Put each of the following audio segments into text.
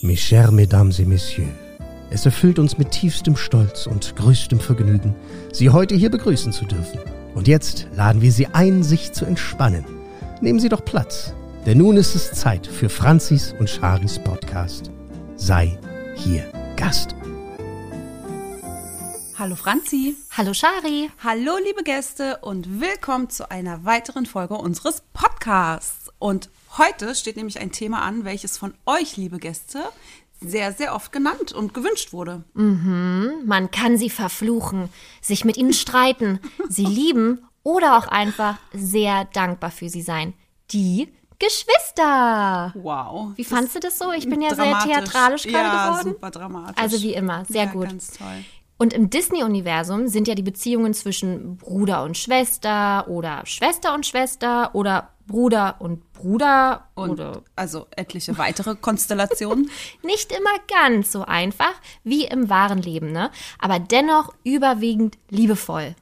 Mes chers Mesdames et Messieurs, es erfüllt uns mit tiefstem Stolz und größtem Vergnügen, Sie heute hier begrüßen zu dürfen. Und jetzt laden wir Sie ein, sich zu entspannen. Nehmen Sie doch Platz, denn nun ist es Zeit für Franzis und Charis Podcast. Sei hier Gast. Hallo Franzi. Hallo Shari. Hallo liebe Gäste und willkommen zu einer weiteren Folge unseres Podcasts. Und heute steht nämlich ein Thema an, welches von euch, liebe Gäste, sehr, sehr oft genannt und gewünscht wurde. Man kann sie verfluchen, sich mit ihnen streiten, sie lieben oder auch einfach sehr dankbar für sie sein. Die Geschwister. Wow. Wie fandst du das so? Ich bin ja sehr theatralisch gerade ja, geworden. super dramatisch. Also wie immer, sehr ja, gut. Ganz toll. Und im Disney-Universum sind ja die Beziehungen zwischen Bruder und Schwester oder Schwester und Schwester oder Bruder und Bruder Und oder also etliche weitere Konstellationen. nicht immer ganz so einfach wie im wahren Leben, ne? Aber dennoch überwiegend liebevoll.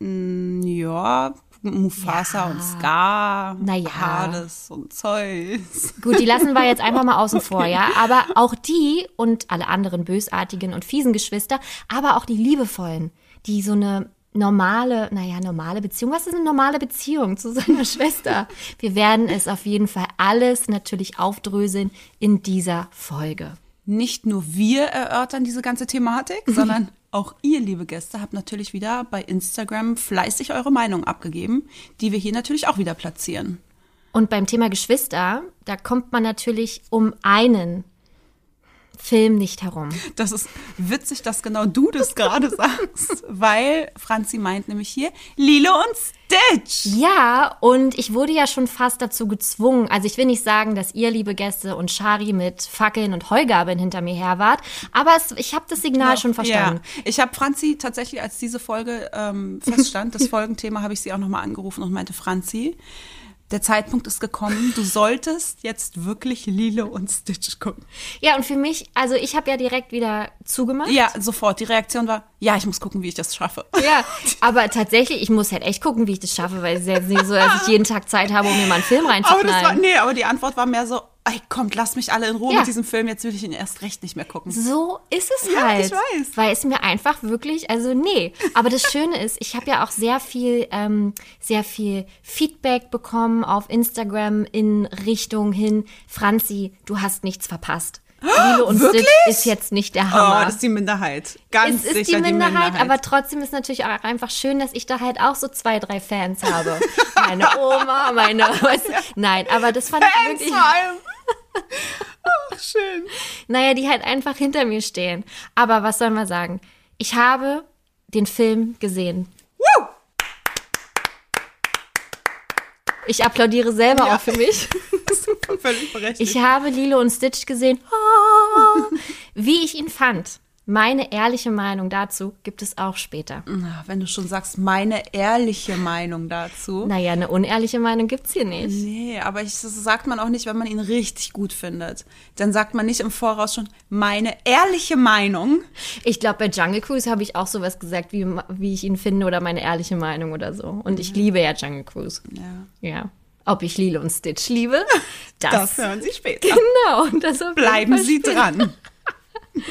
ja, Mufasa Ja. und Scar, Naja. Hades und Zeus. Gut, die lassen wir jetzt einfach mal außen vor, ja. Aber auch die und alle anderen bösartigen und fiesen Geschwister, aber auch die liebevollen, die so eine normale, naja, normale Beziehung. Was ist eine normale Beziehung zu seiner Schwester? Wir werden es auf jeden Fall alles natürlich aufdröseln in dieser Folge. nicht nur wir erörtern diese ganze Thematik, sondern auch ihr, liebe Gäste, habt natürlich wieder bei Instagram fleißig eure Meinung abgegeben, die wir hier natürlich auch wieder platzieren. Und beim Thema Geschwister, da kommt man natürlich um einen Film nicht herum. Das ist witzig, dass genau du das gerade sagst, weil Franzi meint nämlich hier Lilo und Stitch. Ja, und ich wurde ja schon fast dazu gezwungen. Also ich will nicht sagen, dass ihr, liebe Gäste, und Shari mit Fackeln und Heugabeln hinter mir her wart, aber es, ich habe das Signal schon verstanden. Ja, ich habe Franzi tatsächlich, als diese Folge ähm, feststand, das Folgenthema, habe ich sie auch nochmal angerufen und meinte, Franzi, der Zeitpunkt ist gekommen, du solltest jetzt wirklich Lilo und Stitch gucken. Ja, und für mich, also ich habe ja direkt wieder zugemacht. Ja, sofort. Die Reaktion war, ja, ich muss gucken, wie ich das schaffe. Ja, aber tatsächlich, ich muss halt echt gucken, wie ich das schaffe, weil es ist jetzt nicht so, dass ich jeden Tag Zeit habe, um mir mal einen Film Aber das war, reinzuknallen. nee, aber die Antwort war mehr so, ey, kommt, lass mich alle in Ruhe Ja. mit diesem Film, jetzt will ich ihn erst recht nicht mehr gucken. So ist es Ja, halt. ich weiß. Weil es mir einfach wirklich, also nee. Aber das Schöne ist, ich habe ja auch sehr viel, ähm, sehr viel Feedback bekommen auf Instagram in Richtung hin, Franzi, du hast nichts verpasst. Lilo und wirklich? Stitch ist jetzt nicht der Oh, Hammer. das ist die Minderheit. Ganz es ist sicher die Minderheit, aber trotzdem ist natürlich auch einfach schön, dass ich da halt auch so zwei, drei Fans habe. Meine Oma, meine, weißt du, nein, aber das fand ich Fans wirklich, vor allem. Ach, schön. naja, die halt einfach hinter mir stehen. Aber was soll man sagen? Ich habe den Film gesehen. Ich applaudiere selber Ja. auch für mich. Super, völlig berechtigt. Ich habe Lilo und Stitch gesehen. Ah, Wie ich ihn fand. Meine ehrliche Meinung dazu gibt es auch später. Na, wenn du schon sagst, meine ehrliche Meinung dazu. Naja, eine unehrliche Meinung gibt's hier nicht. Nee, aber ich, das sagt man auch nicht, wenn man ihn richtig gut findet. Dann sagt man nicht im Voraus schon meine ehrliche Meinung. Ich glaube, bei Jungle Cruise habe ich auch sowas gesagt, wie, wie ich ihn finde oder meine ehrliche Meinung oder so. Und ich liebe ja Jungle Cruise. Ja. Ja. Ob ich Lilo und Stitch liebe, das, Das hören Sie später. genau. und Das Bleiben Sie dran.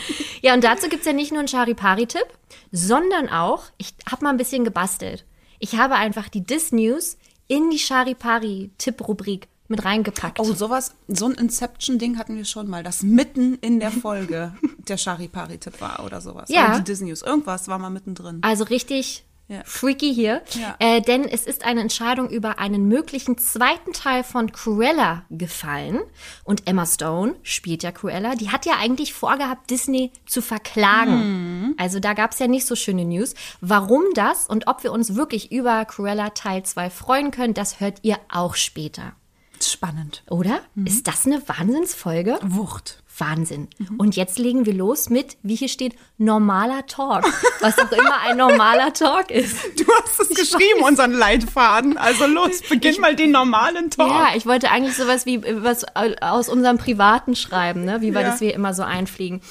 Ja, und dazu gibt's ja nicht nur einen Charipari-Tipp, sondern auch, ich habe mal ein bisschen gebastelt. Ich habe einfach die Dis-News in die Charipari-Tipp-Rubrik mit reingepackt. Oh, sowas, so ein Inception-Ding hatten wir schon mal, das mitten in der Folge der Charipari-Tipp war oder sowas. Ja. Oder die Disneys. Irgendwas war mal mittendrin. Also richtig Ja. freaky hier. Ja. Äh, denn es ist eine Entscheidung über einen möglichen zweiten Teil von Cruella gefallen. Und Emma Stone spielt ja Cruella. Die hat ja eigentlich vorgehabt, Disney zu verklagen. Also da gab es ja nicht so schöne News. Warum das und ob wir uns wirklich über Cruella Teil 2 freuen können, das hört ihr auch später. Spannend. Oder? Ist das eine Wahnsinnsfolge? Wucht. Wahnsinn. Und jetzt legen wir los mit, wie hier steht, normaler Talk. Was auch immer ein normaler Talk ist. Du hast es geschrieben, unseren Leitfaden. Also los, beginn mal den normalen Talk. Ja, ich wollte eigentlich sowas wie was aus unserem Privaten schreiben, ne? wie wir Ja. das wir immer so einfliegen.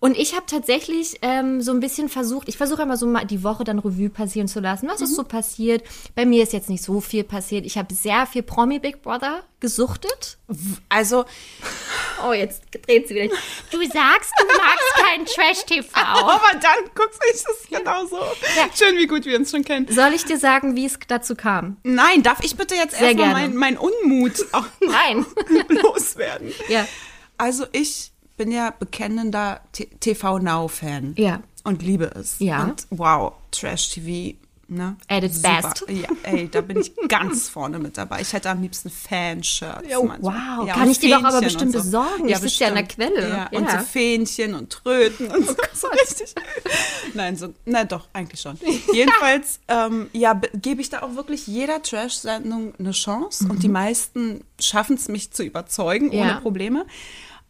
Und ich habe tatsächlich ähm, so ein bisschen versucht, ich versuche immer so mal die Woche dann Revue passieren zu lassen. Was ist so passiert? Bei mir ist jetzt nicht so viel passiert. Ich habe sehr viel Promi Big Brother gesuchtet. Also, Oh, jetzt dreht sie wieder. Du sagst, du magst keinen Trash-TV. aber dann guckst du, ist es genauso. Schön, wie gut wir uns schon kennen. Soll ich dir sagen, wie es dazu kam? Nein, darf ich bitte jetzt erstmal gerne. mein, mein Unmut auch Nein. loswerden? Ja. Also ich bin ja bekennender TV Now-Fan. Ja. Und liebe es. Ja. Und wow, Trash-TV, ne? At its Super. best. Ja, ey, da bin ich ganz vorne mit dabei. Ich hätte am liebsten Fanshirts. Oh, manchmal. wow. Ja, Kann und ich dir doch aber Fähnchen bestimmt und so. besorgen. Ich sitze ja an der. Quelle. Ja, und Ja. Oh so Fähnchen und Tröten und so. so richtig. Nein, so, na doch, eigentlich schon. Jedenfalls, ähm, ja, be- gebe ich da auch wirklich jeder Trash-Sendung eine Chance und die meisten schaffen es, mich zu überzeugen, ohne Mhm. Ja. Probleme.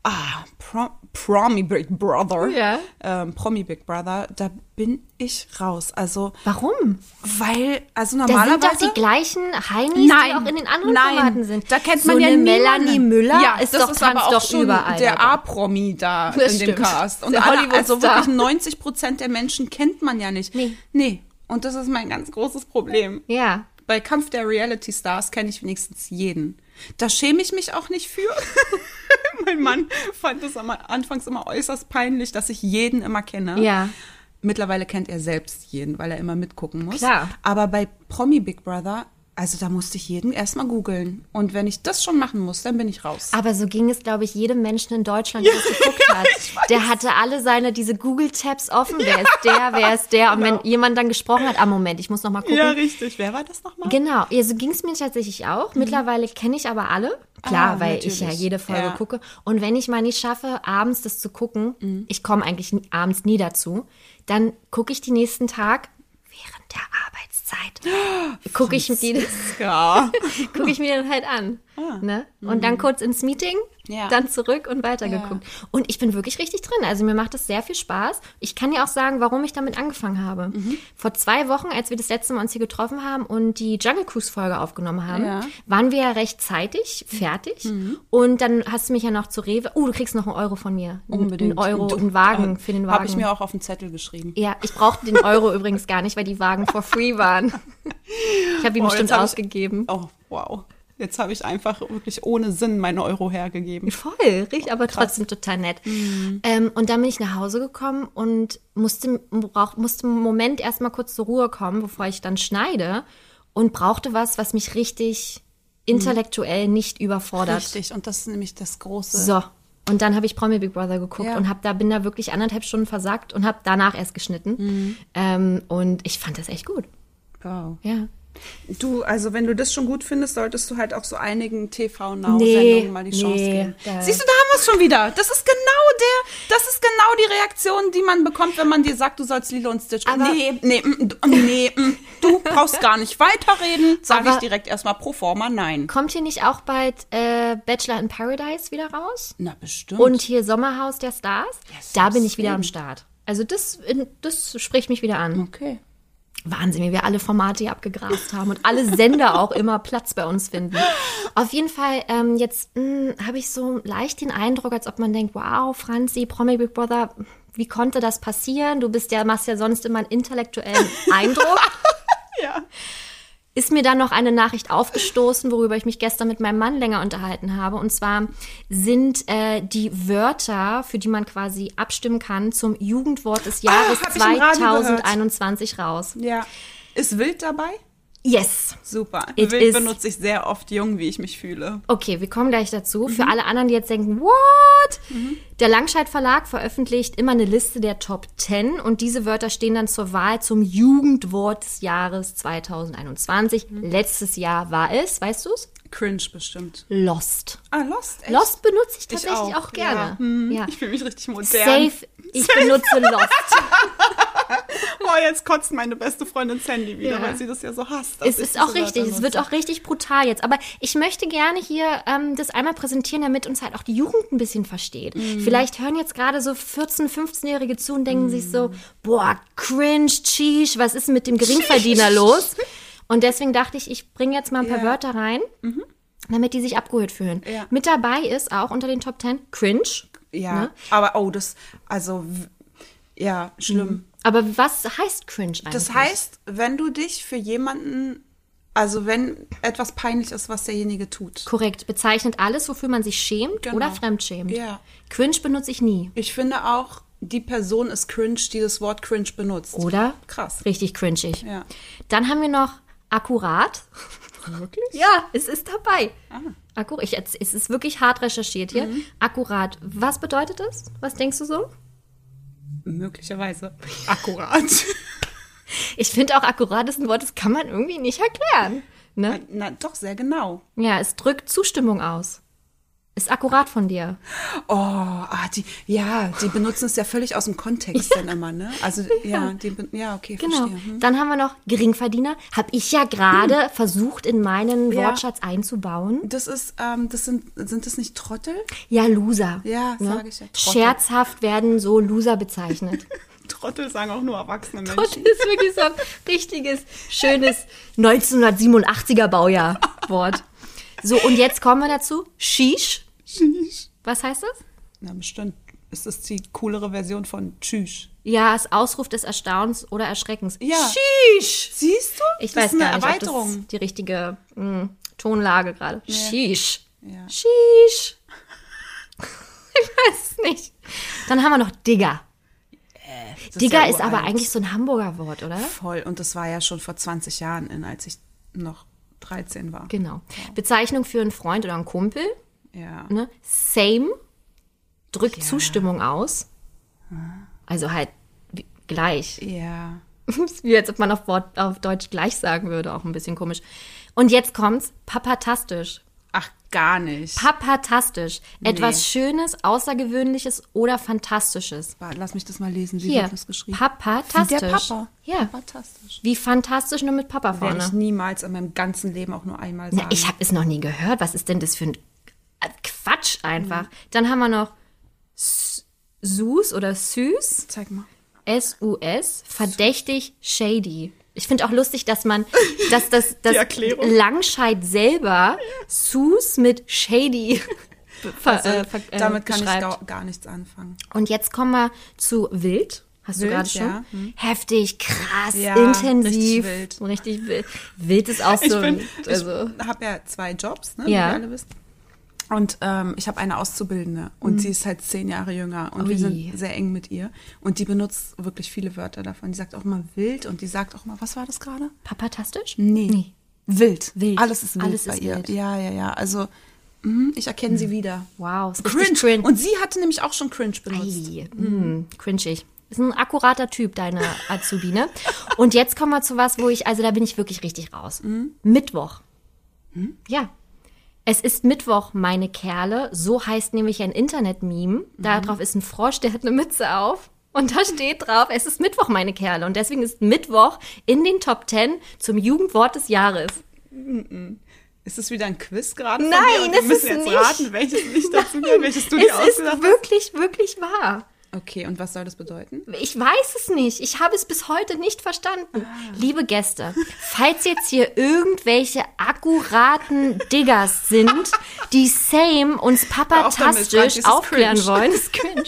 Ah, Pro Promi Big Brother. Ja. Ähm, Promi Big Brother, da bin ich raus. Also, Warum? weil, also Da sind normalerweise. doch die gleichen Heinis, die auch in den anderen nein, Formaten sind. Da kennt so man ja eine niemanden. Melanie Müller ja, ist das doch ist aber auch schon überall. der. A-Promi da Das in dem stimmt. Cast. Und Der alle, also wirklich 90 Prozent der Menschen kennt man ja nicht. Nee. Nee. Und das ist mein ganz großes Problem. Ja. Bei Kampf der Reality Stars kenne ich wenigstens jeden. Da schäme ich mich auch nicht für. mein Mann fand es anfangs immer äußerst peinlich, dass ich jeden immer kenne. Ja. Mittlerweile kennt er selbst jeden, weil er immer mitgucken muss. Klar. Aber bei Promi Big Brother, also da musste ich jeden erstmal googeln. Und wenn ich das schon machen muss, dann bin ich raus. Aber so ging es, glaube ich, jedem Menschen in Deutschland, der das geguckt hat. ich weiß. Der hatte alle seine, diese Google-Tabs offen. Wer ist der, wer ist der? Und wenn jemand dann gesprochen hat, ah, Moment, ich muss noch mal gucken. ja, richtig. Wer war das nochmal? Genau, ja, so ging es mir tatsächlich auch. Mittlerweile kenne ich aber alle. Klar, Ah, weil ich ja natürlich. jede Folge Ja. gucke. Und wenn ich mal nicht schaffe, abends das zu gucken, Mhm. ich komme eigentlich abends nie dazu, dann gucke ich die nächsten Tag während der Arbeitszeit. Gucke ich, mir die- guck ich mir dann halt an. Ne? Und dann kurz ins Meeting, Ah. Mhm. Ja. dann zurück und weitergeguckt. Und ich bin wirklich richtig drin. Also mir macht das sehr viel Spaß. Ich kann ja auch sagen, warum ich damit angefangen habe. Mhm. Vor zwei Wochen, als wir das letzte Mal uns hier getroffen haben und die Jungle Cruise Folge aufgenommen haben, Ja. Mhm. waren wir ja recht zeitig fertig. Und dann hast du mich ja noch zu Rewe. Oh, du kriegst noch einen Euro von mir. Unbedingt. Ein Euro, Du- einen Wagen für den Wagen. Habe ich mir auch auf den Zettel geschrieben. ja, ich brauchte den Euro übrigens gar nicht, weil die Wagen for free waren. Ich habe ihn Oh, bestimmt hab ich- ausgegeben. Oh, wow. Jetzt habe ich einfach wirklich ohne Sinn meine Euro hergegeben. Voll, richtig, aber trotzdem total nett. Mhm. Ähm, und dann bin ich nach Hause gekommen und musste, brauch, musste einen Moment erstmal kurz zur Ruhe kommen, bevor ich dann schneide und brauchte was, was mich richtig intellektuell nicht überfordert. Richtig. Und das ist nämlich das große. So. Und dann habe ich Promi Big Brother geguckt Ja. und hab da bin da wirklich anderthalb Stunden versagt und habe danach erst geschnitten. Mhm. Ähm, und ich fand das echt gut. Wow. Ja. Du, also wenn du das schon gut findest, solltest du halt auch so einigen TV-Now-Sendungen Nee, mal die nee, Chance geben. da- Siehst du, da haben wir es schon wieder. Das ist genau der, das ist genau die Reaktion, die man bekommt, wenn man dir sagt, du sollst Lilo und Stitch. Aber- nee, nee, mm, du- nee, mm, du brauchst gar nicht weiterreden. Sag ich direkt erstmal pro forma nein. Kommt hier nicht auch bald äh, Bachelor in Paradise wieder raus? Na, bestimmt. Und hier Sommerhaus der Stars. Ja, da bin ich wieder am Start. Also das, das spricht mich wieder an. okay. Wahnsinn, wie wir alle Formate hier abgegrast haben und alle Sender auch immer Platz bei uns finden. Auf jeden Fall, ähm, jetzt habe ich so leicht den Eindruck, als ob man denkt, wow, Franzi, Promi Big Brother, wie konnte das passieren? Du bist ja, machst ja sonst immer einen intellektuellen Eindruck. Ja. Ist mir dann noch eine Nachricht aufgestoßen, worüber ich mich gestern mit meinem Mann länger unterhalten habe. Und zwar sind äh, die Wörter, für die man quasi abstimmen kann, zum Jugendwort des Jahres Ah, Radio gehört. 2021 raus. Ja. Ist wild dabei? Yes. Super. It wild is- benutze ich sehr oft jung, wie ich mich fühle. Okay, wir kommen gleich dazu. Für Mhm. alle anderen, die jetzt denken, what? Der Langscheid Verlag veröffentlicht immer eine Liste der Top 10 und diese Wörter stehen dann zur Wahl zum Jugendwort des Jahres 2021. Mhm. Letztes Jahr war es, weißt du's? Cringe bestimmt. Lost. Ah, Lost, echt? Lost benutze ich Ich tatsächlich auch, gerne. Ja. Hm, Ja. Ich fühle mich richtig modern. Safe, ich benutze Lost. Oh, jetzt kotzt meine beste Freundin Sandy wieder, Ja. weil sie das ja so hasst. Es ist auch richtig, Wörter es wird auch richtig brutal jetzt. Aber ich möchte gerne hier ähm, das einmal präsentieren, damit uns halt auch die Jugend ein bisschen versteht. Mhm. Vielleicht hören jetzt gerade so 14-, 15-Jährige zu und denken sich Mhm. so, boah, cringe, cheesh, was ist denn mit dem Geringverdiener los? Und deswegen dachte ich, ich bringe jetzt mal ein paar Ja. Wörter rein, damit die sich abgeholt fühlen. Ja. Mit dabei ist auch unter den Top 10 cringe, Ja, Ne? aber oh, das, also, ja, schlimm. Aber was heißt cringe eigentlich? Das heißt, wenn du dich für jemanden, also wenn etwas peinlich ist, was derjenige tut. Korrekt, bezeichnet alles, wofür man sich schämt Genau. oder fremdschämt. Ja. Cringe benutze ich nie. Ich finde auch, die Person ist cringe, die das Wort cringe benutzt. Oder? Krass. Richtig cringig. Ja. Dann haben wir noch akkurat. Wirklich? Ja, es ist dabei. Ah. Akkurat. Ich, es ist wirklich hart recherchiert hier. Mhm. Akkurat. Was bedeutet das? Was denkst du so? Möglicherweise. Akkurat. Ich finde auch akkurat ist ein Wort, das kann man irgendwie nicht erklären. Ne? Na, doch, sehr genau. Ja, es drückt Zustimmung aus. Ist akkurat von dir. Oh, ah, die, ja, die benutzen es ja völlig aus dem Kontext dann immer, ne? Also, ja, die, ben- ja, okay, Genau. verstehe. Hm. Dann haben wir noch Geringverdiener. Habe ich ja gerade versucht, in meinen Ja. Wortschatz einzubauen. Das ist, ähm, das sind, sind das nicht Trottel? Ja, Loser. Ja, ne? sag ich ja. Trottel. Scherzhaft werden so Loser bezeichnet. Trottel sagen auch nur erwachsene Das Menschen. ist wirklich so ein richtiges, schönes 1987er Baujahr-Wort. So, und jetzt kommen wir dazu. Shish. Was heißt das? Na, bestimmt. Ist das die coolere Version von Tschüss? Ja, ist Ausruf des Erstaunens oder Erschreckens. Ja. Shish. Siehst du? Ich das weiß ist gar eine nicht, ob Erweiterung. das die richtige mh, Tonlage gerade. Shish. Ja. Shish. ich weiß es nicht. Dann haben wir noch Digger. Das Digger ja ist aber eigentlich so ein Hamburger Wort, oder? Voll. Und das war ja schon vor 20 Jahren, in, als ich noch 13 war. Genau. Bezeichnung für einen Freund oder einen Kumpel. Ja. Ne? Same drückt Zustimmung aus. Also halt gleich. Ja. Wie als ob man auf, Wort, auf Deutsch gleich sagen würde, auch ein bisschen komisch. Und jetzt kommt's, papatastisch. Ach, gar nicht. Papatastisch. Etwas Schönes, Außergewöhnliches oder Fantastisches. Lass mich das mal lesen. Wie Hier, wird das geschrieben? papatastisch. Wie der Papa. Ja, Fantastisch. wie fantastisch nur mit Papa Werde ich vorne. niemals in meinem ganzen Leben auch nur einmal sagen. Na, ich habe es noch nie gehört. Was ist denn das für ein Quatsch einfach? Mhm. Dann haben wir noch Sus oder Süß. Zeig mal. S-U-S, verdächtig shady. Ich finde auch lustig, dass man, dass das, das. Langscheid selber Sus mit shady Also, äh, äh, damit kann beschreibt. ich gar, gar nichts anfangen. Und jetzt kommen wir zu wild. Hast Wild, du gerade schon? ja. Hm. Heftig, krass, Ja, intensiv. richtig wild. Richtig wild. Wild ist auch Ich, so. bin, also, ich habe ja zwei Jobs, ne, Ja. wie ihr alle wisst. Und ähm, ich habe eine Auszubildende und sie ist halt zehn Jahre jünger und wir Mhm. Ui. sind sehr eng mit ihr. Und die benutzt wirklich viele Wörter davon. Die sagt auch mal wild und die sagt auch mal, was war das gerade? papatastisch? Nee. Wild. Wild. Alles ist wild Alles bei ist ihr. wild. Ja, ja, ja. Also mhm, ich erkenne sie wieder. Wow, Cringe. cringe. Und sie hatte nämlich auch schon cringe benutzt. Ei, mm, cringig. Ist ein akkurater Typ, deine Azubi, ne? Und jetzt kommen wir zu was, wo ich, also da bin ich wirklich richtig raus. Mittwoch. Ja. Es ist Mittwoch, meine Kerle. So heißt nämlich ein Internet-Meme. Da drauf ist ein Frosch, der hat eine Mütze auf. Und da steht drauf, es ist Mittwoch, meine Kerle. Und deswegen ist Mittwoch in den Top 10 zum Jugendwort des Jahres. Ist es wieder ein Quiz gerade? Nein, dir? Und wir ist müssen es jetzt nicht. raten, welches nicht dazu gehört, welches du dir Es ist ausgedacht hast. wirklich, wirklich wahr. Okay, und was soll das bedeuten? Ich weiß es nicht. Ich habe es bis heute nicht verstanden. Liebe Gäste, falls jetzt hier irgendwelche akkuraten Diggers sind, die Same uns papatastisch aufklären cringe. wollen, ist cringe,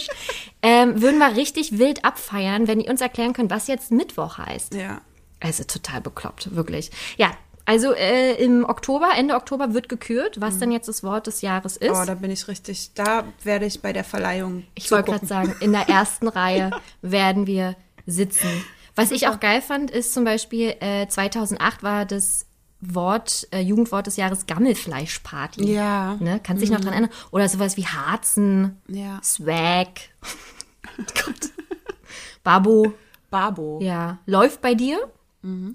ähm, würden wir richtig wild abfeiern, wenn die uns erklären können, was jetzt Mittwoch heißt. Ja. Also total bekloppt, wirklich. Ja, also äh, im Oktober, Ende Oktober wird gekürt, was denn jetzt das Wort des Jahres ist. Oh, da bin ich richtig, da werde ich bei der Verleihung Ich wollte gerade sagen, in der ersten Reihe werden wir sitzen. Was ich auch geil fand, ist zum Beispiel, äh, 2008 war das Wort, äh, Jugendwort des Jahres Gammelfleischparty. Ja. Ne? Kannst dich noch dran erinnern? Oder sowas wie Harzen, Ja. Swag, Gott. Babo, Babo. ja. Läuft bei dir?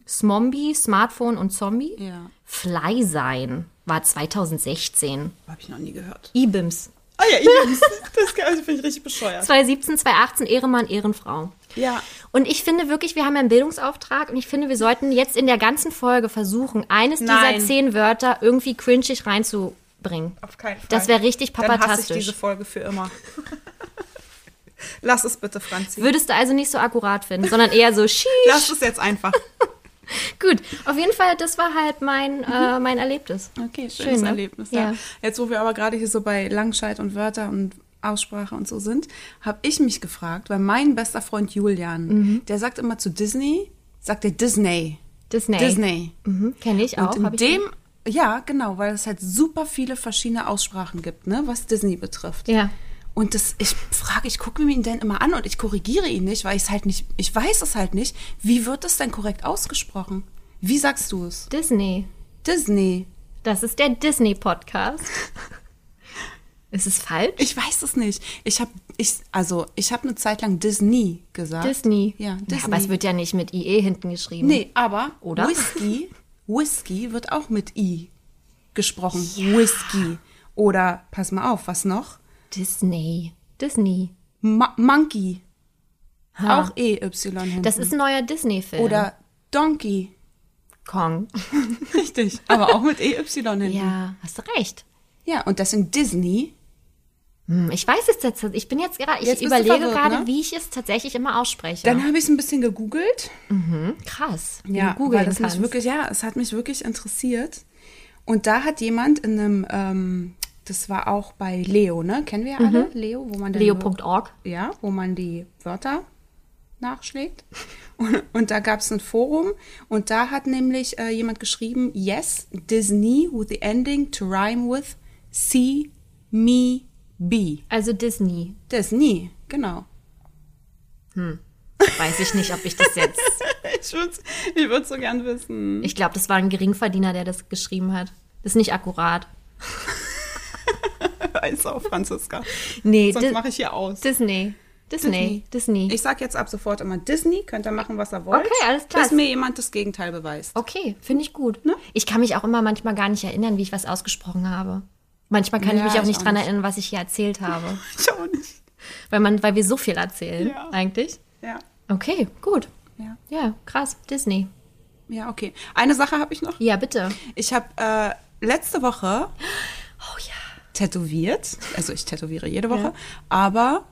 Smombie, Smartphone und Zombie? Ja. Fly sein war 2016. Habe ich noch nie gehört. IBIMS. Ah ja, ich das finde ich richtig bescheuert. 2017, 2018 Ehremann, Ehrenfrau. Ja. Und ich finde wirklich, wir haben einen Bildungsauftrag und ich finde, wir sollten jetzt in der ganzen Folge versuchen, eines Nein. dieser zehn Wörter irgendwie cringig reinzubringen. Auf keinen Fall. Das wäre richtig Dann hasse ich papatastisch. diese Folge für immer. Lass es bitte, Franzi. Würdest du also nicht so akkurat finden, sondern eher so sheesh. Lass es jetzt einfach. Gut, auf jeden Fall, das war halt mein, äh, mein Erlebnis. Okay, schönes Schön, ne? Erlebnis. Ja. Ja. Jetzt, wo wir aber gerade hier so bei Langscheid und Wörter und Aussprache und so sind, habe ich mich gefragt, weil mein bester Freund Julian, Mhm. der sagt immer zu Disney, sagt er Disney. Disney. Disney. Mhm, Kenne ich auch. Und in dem, ja, genau, weil es halt super viele verschiedene Aussprachen gibt, ne, was Disney betrifft. Ja. Und das, ich frage, ich gucke mir ihn denn immer an und ich korrigiere ihn nicht, weil ich es halt nicht, ich weiß es halt nicht. Wie wird es denn korrekt ausgesprochen? Wie sagst du es? Disney. Disney. Das ist der Disney-Podcast. ist es falsch? Ich weiß es nicht. Ich habe, ich, also ich habe eine Zeit lang Disney gesagt. Disney. Ja, Ja, Disney. aber es wird ja nicht mit IE hinten geschrieben. nee, aber Oder? Whisky, Whisky wird auch mit I gesprochen. Whisky. Oder pass mal auf, was noch? Disney. Disney. Ma Monkey. Ha. Auch EY hinten. Das ist ein neuer Disney-Film. Oder Donkey. Kong. Richtig. Aber auch mit EY hinten. Ja, hast du recht. Ja, und deswegen Disney. Hm, Ich weiß es jetzt. Ich bin jetzt gerade, ich Jetzt überlege verwirrt, gerade, ne? wie ich es tatsächlich immer ausspreche. Dann habe ich es ein bisschen gegoogelt. Krass. wie Ja, weil das mich wirklich, ja, es hat mich wirklich interessiert. Und da hat jemand in einem, ähm, das war auch bei Leo, ne? Kennen wir ja alle? Leo, wo man Leo.org. ja, wo man die Wörter nachschlägt. Und, und da gab es ein Forum und da hat nämlich äh, jemand geschrieben, yes, Disney with the ending to rhyme with C, me, be. Also Disney. Disney, genau. Weiß ich nicht, ob ich das jetzt. Ich würde ich würd's so gern wissen. Ich glaube, das war ein Geringverdiener, der das geschrieben hat. Das ist nicht akkurat. Weiß auch, Franziska. Nee, Sonst mache ich hier aus. Disney. Disney. Disney. Ich sag jetzt ab sofort immer Disney, könnt ihr machen, was ihr wollt. Okay, alles klar. Bis mir jemand das Gegenteil beweist. Okay, finde ich gut. Ne? Ich kann mich auch immer manchmal gar nicht erinnern, wie ich was ausgesprochen habe. Manchmal kann Ja, ich mich auch ich nicht auch dran nicht. erinnern, was ich hier erzählt habe. Ich auch nicht. Weil, man, weil wir so viel erzählen, Ja. eigentlich. Ja. Okay, gut. Ja. Ja, krass. Disney. Ja, okay. Eine Sache habe ich noch. Ja, bitte. Ich habe äh, letzte Woche Oh ja. Tätowiert. Also ich tätowiere jede Woche. Aber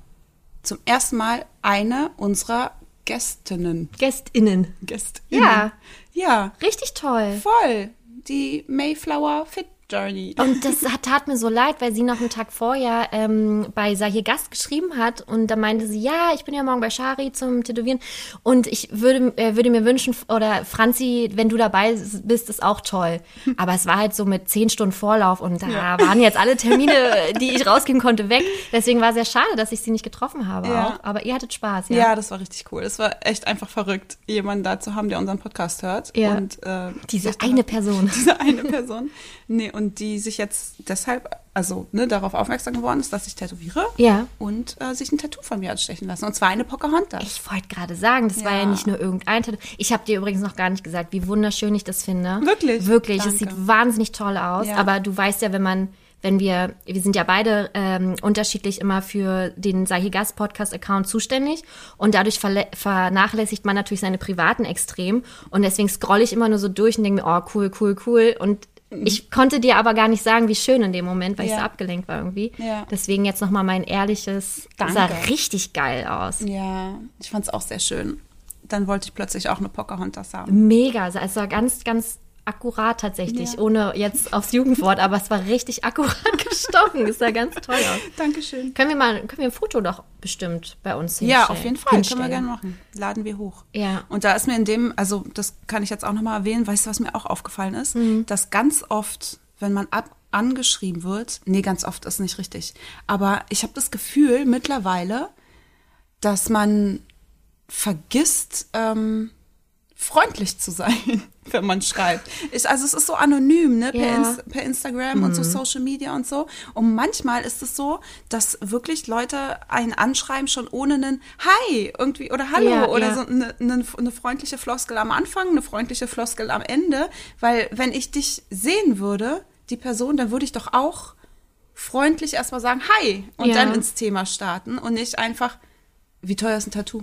zum ersten Mal eine unserer Gästinnen. GästInnen. Gästinnen. Ja. Ja, Richtig toll. voll. Die Mayflower Fit Journey. Und das hat, tat mir so leid, weil sie noch einen Tag vorher ähm, bei Sahir Gast geschrieben hat und da meinte sie, ja, ich bin ja morgen bei Shari zum Tätowieren und ich würde, äh, würde mir wünschen, oder Franzi, wenn du dabei bist, ist auch toll. Aber es war halt so mit zehn Stunden Vorlauf und da Ja. waren jetzt alle Termine, die ich rausgeben konnte, weg. Deswegen war es sehr schade, dass ich sie nicht getroffen habe Ja. auch. Aber ihr hattet Spaß, ja. Ja, das war richtig cool. Es war echt einfach verrückt, jemanden da zu haben, der unseren Podcast hört. Ja. Und, äh, Diese eine Person. Diese eine Person. Nee, und die sich jetzt deshalb, also ne, darauf aufmerksam geworden ist, dass ich tätowiere. Ja. Und äh, sich ein Tattoo von mir hat stechen lassen. Und zwar eine Pocahontas. Ich wollte gerade sagen, das war ja Ja. nicht nur irgendein Tattoo. Ich habe dir übrigens noch gar nicht gesagt, wie wunderschön ich das finde. Wirklich? Wirklich. Es sieht wahnsinnig toll aus. Ja. Aber du weißt ja, wenn man, wenn wir, wir sind ja beide ähm, unterschiedlich immer für den Sahigas Podcast-Account zuständig und dadurch vernachlässigt man natürlich seine privaten extrem und deswegen scrolle ich immer nur so durch und denke mir, oh cool, cool, cool und ich konnte dir aber gar nicht sagen, wie schön in dem Moment, weil ich Ja. so abgelenkt war irgendwie. Ja. Deswegen jetzt nochmal mein ehrliches, Danke. sah richtig geil aus. Ja, ich fand es auch sehr schön. Dann wollte ich plötzlich auch eine Pocahontas haben. Mega, also es war ganz, ganz akkurat tatsächlich, Ja. ohne jetzt aufs Jugendwort, aber es war richtig akkurat gestochen. Es sah ganz toll aus. Dankeschön. Können wir mal, können wir ein Foto doch bestimmt bei uns hinstellen? Ja, auf jeden Fall. hinstellen. Können wir gerne machen. Laden wir hoch. Ja. Und da ist mir in dem, also das kann ich jetzt auch nochmal erwähnen, weißt du, was mir auch aufgefallen ist? Mhm. Dass ganz oft, wenn man ab, angeschrieben wird, nee, ganz oft ist nicht richtig, aber ich habe das Gefühl mittlerweile, dass man vergisst, ähm, freundlich zu sein, wenn man schreibt. Ich, also es ist so anonym, ne, per, Ja. Inst per Instagram und so Social Media und so. Und manchmal ist es so, dass wirklich Leute einen anschreiben schon ohne einen Hi irgendwie oder Hallo Ja, oder ja. so eine, eine, eine freundliche Floskel am Anfang, eine freundliche Floskel am Ende. Weil wenn ich dich sehen würde, die Person, dann würde ich doch auch freundlich erstmal sagen Hi und Ja. dann ins Thema starten und nicht einfach, wie teuer ist ein Tattoo?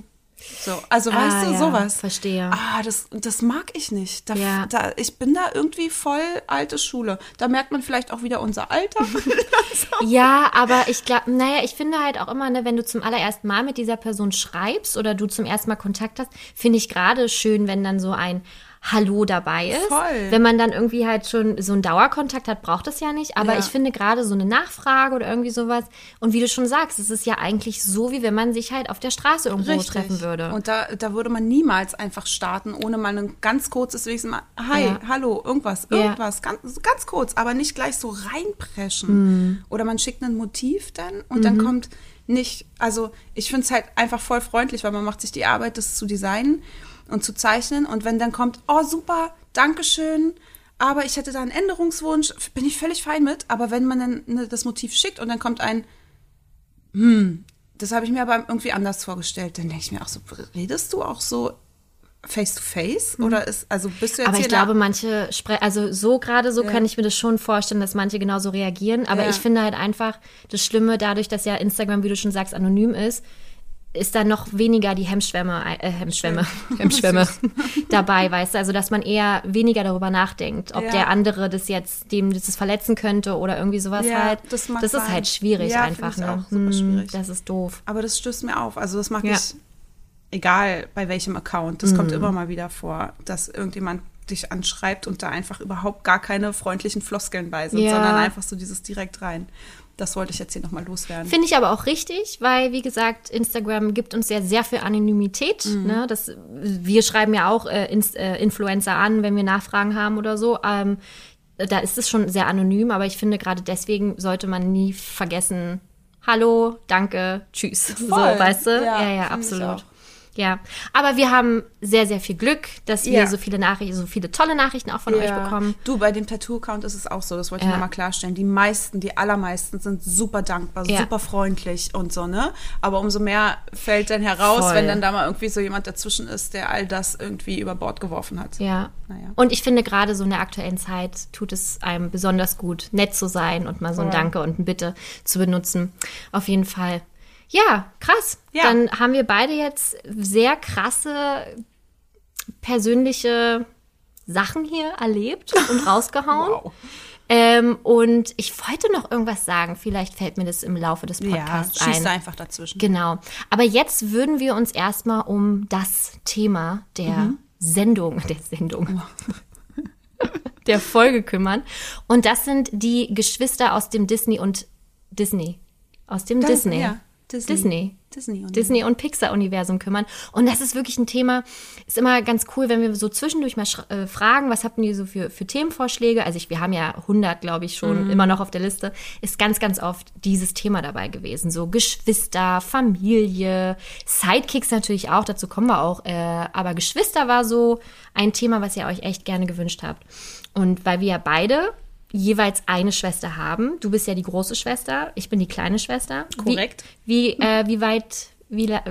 So, also Ah, weißt du, ja, sowas. verstehe. Ah, das, das mag ich nicht. Da, Ja. da, ich bin da irgendwie voll alte Schule. Da merkt man vielleicht auch wieder unser Alter. Ja, aber ich glaube, naja, ich finde halt auch immer, ne, wenn du zum allerersten Mal mit dieser Person schreibst oder du zum ersten Mal Kontakt hast, finde ich gerade schön, wenn dann so ein Hallo dabei ist. Voll. Wenn man dann irgendwie halt schon so einen Dauerkontakt hat, braucht das ja nicht. Aber Ja. ich finde gerade so eine Nachfrage oder irgendwie sowas. Und wie du schon sagst, es ist ja eigentlich so, wie wenn man sich halt auf der Straße irgendwo treffen würde. Und da, da würde man niemals einfach starten, ohne mal ein ganz kurzes wenigstens mal, hi, Ja. hallo, irgendwas, Ja. irgendwas, ganz, ganz kurz, aber nicht gleich so reinpreschen. Mhm. Oder man schickt ein Motiv dann und dann kommt nicht, also ich finde es halt einfach voll freundlich, weil man macht sich die Arbeit, das zu designen und zu zeichnen und wenn dann kommt, oh super, Dankeschön, aber ich hätte da einen Änderungswunsch, bin ich völlig fein mit, aber wenn man dann ne, das Motiv schickt und dann kommt ein, das habe ich mir aber irgendwie anders vorgestellt. Dann denke ich mir auch so, redest du auch so face to face? Oder ist, also bist du jetzt Mhm. Aber ich glaube, manche sprechen, also so gerade so kann ich mir das schon vorstellen, dass manche genauso reagieren. Aber Ja. ich finde halt einfach das Schlimme, dadurch, dass ja Instagram, wie du schon sagst, anonym ist, ist da noch weniger die Hemmschwemme, äh, Hemmschwemme, Hemmschwemme dabei, weißt du? Also, dass man eher weniger darüber nachdenkt, ob Ja. der andere das jetzt, dem das verletzen könnte oder irgendwie sowas Ja, halt. das mag ist sein. halt schwierig Ja, einfach, ne? auch super schwierig. Das ist doof. Aber das stößt mir auf. Also das mag ich, egal bei welchem Account. Das Mhm. kommt immer mal wieder vor, dass irgendjemand dich anschreibt und da einfach überhaupt gar keine freundlichen Floskeln bei sind, sondern einfach so dieses direkt rein. Das wollte ich jetzt hier nochmal loswerden. Finde ich aber auch richtig, weil, wie gesagt, Instagram gibt uns ja sehr viel Anonymität. Mhm. Ne? Das, wir schreiben ja auch äh, Inst, äh, Influencer an, wenn wir Nachfragen haben oder so. Ähm, da ist es schon sehr anonym, aber ich finde, gerade deswegen sollte man nie vergessen, hallo, danke, tschüss. So, Voll. weißt du? Ja, Ja, ja, absolut. Ja, aber wir haben sehr, sehr viel Glück, dass wir Ja. so viele Nachrichten, so viele tolle Nachrichten auch von euch Ja. bekommen. Du, bei dem Tattoo-Account ist es auch so, das wollte ich Ja. nochmal klarstellen. Die meisten, die allermeisten sind super dankbar, Ja. super freundlich und so, ne? Aber umso mehr fällt dann heraus, Voll. wenn dann da mal irgendwie so jemand dazwischen ist, der all das irgendwie über Bord geworfen hat. Ja. Naja. Und ich finde, gerade so in der aktuellen Zeit tut es einem besonders gut, nett zu sein und mal so ein. Danke und ein Bitte zu benutzen. Auf jeden Fall. Ja, krass. Ja. Dann haben wir beide jetzt sehr krasse persönliche Sachen hier erlebt und rausgehauen. Wow. Ähm, und ich wollte noch irgendwas sagen. Vielleicht fällt mir das im Laufe des Ja, Podcasts schießt ein. einfach dazwischen. Genau. Aber jetzt würden wir uns erstmal um das Thema der Mhm. Sendung, der Sendung, der Folge kümmern. Und das sind die Geschwister aus dem Disney und Disney. Aus dem Disney. Ja, Disney. Disney. Disney und Disney und Pixar-Universum kümmern. Und das ist wirklich ein Thema, ist immer ganz cool, wenn wir so zwischendurch mal äh, fragen, was habt ihr so für, für Themenvorschläge? Also ich, wir haben ja 100, glaube ich, schon immer noch auf der Liste. Ist ganz, ganz oft dieses Thema dabei gewesen. So Geschwister, Familie, Sidekicks natürlich auch, dazu kommen wir auch. Äh, aber Geschwister war so ein Thema, was ihr euch echt gerne gewünscht habt. Und weil wir ja beide jeweils eine Schwester haben. Du bist ja die große Schwester, ich bin die kleine Schwester. Korrekt. Wie, wie, äh, wie weit, wie äh,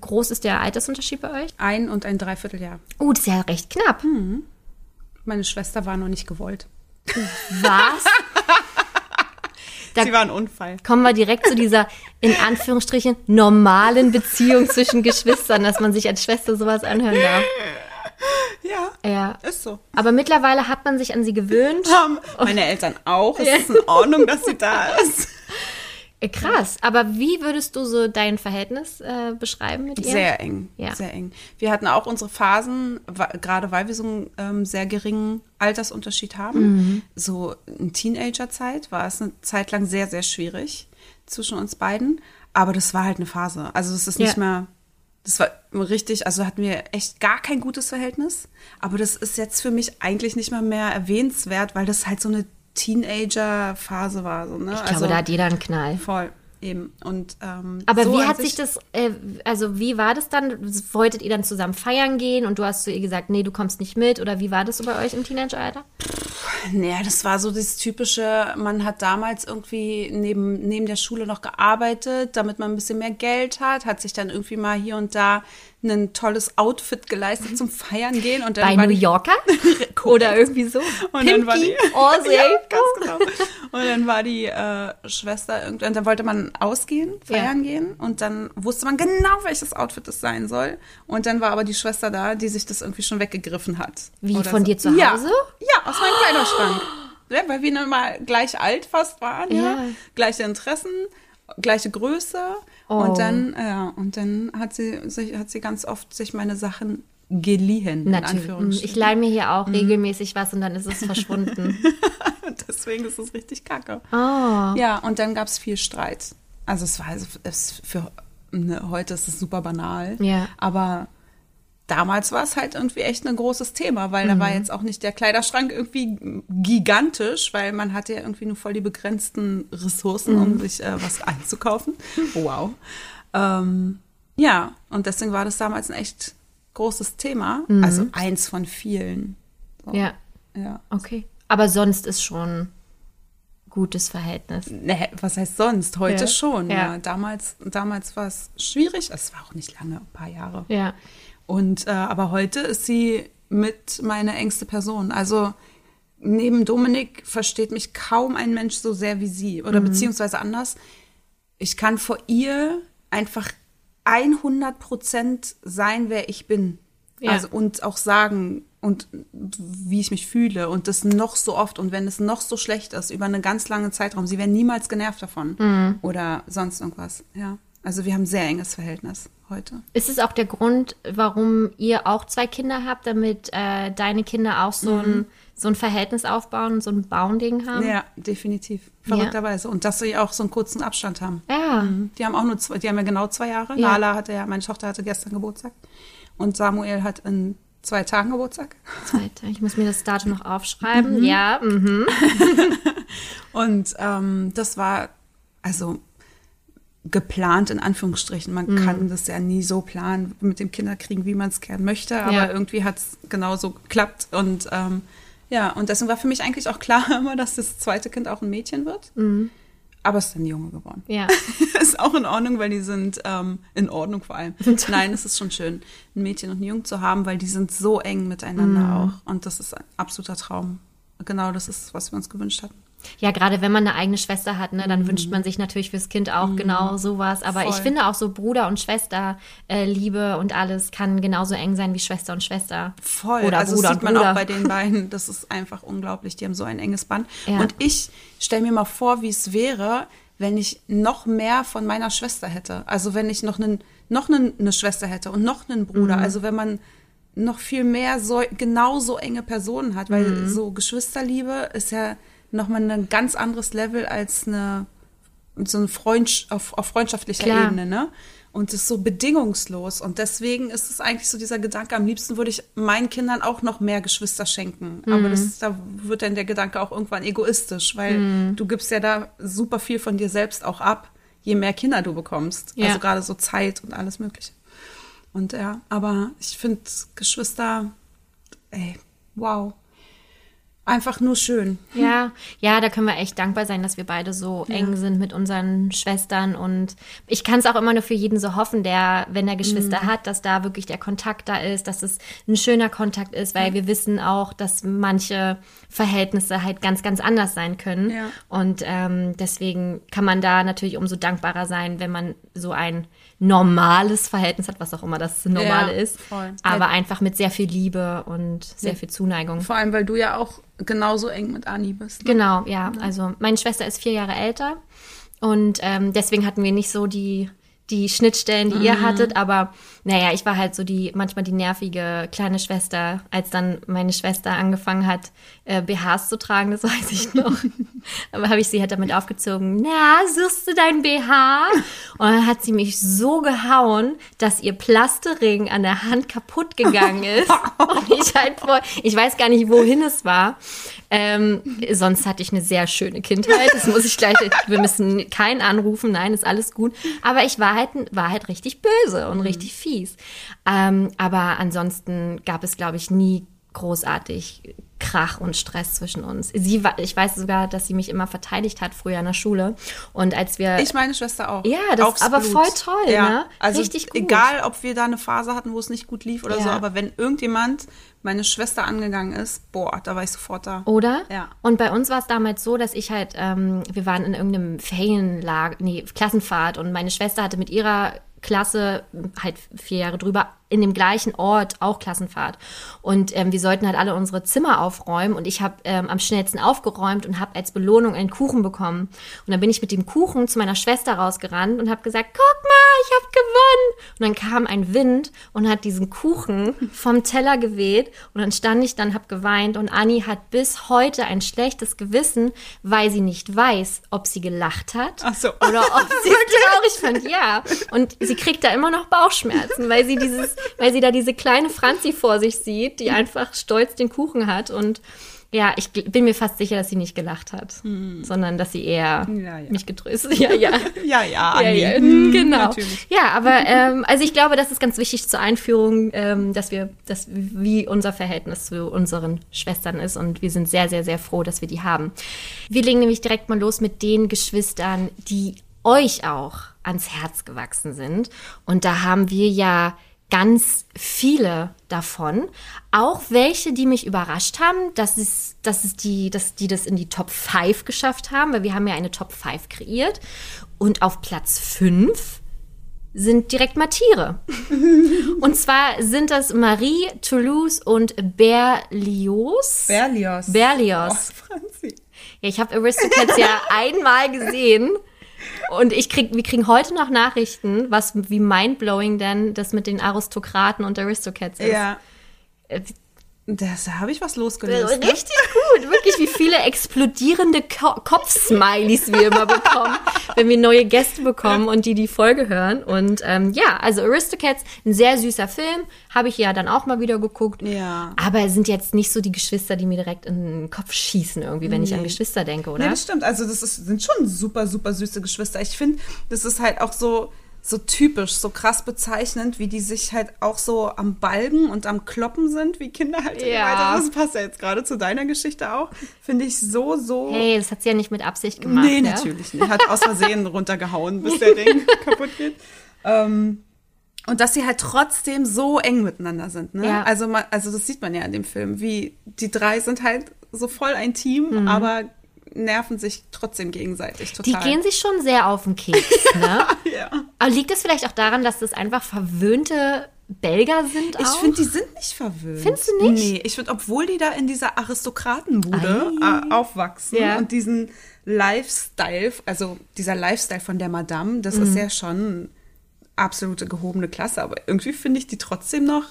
groß ist der Altersunterschied bei euch? Ein und ein Dreivierteljahr. Oh, das ist ja recht knapp. Hm. Meine Schwester war noch nicht gewollt. Was? Da- Sie war ein Unfall. Kommen wir direkt zu dieser, in Anführungsstrichen, normalen Beziehung zwischen Geschwistern, dass man sich als Schwester sowas anhören darf. Ja, Ja. ist so. Aber mittlerweile hat man sich an sie gewöhnt. Haben meine Eltern auch. Es ist in Ordnung, dass sie da ist. Äh, Krass. Aber wie würdest du so dein Verhältnis äh, beschreiben mit ihr? Sehr eng, Ja. sehr eng. Wir hatten auch unsere Phasen, gerade weil wir so einen ähm, sehr geringen Altersunterschied haben. Mhm. So in Teenagerzeit war es eine Zeit lang sehr, sehr schwierig zwischen uns beiden. Aber das war halt eine Phase. Also es ist nicht Ja. mehr, das war richtig, also hatten wir echt gar kein gutes Verhältnis. Aber das ist jetzt für mich eigentlich nicht mal mehr erwähnenswert, weil das halt so eine Teenager-Phase war. So, ne? Ich glaube, da hat jeder einen Knall. Voll, eben. Und, ähm, Aber so wie hat sich das, äh, also wie war das dann? Wolltet ihr dann zusammen feiern gehen und du hast zu ihr gesagt, nee, du kommst nicht mit? Oder wie war das so bei euch im Teenageralter? Naja, das war so das typische, man hat damals irgendwie neben, neben der Schule noch gearbeitet, damit man ein bisschen mehr Geld hat, hat sich dann irgendwie mal hier und da ein tolles Outfit geleistet zum Feiern gehen. Und dann Bei war New Yorker? Oder irgendwie so? Und dann war die, Aussie. ja, ganz genau. Und dann war die äh, Schwester irgendwie, und dann wollte man ausgehen, feiern gehen und dann wusste man genau, welches Outfit es sein soll. Und dann war aber die Schwester da, die sich das irgendwie schon weggegriffen hat. Wie, von so. dir zu Ja. Hause? Ja, aus meinem Kleiderschrank. Ja, weil wir mal gleich alt fast waren, ja. Ja. Gleiche Interessen, gleiche Größe. Oh. Und dann, ja, und dann hat sie sich, hat sie ganz oft sich meine Sachen geliehen, Natürlich. Ich leih mir hier auch regelmäßig was und dann ist es verschwunden. Deswegen ist es richtig kacke. oh. Ja, und dann gab es viel Streit. Also es war also es für ne, heute ist es super banal. Ja. Aber damals war es halt irgendwie echt ein großes Thema, weil da war jetzt auch nicht der Kleiderschrank irgendwie gigantisch, weil man hatte ja irgendwie nur voll die begrenzten Ressourcen, um sich äh, was einzukaufen. Wow. Ähm, ja, und deswegen war das damals ein echt großes Thema. Also eins von vielen. So. Ja, ja. okay. Aber sonst ist schon gutes Verhältnis. Ne, was heißt sonst? Heute Ja. schon. Ja. Ja. Damals, damals war es schwierig. Es war auch nicht lange, ein paar Jahre. Ja. Und äh, aber heute ist sie mit meine engste Person. Also neben Dominik versteht mich kaum ein Mensch so sehr wie sie. Oder beziehungsweise anders. Ich kann vor ihr einfach 100 Prozent sein, wer ich bin. Ja. Also und auch sagen und wie ich mich fühle und das noch so oft und wenn es noch so schlecht ist über einen ganz langen Zeitraum, sie werden niemals genervt davon oder sonst irgendwas. Ja, also wir haben ein sehr enges Verhältnis heute. Ist es auch der Grund, warum ihr auch zwei Kinder habt, damit äh, deine Kinder auch so, ein, so ein Verhältnis aufbauen so ein Bounding haben? Ja, definitiv. Verrückterweise. Und dass sie auch so einen kurzen Abstand haben. Ja. Mhm. Die haben auch nur zwei, die haben ja genau zwei Jahre. Ja. Nala hatte ja, meine Tochter hatte gestern Geburtstag. Und Samuel hat in zwei Tagen Geburtstag. Zweite. Ich muss mir das Datum noch aufschreiben. Ja, mhm. Und ähm, das war also geplant in Anführungsstrichen. Man kann das ja nie so planen mit dem Kinderkriegen, wie man es gern möchte, aber Ja. irgendwie hat es genauso geklappt. Und ähm, ja, und deswegen war für mich eigentlich auch klar immer, dass das zweite Kind auch ein Mädchen wird. Aber es ist ein Junge geworden. ja. ist auch in Ordnung, weil die sind ähm, in Ordnung vor allem. Nein, es ist schon schön, ein Mädchen und einen Jungen zu haben, weil die sind so eng miteinander auch. Und das ist ein absoluter Traum. Genau das ist, was wir uns gewünscht hatten. Ja, gerade wenn man eine eigene Schwester hat, ne, dann wünscht man sich natürlich fürs Kind auch genau sowas. Aber ich Mhm. Voll. finde auch so Bruder und Schwester, äh, Liebe und alles kann genauso eng sein wie Schwester und Schwester. Voll. Oder also Bruder das sieht man Bruder. auch bei den beiden. Das ist einfach unglaublich. Die haben so ein enges Band. Ja. Und ich stelle mir mal vor, wie es wäre, wenn ich noch mehr von meiner Schwester hätte. Also wenn ich noch, einen, noch einen, eine Schwester hätte und noch einen Bruder. Mhm. Also wenn man noch viel mehr so, genauso enge Personen hat, weil Mhm. so Geschwisterliebe ist ja nochmal ein ganz anderes Level als eine so eine Freund, auf, auf freundschaftlicher Klar. Ebene, ne? Und es ist so bedingungslos. Und deswegen ist es eigentlich so dieser Gedanke, am liebsten würde ich meinen Kindern auch noch mehr Geschwister schenken. Mhm. Aber das, da wird dann der Gedanke auch irgendwann egoistisch, weil Mhm. du gibst ja da super viel von dir selbst auch ab, je mehr Kinder du bekommst. Ja. Also gerade so Zeit und alles Mögliche. Und ja, aber ich finde Geschwister, ey, wow. Einfach nur schön. Ja, ja, da können wir echt dankbar sein, dass wir beide so eng sind mit unseren Schwestern. Und ich kann es auch immer nur für jeden so hoffen, der, wenn er Geschwister Mhm. hat, dass da wirklich der Kontakt da ist, dass es ein schöner Kontakt ist, weil wir wissen auch, dass manche Verhältnisse halt ganz, ganz anders sein können. Ja. Und ähm, deswegen kann man da natürlich umso dankbarer sein, wenn man so ein normales Verhältnis hat, was auch immer das normale Ja, ist. voll. Aber einfach mit sehr viel Liebe und sehr viel Zuneigung. Vor allem, weil du ja auch genauso eng mit Ani bist. Ne? Genau, ja. Also meine Schwester ist vier Jahre älter und ähm, deswegen hatten wir nicht so die die Schnittstellen, die ihr hattet, aber naja, ich war halt so die manchmal die nervige kleine Schwester, als dann meine Schwester angefangen hat, äh, BHs zu tragen, das weiß ich noch. aber habe ich sie halt damit aufgezogen, na, suchst du dein BH? Und dann hat sie mich so gehauen, dass ihr Plastering an der Hand kaputt gegangen ist. Und ich halt voll, ich weiß gar nicht, wohin es war. Ähm, sonst hatte ich eine sehr schöne Kindheit. Das muss ich gleich, wir müssen keinen anrufen, nein, ist alles gut. Aber ich war halt, war halt richtig böse und richtig fies. Ähm, aber ansonsten gab es, glaube ich, nie großartig Krach und Stress zwischen uns. Sie war, ich weiß sogar, dass sie mich immer verteidigt hat früher in der Schule. Und als wir Ich meine Schwester auch. Ja, das- Aufs aber Blut. voll toll, ne? Also Richtig gut. egal, ob wir da eine Phase hatten, wo es nicht gut lief oder Ja. so, aber wenn irgendjemand meine Schwester angegangen ist, boah, da war ich sofort da. Oder? Ja. Und bei uns war es damals so, dass ich halt, ähm, wir waren in irgendeinem Ferienlager, nee, Klassenfahrt und meine Schwester hatte mit ihrer Klasse halt vier Jahre drüber in dem gleichen Ort auch Klassenfahrt. Und ähm, wir sollten halt alle unsere Zimmer aufräumen und ich habe ähm, am schnellsten aufgeräumt und habe als Belohnung einen Kuchen bekommen. Und dann bin ich mit dem Kuchen zu meiner Schwester rausgerannt und habe gesagt, guck mal, ich habe gewonnen. Und dann kam ein Wind und hat diesen Kuchen vom Teller geweht. Und dann stand ich dann, hab geweint. Und Annie hat bis heute ein schlechtes Gewissen, weil sie nicht weiß, ob sie gelacht hat Ach so. oder ob sie es traurig fand. Ja. Und sie kriegt da immer noch Bauchschmerzen, weil sie dieses, weil sie da diese kleine Franzi vor sich sieht, die einfach stolz den Kuchen hat und ja, ich bin mir fast sicher, dass sie nicht gelacht hat, sondern dass sie eher Ja, ja. mich getröstet. Ja, ja. Ja, ja, Ja, ja, Hm, genau. Natürlich. Ja, aber ähm, also ich glaube, das ist ganz wichtig zur Einführung, ähm, dass wir, dass wie unser Verhältnis zu unseren Schwestern ist und wir sind sehr, sehr, sehr froh, dass wir die haben. Wir legen nämlich direkt mal los mit den Geschwistern, die euch auch ans Herz gewachsen sind. Und da haben wir ja ganz viele davon. Auch welche, die mich überrascht haben, dass, es, dass, es die, dass die das in die Top 5 geschafft haben, weil wir haben ja eine Top 5 kreiert. Und auf Platz 5 sind direkt mal Tiere. und zwar sind das Marie, Toulouse und Berlioz. Berlioz. Berlioz. Oh, Franzi. Ja, ich habe Aristocats ja einmal gesehen. Und ich krieg, wir kriegen heute noch Nachrichten, was wie mindblowing denn das mit den Aristokraten und Aristocats ist. Ja. Äh, Das habe ich was losgelöst. Ne? Richtig gut, wirklich, wie viele explodierende Ko Kopfsmileys wir immer bekommen, wenn wir neue Gäste bekommen und die die Folge hören. Und ähm, ja, also Aristocats, ein sehr süßer Film, habe ich ja dann auch mal wieder geguckt. Ja. Aber es sind jetzt nicht so die Geschwister, die mir direkt in den Kopf schießen irgendwie, wenn ich an Geschwister denke, oder? Nee, das stimmt. Also das ist, sind schon super, super süße Geschwister. Ich finde, das ist halt auch so, so typisch, so krass bezeichnend, wie die sich halt auch so am Balgen und am Kloppen sind, wie Kinder halt. Ja. Das passt ja jetzt gerade zu deiner Geschichte auch. Finde ich so, so... Hey, das hat sie ja nicht mit Absicht gemacht. nee, ja? natürlich nicht. Hat aus Versehen runtergehauen, bis der Ring kaputt geht. Ähm, und dass sie halt trotzdem so eng miteinander sind. Ne? Ja. Also, man, also das sieht man ja in dem Film, wie die drei sind halt so voll ein Team, Mhm. aber nerven sich trotzdem gegenseitig Die total. gehen sich schon sehr auf den Keks, ne? ja. Aber liegt es vielleicht auch daran, dass das einfach verwöhnte Belger sind Ich auch? finde, die sind nicht verwöhnt. Findest du nicht? Nee, ich finde, obwohl die da in dieser Aristokratenbude äh, aufwachsen Ja. und diesen Lifestyle, also dieser Lifestyle von der Madame, das Mhm. ist ja schon absolute gehobene Klasse, aber irgendwie finde ich die trotzdem noch,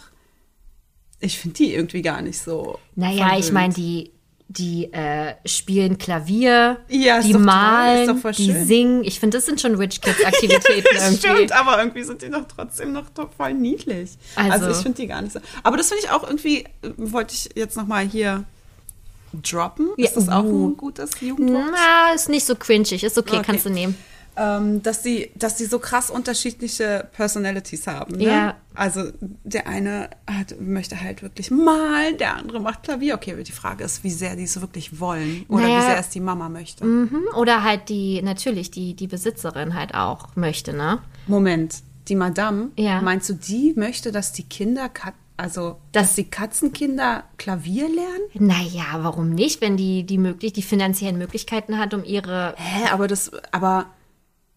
ich finde die irgendwie gar nicht so. Naja, ich verwöhnt. meine, die, die äh, spielen Klavier, Ja, die malen, die singen. Ich finde, das sind schon Rich Kids Aktivitäten Das irgendwie. stimmt, aber irgendwie sind die doch trotzdem noch voll niedlich. Also, Also- ich finde die gar nicht so. Aber das finde ich auch irgendwie, äh, wollte ich jetzt nochmal hier droppen. Ja, Ist das auch uh. ein gutes Jugendwort? Na, ist nicht so cringig. Ist okay, Okay. kannst du nehmen. Ähm, dass sie, dass sie so krass unterschiedliche Personalities haben. Ne? Ja. Also der eine hat, möchte halt wirklich malen, der andere macht Klavier. Okay, die Frage ist, wie sehr die es wirklich wollen oder Naja. wie sehr es die Mama möchte. Mhm. Oder halt die, natürlich, die, die Besitzerin halt auch möchte, ne? Moment, die Madame, Ja. meinst du, die möchte, dass die Kinder, Kat also dass Das- die Katzenkinder Klavier lernen? Naja, warum nicht, wenn die, die möglich, die finanziellen Möglichkeiten hat, um ihre. Hä, aber das, aber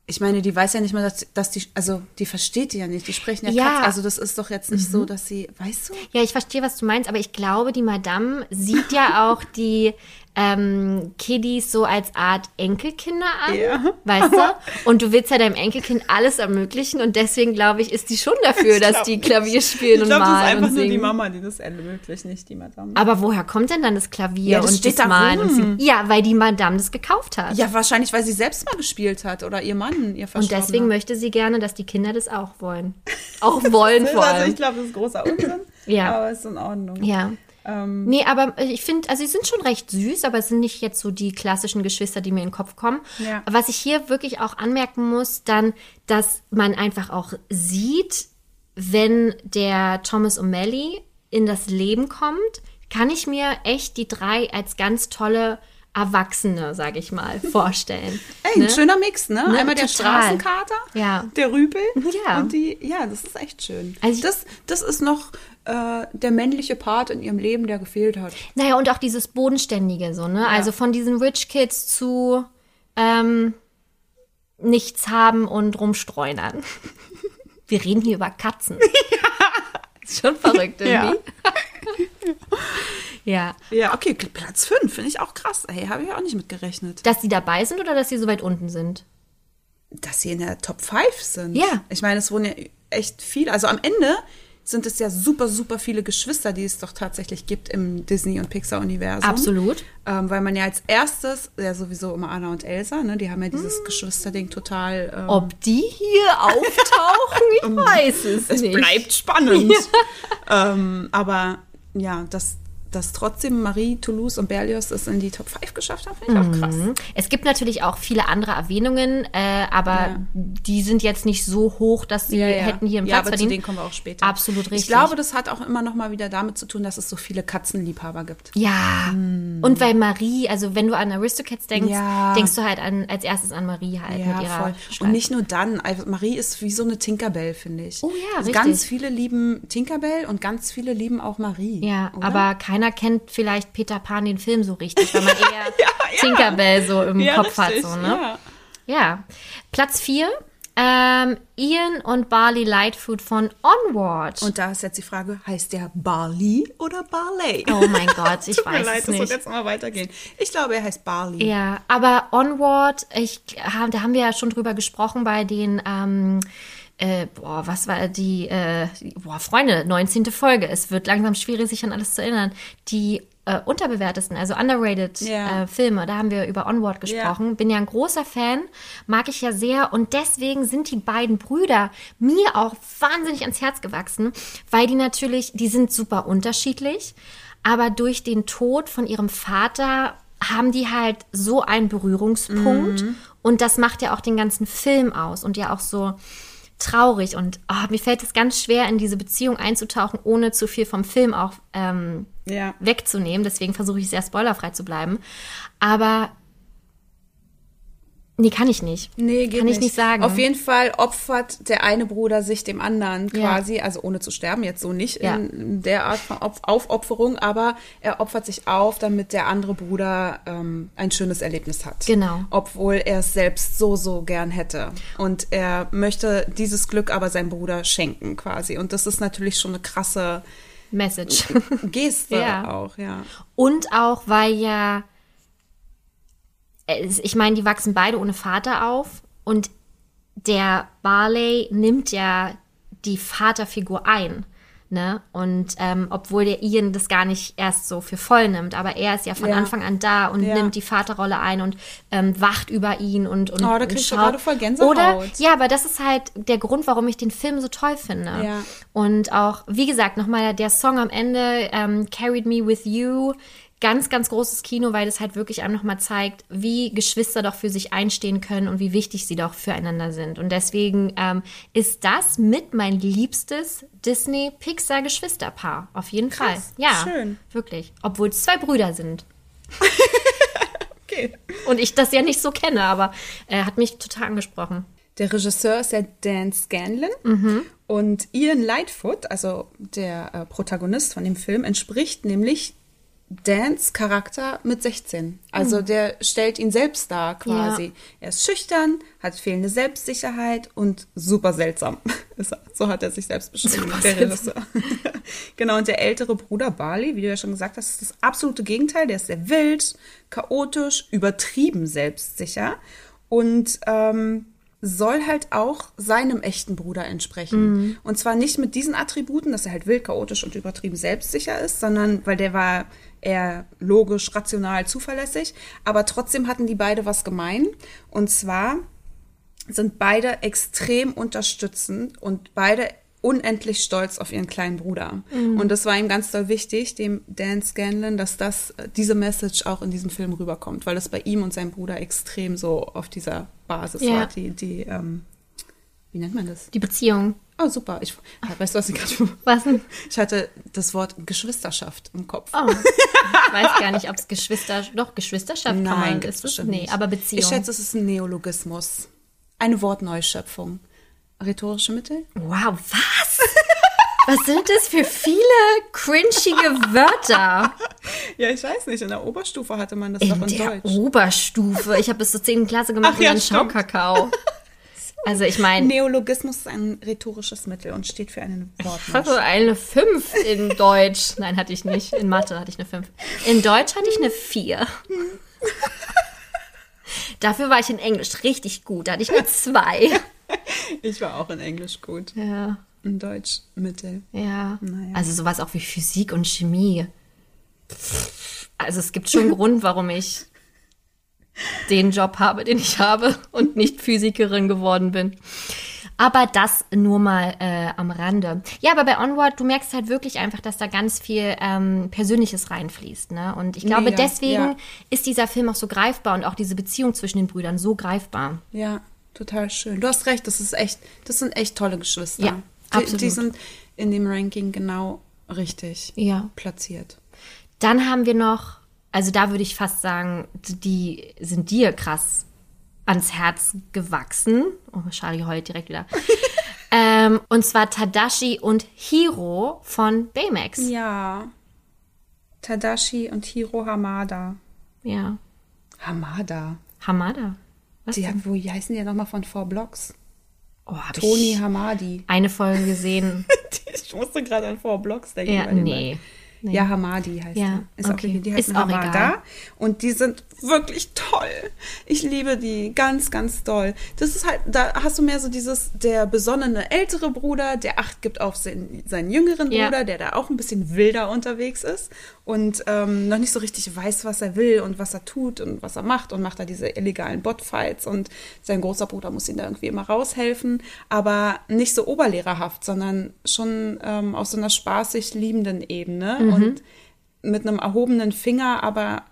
ich meine, die weiß ja nicht mal, dass, dass die, also die versteht die ja nicht, die sprechen ja, Ja. Katz, also das ist doch jetzt nicht so, dass sie, weißt du? Ja, ich verstehe, was du meinst, aber ich glaube, die Madame sieht ja auch die ähm, Kiddies so als Art Enkelkinder an, Ja. weißt du? Und du willst ja deinem Enkelkind alles ermöglichen und deswegen glaube ich, ist die schon dafür, Ich dass glaub die nicht. Klavier spielen Ich und glaube, das ist malen einfach nur die. Mama, die das ermöglicht, nicht die Madame. Aber woher kommt denn dann das Klavier Ja, das und steht das da Malen und. Singen? Ja, weil die Madame das gekauft hat. ja, wahrscheinlich, weil sie selbst mal gespielt hat oder ihr Mann, ihr und deswegen möchte sie gerne, dass die Kinder das auch wollen. Auch wollen vor Also allem. ich glaube, das ist großer Unsinn, Ja. aber ist in Ordnung. Ja. Ähm, Nee, aber ich finde, also sie sind schon recht süß, aber es sind nicht jetzt so die klassischen Geschwister, die mir in den Kopf kommen. Ja. Was ich hier wirklich auch anmerken muss, dann, dass man einfach auch sieht, wenn der Thomas O'Malley in das Leben kommt, kann ich mir echt die drei als ganz tolle Erwachsene, sage ich mal, vorstellen. Ey, ein schöner Mix, ne? Ne, Einmal der total. Straßenkater, Ja. der Rüpel Ja. und die, ja, das ist echt schön. Also das, das ist noch äh, der männliche Part in ihrem Leben, der gefehlt hat. Naja, und auch dieses Bodenständige so, ne? Also von diesen Rich Kids zu ähm, nichts haben und rumstreunern. Wir reden hier über Katzen. Ist schon verrückt irgendwie. Ja. Ja, okay, Platz 5 finde ich auch krass. Ey, habe ich auch nicht mitgerechnet. Dass sie dabei sind oder dass sie so weit unten sind? dass sie in der Top 5 sind. Ja. Ich meine, es wurden ja echt viele. Also am Ende sind es ja super, super viele Geschwister, die es doch tatsächlich gibt im Disney- und Pixar-Universum. Absolut. Ähm, weil man ja als erstes, ja sowieso immer Anna und Elsa, ne, die haben ja dieses Geschwisterding total. Ähm, Ob die hier auftauchen, ich weiß es, es nicht. bleibt spannend. ähm, aber ja, dass, dass trotzdem Marie, Toulouse und Berlioz es in die Top 5 geschafft haben, finde ich auch krass. Mhm. Es gibt natürlich auch viele andere Erwähnungen, äh, aber Ja. die sind jetzt nicht so hoch, dass sie hätten hier ja, Platz aber verdient. zu denen kommen wir auch später. Absolut richtig. Ich glaube, das hat auch immer noch mal wieder damit zu tun, dass es so viele Katzenliebhaber gibt. Ja. Und weil Marie, also wenn du an Aristocats denkst. Ja. denkst du halt an, als erstes an Marie halt mit ihrer Gestalt. Und nicht nur dann. Also Marie ist wie so eine Tinkerbell, finde ich. Oh ja, also richtig. Ganz viele lieben Tinkerbell und ganz viele lieben auch Marie. Ja, oder? aber keiner kennt vielleicht Peter Pan den Film so richtig, weil man eher Tinkerbell so im ja, Kopf richtig, hat. So, ne? ja. Ja. Platz 4, ähm, Ian und Barley Lightfoot von Onward. Und da ist jetzt die Frage, heißt der Barley oder Barley? oh mein Gott, ich Tut mir weiß leid, es das wird nicht. jetzt mal weitergehen. Ich glaube, er heißt Barley. Ja, aber Onward, ich, da haben wir ja schon drüber gesprochen bei den, ähm, äh, boah, was war die, äh, boah, Freunde, 19. Folge. Es wird langsam schwierig, sich an alles zu erinnern. Die äh, unterbewertesten, also underrated Ja. äh, Filme, da haben wir über Onward gesprochen. Bin ja ein großer Fan, mag ich ja sehr und deswegen sind die beiden Brüder mir auch wahnsinnig ans Herz gewachsen, weil die natürlich, die sind super unterschiedlich, aber durch den Tod von ihrem Vater haben die halt so einen Berührungspunkt und das macht ja auch den ganzen Film aus und ja auch so traurig und oh, mir fällt es ganz schwer, in diese Beziehung einzutauchen, ohne zu viel vom Film auch ähm, Ja. wegzunehmen. Deswegen versuche ich sehr spoilerfrei zu bleiben. Aber nee, kann ich nicht. Nee, geht Kann ich nicht. nicht sagen. Auf jeden Fall opfert der eine Bruder sich dem anderen Ja. quasi, also ohne zu sterben, jetzt so nicht Ja. in der Art von Op Aufopferung, aber er opfert sich auf, damit der andere Bruder ähm, ein schönes Erlebnis hat. Genau. Obwohl er es selbst so, so gern hätte. Und er möchte dieses Glück aber seinem Bruder schenken quasi. Und das ist natürlich schon eine krasse Message. Geste Ja. auch, ja. Und auch, weil ja, ich meine, die wachsen beide ohne Vater auf und der Barley nimmt ja die Vaterfigur ein. Ne? Und ähm, obwohl der Ian das gar nicht erst so für voll nimmt, aber er ist ja von Ja. Anfang an da und Ja. nimmt die Vaterrolle ein und ähm, wacht über ihn und und Oh, da und kriegst du schaut- gerade voll Gänsehaut. Oder ja, aber das ist halt der Grund, warum ich den Film so toll finde. Ja. Und auch, wie gesagt, nochmal der Song am Ende, ähm, Carried Me With You, ganz, ganz großes Kino, weil es halt wirklich einem nochmal zeigt, wie Geschwister doch für sich einstehen können und wie wichtig sie doch füreinander sind. Und deswegen ähm, ist das mit mein liebstes Disney-Pixar-Geschwisterpaar. Auf jeden Fall. Ja, schön. wirklich. Obwohl es zwei Brüder sind. Okay. Und ich das ja nicht so kenne, aber äh, hat mich total angesprochen. Der Regisseur ist ja Dan Scanlon und Ian Lightfoot, also der äh, Protagonist von dem Film, entspricht nämlich Dans Charakter mit 16. Also der stellt ihn selbst dar quasi. Ja. Er ist schüchtern, hat fehlende Selbstsicherheit und super seltsam. So hat er sich selbst beschrieben, genau, und der ältere Bruder Barley, wie du ja schon gesagt hast, ist das absolute Gegenteil. Der ist sehr wild, chaotisch, übertrieben selbstsicher und ähm, soll halt auch seinem echten Bruder entsprechen. Und zwar nicht mit diesen Attributen, dass er halt wild, chaotisch und übertrieben selbstsicher ist, sondern weil der war eher logisch, rational, zuverlässig. Aber trotzdem hatten die beide was gemein. Und zwar sind beide extrem unterstützend und beide unendlich stolz auf ihren kleinen Bruder. Und das war ihm ganz doll wichtig, dem Dan Scanlon, dass das, äh, diese Message auch in diesem Film rüberkommt, weil das bei ihm und seinem Bruder extrem so auf dieser Basis Ja. war, die, die, ähm, wie nennt man das? Die Beziehung. Oh, super. Ich, weißt du, was ich gerade, Was denn? ich hatte das Wort Geschwisterschaft im Kopf. Oh, ich weiß gar nicht, ob es Geschwister, doch Geschwisterschaft kann man, Nein, ist es? Nee, nicht. aber Beziehung. Ich schätze, es ist ein Neologismus. Eine Wortneuschöpfung. Rhetorische Mittel? wow, was? Was sind das für viele cringige Wörter? Ja, ich weiß nicht. In der Oberstufe hatte man das doch In in der Deutsch. Oberstufe. Ich habe bis zur 10. Klasse gemacht Ach und ja, dann stimmt. Schaukakao. Also ich meine, Neologismus ist ein rhetorisches Mittel und steht für eine ich Wortneuschöpfung. hatte eine 5 in Deutsch. Nein, hatte ich nicht. In Mathe hatte ich eine 5. In Deutsch hatte ich eine 4. Dafür war ich in Englisch richtig gut. Da hatte ich eine zwei. Ich war auch in Englisch gut. Ja. In Deutsch Mittel. Ja. Naja. Also sowas auch wie Physik und Chemie. Also es gibt schon einen Grund, warum ich den Job habe, den ich habe und nicht Physikerin geworden bin. Aber das nur mal äh, am Rande. Ja, aber bei Onward, du merkst halt wirklich einfach, dass da ganz viel ähm, Persönliches reinfließt. Ne? Und ich glaube, Mega, deswegen ja. ist dieser Film auch so greifbar und auch diese Beziehung zwischen den Brüdern so greifbar. Ja, total schön. Du hast recht, das ist echt, das sind echt tolle Geschwister. Ja, die, absolut. die sind in dem Ranking genau richtig Ja. platziert. Dann haben wir noch, also da würde ich fast sagen, die sind dir krass ans Herz gewachsen. Oh, schade, ich heule direkt wieder. ähm, und zwar Tadashi und Hiro von Baymax. Ja. Tadashi und Hiro Hamada. Ja. Hamada. Hamada. Was Die, denn? wo wie heißen die ja nochmal von Four Blocks? Oh, hab Toni Hamadi. eine Folge gesehen. Ich musste gerade an Four Blocks denken. ja, bei dem nee. Ja, Hamadi heißt Ja, die. Ist okay. auch, die auch Hamada. Und die sind wirklich toll. Ich liebe die ganz, ganz doll. Das ist halt, da hast du mehr so dieses, der besonnene ältere Bruder, der Acht gibt auf seinen, seinen jüngeren Ja. Bruder, der da auch ein bisschen wilder unterwegs ist und ähm, noch nicht so richtig weiß, was er will und was er tut und was er macht und macht da diese illegalen Botfights und sein großer Bruder muss ihm da irgendwie immer raushelfen, aber nicht so oberlehrerhaft, sondern schon ähm, auf so einer spaßig liebenden Ebene Mhm. und mit einem erhobenen Finger, aber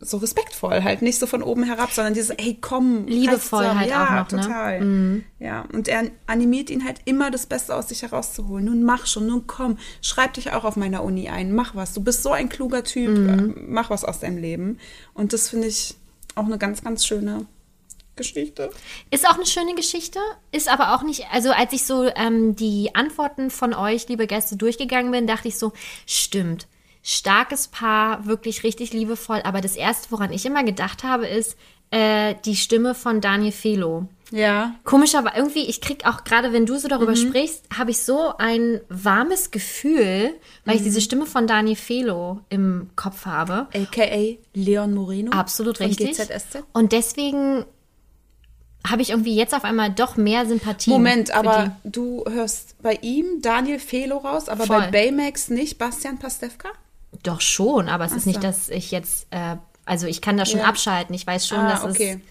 so respektvoll, halt nicht so von oben herab, sondern dieses, hey, komm, reiß Liebevoll halt ja, auch noch, ne? total. Ja, und er animiert ihn halt immer das Beste aus sich herauszuholen. Nun mach schon, nun komm, schreib dich auch auf meiner Uni ein, mach was. Du bist so ein kluger Typ, Mhm. äh, mach was aus deinem Leben. Und das finde ich auch eine ganz, ganz schöne Geschichte. Ist auch eine schöne Geschichte, ist aber auch nicht, also als ich so ähm, die Antworten von euch, liebe Gäste, durchgegangen bin, dachte ich so, stimmt, starkes Paar, wirklich richtig liebevoll, aber das Erste, woran ich immer gedacht habe, ist äh, die Stimme von Daniel Felo. Ja. Komisch, aber irgendwie, ich krieg auch gerade, wenn du so darüber Mhm. sprichst, habe ich so ein warmes Gefühl, weil Mhm. ich diese Stimme von Daniel Felo im Kopf habe. AKA Leon Moreno. Absolut von richtig. GZSZ. Und deswegen habe ich irgendwie jetzt auf einmal doch mehr Sympathie. Moment, aber du hörst bei ihm Daniel Felo raus, aber Voll. bei Baymax nicht Bastian Pastewka? Doch schon, aber es ist so. nicht, dass ich jetzt, äh, also ich kann das schon Ja. abschalten. Ich weiß schon, dass ah, okay. es.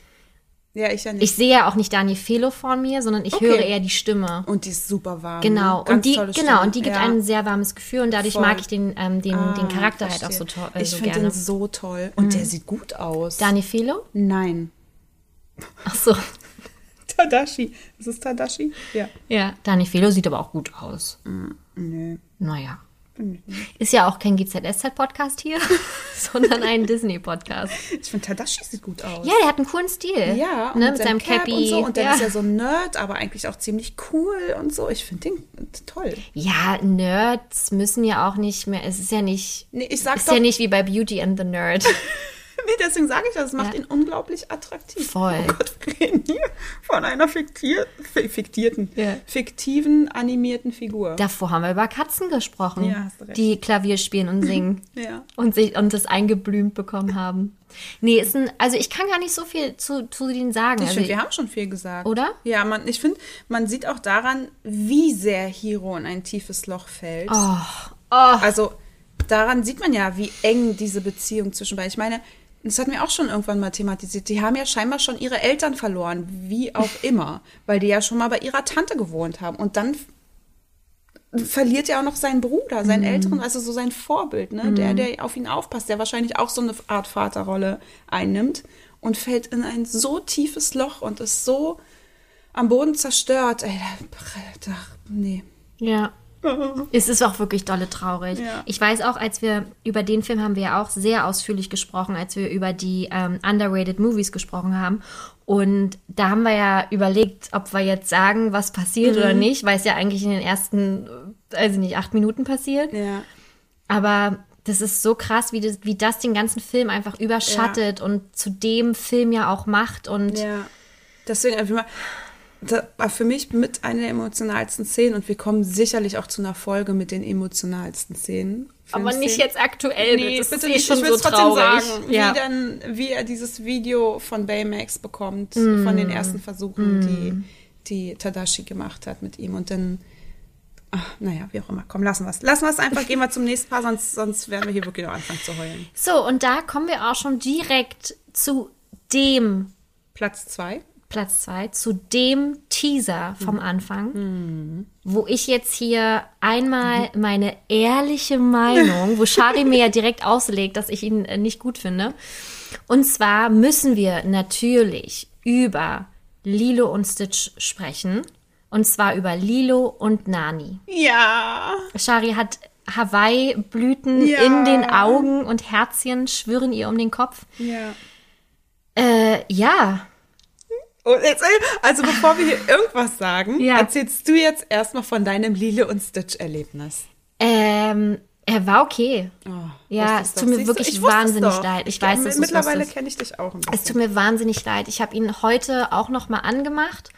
Ja, ich ja nicht. Ich sehe ja auch nicht Daniel Felo vor mir, sondern ich Okay. höre eher die Stimme. und die ist super warm. Genau, ne? Ganz und die, genau, Stimme. und die gibt ja. ein sehr warmes Gefühl und dadurch Voll. mag ich den, ähm, den, den Ah, Charakter halt auch so, verstehe. toll, äh, Ich so finde. Mhm. den so toll. Und der sieht gut aus. Daniel Felo? Nein. Ach so. Tadashi. Ist es Tadashi? Ja. Ja, Daniel Felo sieht aber auch gut aus. Nö. Naja. Ist ja auch kein GZSZ-Podcast hier, sondern ein Disney-Podcast. Ich finde, Tadashi sieht gut aus. Ja, der hat einen coolen Stil. Ja, und ne, mit mit seinem Cap Cappy. und so. Und der ja. ist ja so ein Nerd, aber eigentlich auch ziemlich cool und so. Ich finde den toll. ja, Nerds müssen ja auch nicht mehr. Es ist ja nicht. Nee, ich sag ist doch- ja nicht wie bei Beauty and the Nerd. Nee, deswegen sage ich das. Es macht Ja. ihn unglaublich attraktiv. Voll. Oh Gott, wir reden hier von einer fiktier fi- fiktierten, Ja. fiktiven, animierten Figur. Davor haben wir über Katzen gesprochen, Ja, hast recht. die Klavier spielen und singen. Ja. Und, sich, und das eingeblümt bekommen haben. Nee, ist ein, also ich kann gar nicht so viel zu, zu denen sagen. Ich also, finde, wir haben schon viel gesagt. Oder? Ja, man, ich finde, man sieht auch daran, wie sehr Hiro in ein tiefes Loch fällt. Oh, Also daran sieht man ja, wie eng diese Beziehung zwischen beiden. Ich meine, das hatten wir auch schon irgendwann mal thematisiert. Die haben ja scheinbar schon ihre Eltern verloren, wie auch immer, weil die ja schon mal bei ihrer Tante gewohnt haben. Und dann verliert er auch noch seinen Bruder, seinen älteren, also so sein Vorbild, ne? der, der auf ihn aufpasst, der wahrscheinlich auch so eine Art Vaterrolle einnimmt und fällt in ein so tiefes Loch und ist so am Boden zerstört. Ey, da, da, nee. Ja. Es ist auch wirklich dolle traurig. Ja. Ich weiß auch, als wir über den Film haben wir ja auch sehr ausführlich gesprochen, als wir über die ähm, underrated Movies gesprochen haben. Und da haben wir ja überlegt, ob wir jetzt sagen, was passiert oder nicht, weil es ja eigentlich in den ersten, äh, also nicht, acht Minuten passiert. Ja. Aber das ist so krass, wie das, wie das den ganzen Film einfach überschattet und zu dem Film ja auch macht. Und Ja. Deswegen, also, das war für mich mit einer der emotionalsten Szenen und wir kommen sicherlich auch zu einer Folge mit den emotionalsten Szenen. Aber nicht jetzt aktuell. Nee, das bitte ist nicht. schon ich will so es trotzdem traurig. sagen, ja. wie, dann, wie er dieses Video von Baymax bekommt, Mm. von den ersten Versuchen, die, die Tadashi gemacht hat mit ihm. Und dann, ach, naja, wie auch immer. Komm, lassen wir es. Lassen wir es einfach, gehen wir zum nächsten Paar, sonst, sonst werden wir hier wirklich noch anfangen zu heulen. So, und da kommen wir auch schon direkt zu dem Platz zwei. Platz zwei, zu dem Teaser vom Anfang, wo ich jetzt hier einmal meine ehrliche Meinung, wo Shari mir ja direkt auslegt, dass ich ihn äh, nicht gut finde. Und zwar müssen wir natürlich über Lilo und Stitch sprechen. Und zwar über Lilo und Nani. Ja. Shari hat Hawaii-Blüten Ja. in den Augen und Herzchen schwirren ihr um den Kopf. Ja. Äh, ja, Und erzähl, also bevor wir hier irgendwas sagen, Ja. erzählst du jetzt erstmal von deinem Lilo und Stitch-Erlebnis. ähm, er war okay. Oh, Ja, es tut mir Siehst wirklich ich es wahnsinnig leid. Ich weiß, dass du's Mittlerweile kenne ich dich auch ein Es tut mir wahnsinnig leid. Ich habe ihn heute auch noch mal angemacht.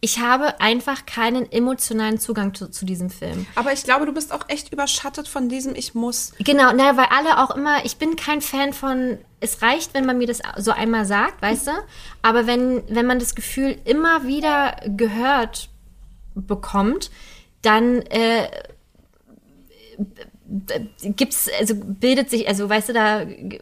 Ich habe einfach keinen emotionalen Zugang zu, zu diesem Film. Aber ich glaube, du bist auch echt überschattet von diesem Ich muss. Genau, na, weil alle auch immer, ich bin kein Fan von, es reicht, wenn man mir das so einmal sagt, weißt du? Aber wenn, wenn man das Gefühl immer wieder gehört bekommt, dann äh, gibt's, also bildet sich, also weißt du, da g-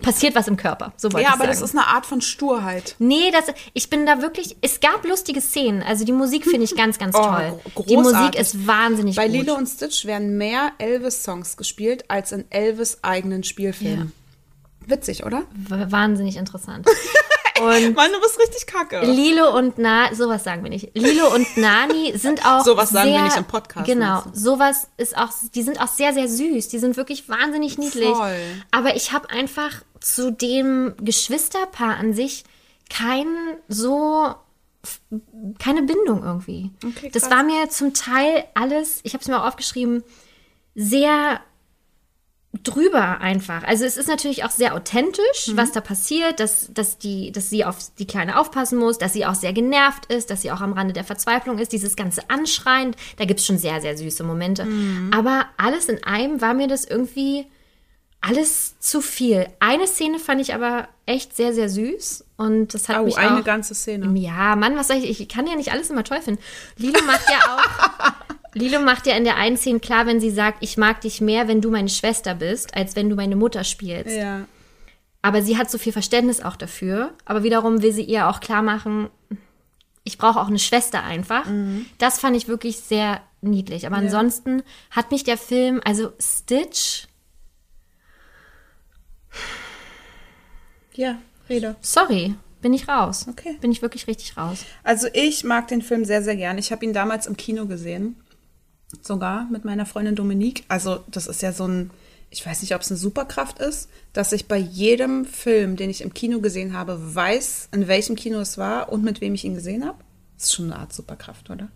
passiert was im Körper. So wollte Ja, ich aber sagen. das ist eine Art von Sturheit. Nee, das, ich bin da wirklich, es gab lustige Szenen. Also die Musik finde ich ganz, ganz Oh, toll. gro- Die Musik großartig. ist wahnsinnig Bei gut. Lilo und Stitch werden mehr Elvis-Songs gespielt als in Elvis eigenen Spielfilmen. Witzig, oder? W- wahnsinnig interessant. Und Mann, du bist richtig kacke. Lilo und Na, sowas sagen wir nicht. Lilo und Nani sind auch Sowas sagen wir sehr, nicht im Podcast, Genau, sowas ist auch, die sind auch sehr, sehr süß. Die sind wirklich wahnsinnig niedlich. Voll. Aber ich habe einfach zu dem Geschwisterpaar an sich keinen so keine Bindung irgendwie. Okay, das war mir zum Teil alles, ich habe es mir auch aufgeschrieben, sehr drüber einfach. Also es ist natürlich auch sehr authentisch, Mhm. was da passiert, dass, dass, die, dass sie auf die Kleine aufpassen muss, dass sie auch sehr genervt ist, dass sie auch am Rande der Verzweiflung ist, dieses ganze Anschreien, da gibt's schon sehr, sehr süße Momente. Mhm. Aber alles in einem war mir das irgendwie alles zu viel. Eine Szene fand ich aber echt sehr, sehr süß und das hat Oh, mich eine auch, ganze Szene. ja, Mann, was soll ich? Ich kann ja nicht alles immer toll finden. Lilo macht ja auch. Lilo macht ja in der einen Szene klar, wenn sie sagt, ich mag dich mehr, wenn du meine Schwester bist, als wenn du meine Mutter spielst. Ja. Aber sie hat so viel Verständnis auch dafür. Aber wiederum will sie ihr auch klar machen, ich brauche auch eine Schwester einfach. Das fand ich wirklich sehr niedlich. Aber ansonsten hat mich der Film, also Stitch, Ja, rede. sorry, bin ich raus. Okay. Bin ich wirklich richtig raus. Also ich mag den Film sehr, sehr gern. Ich habe ihn damals im Kino gesehen. Sogar mit meiner Freundin Dominique. Also das ist ja so ein, ich weiß nicht, ob es eine Superkraft ist, dass ich bei jedem Film, den ich im Kino gesehen habe, weiß, in welchem Kino es war und mit wem ich ihn gesehen habe. Das ist schon eine Art Superkraft, oder?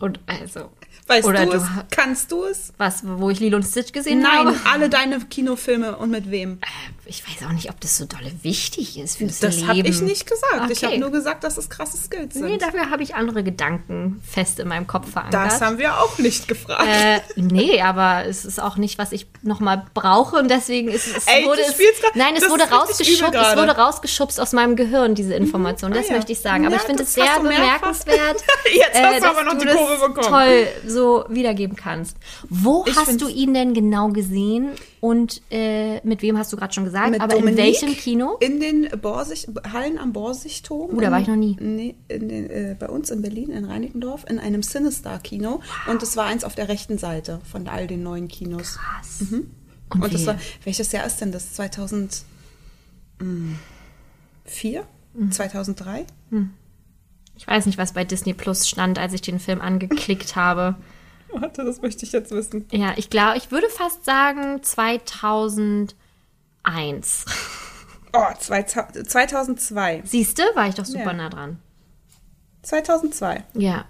Und also. Weißt Oder du du es? Kannst du es? Was, wo ich Lilo und Stitch gesehen Nein, habe? alle deine Kinofilme und mit wem? Ich weiß auch nicht, ob das so dolle wichtig ist fürs Das Leben. habe ich nicht gesagt. Ich Okay. habe nur gesagt, dass es krasse Skills sind. Nee, dafür habe ich andere Gedanken fest in meinem Kopf verankert. das haben wir auch nicht gefragt. äh, nee, aber es ist auch nicht, was ich nochmal brauche und deswegen ist es Ey, wurde du es, nein, es das wurde rausgeschubst, es wurde rausgeschubst aus meinem Gehirn diese Information. Das Ah, ja. möchte ich sagen. Aber Ja, ich finde das es sehr du bemerkenswert, Jetzt hast du dass aber noch du die das Kurve bekommen. toll so wiedergeben kannst. Wo Ich hast du ihn denn genau gesehen und äh, mit wem hast du gerade schon gesagt? Mit aber in Dominique welchem Kino? In den Borsig, Hallen am Borsigturm. Oh, da war ich noch nie. Nee, in den, äh, bei uns in Berlin, in Reinickendorf, in einem Cinestar-Kino. Und es war eins auf der rechten Seite von all den neuen Kinos. Krass. Und, Und, das wie? war, welches Jahr ist denn das? 2004? 2003? Ich weiß nicht, was bei Disney Plus stand, als ich den Film angeklickt habe. Warte, das möchte ich jetzt wissen. Ja, ich glaube, ich würde fast sagen 2001. Oh, 2002. Siehste, war ich doch super Ja. nah dran. 2002. Ja.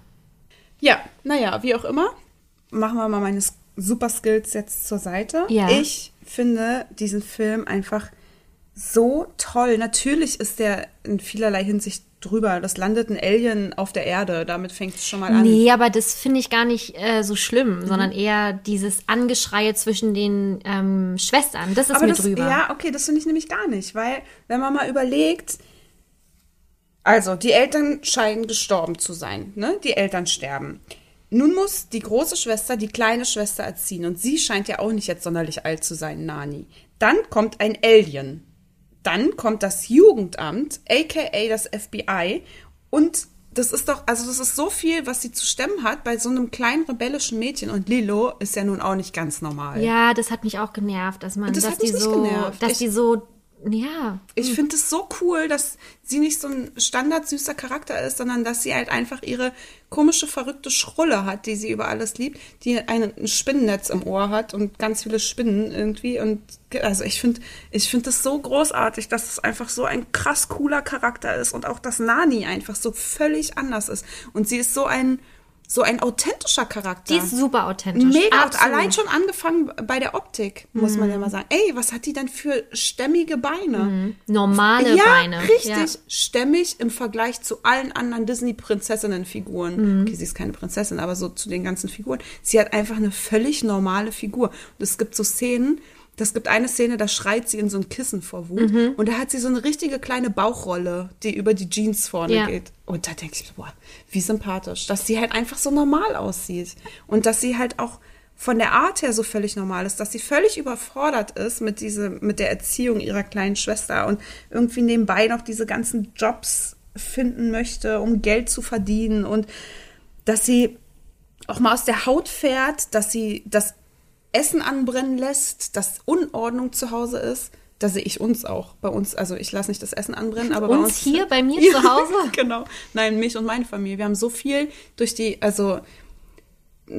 Ja, naja, wie auch immer. Machen wir mal meine Super Skills jetzt zur Seite. Ja. Ich finde diesen Film einfach so toll. Natürlich ist der in vielerlei Hinsicht drüber. Das landet ein Alien auf der Erde. Damit fängt es schon mal an. Nee, aber das finde ich gar nicht äh, so schlimm, Mhm. sondern eher dieses Angeschreie zwischen den ähm, Schwestern. Das ist Aber mir das, drüber. Ja, okay, das finde ich nämlich gar nicht, weil wenn man mal überlegt, also die Eltern scheinen gestorben zu sein, ne? Die Eltern sterben. Nun muss die große Schwester die kleine Schwester erziehen und sie scheint ja auch nicht jetzt sonderlich alt zu sein, Nani. Dann kommt ein Alien. Dann kommt das Jugendamt, aka das FBI und das ist doch, also das ist so viel, was sie zu stemmen hat bei so einem kleinen rebellischen Mädchen und Lilo ist ja nun auch nicht ganz normal. Ja, das hat mich auch genervt, dass man, Das dass die so, genervt. dass Ich- die so, ja, Ich finde es so cool, dass sie nicht so ein standardsüßer Charakter ist, sondern dass sie halt einfach ihre komische, verrückte Schrulle hat, die sie über alles liebt, die ein, ein Spinnennetz im Ohr hat und ganz viele Spinnen irgendwie. Und also ich finde, ich finde es so großartig, dass es einfach so ein krass cooler Charakter ist und auch, dass Nani einfach so völlig anders ist. Und sie ist so ein, so ein authentischer Charakter. die ist super authentisch. Mega, Absolut. Mhm. allein schon angefangen bei der Optik, muss man ja mal sagen. Ey, was hat die denn für stämmige Beine? Normale ja, Beine. richtig Ja. stämmig im Vergleich zu allen anderen Disney-Prinzessinnen-Figuren. Mhm. Okay, sie ist keine Prinzessin, aber so zu den ganzen Figuren. Sie hat einfach eine völlig normale Figur. Und es gibt so Szenen, das gibt eine Szene, da schreit sie in so ein Kissen vor Wut. Mhm. Und da hat sie so eine richtige kleine Bauchrolle, die über die Jeans vorne Ja. geht. Und da denke ich, boah, wie sympathisch, dass sie halt einfach so normal aussieht. Und dass sie halt auch von der Art her so völlig normal ist, dass sie völlig überfordert ist mit, diese, mit der Erziehung ihrer kleinen Schwester und irgendwie nebenbei noch diese ganzen Jobs finden möchte, um Geld zu verdienen und dass sie auch mal aus der Haut fährt, dass sie das Essen anbrennen lässt, dass Unordnung zu Hause ist. Da sehe ich uns auch. Bei uns, also ich lasse nicht das Essen anbrennen, aber bei Uns uns hier bei mir Ja, zu Hause? genau. Nein, mich und meine Familie. Wir haben so viel durch die, also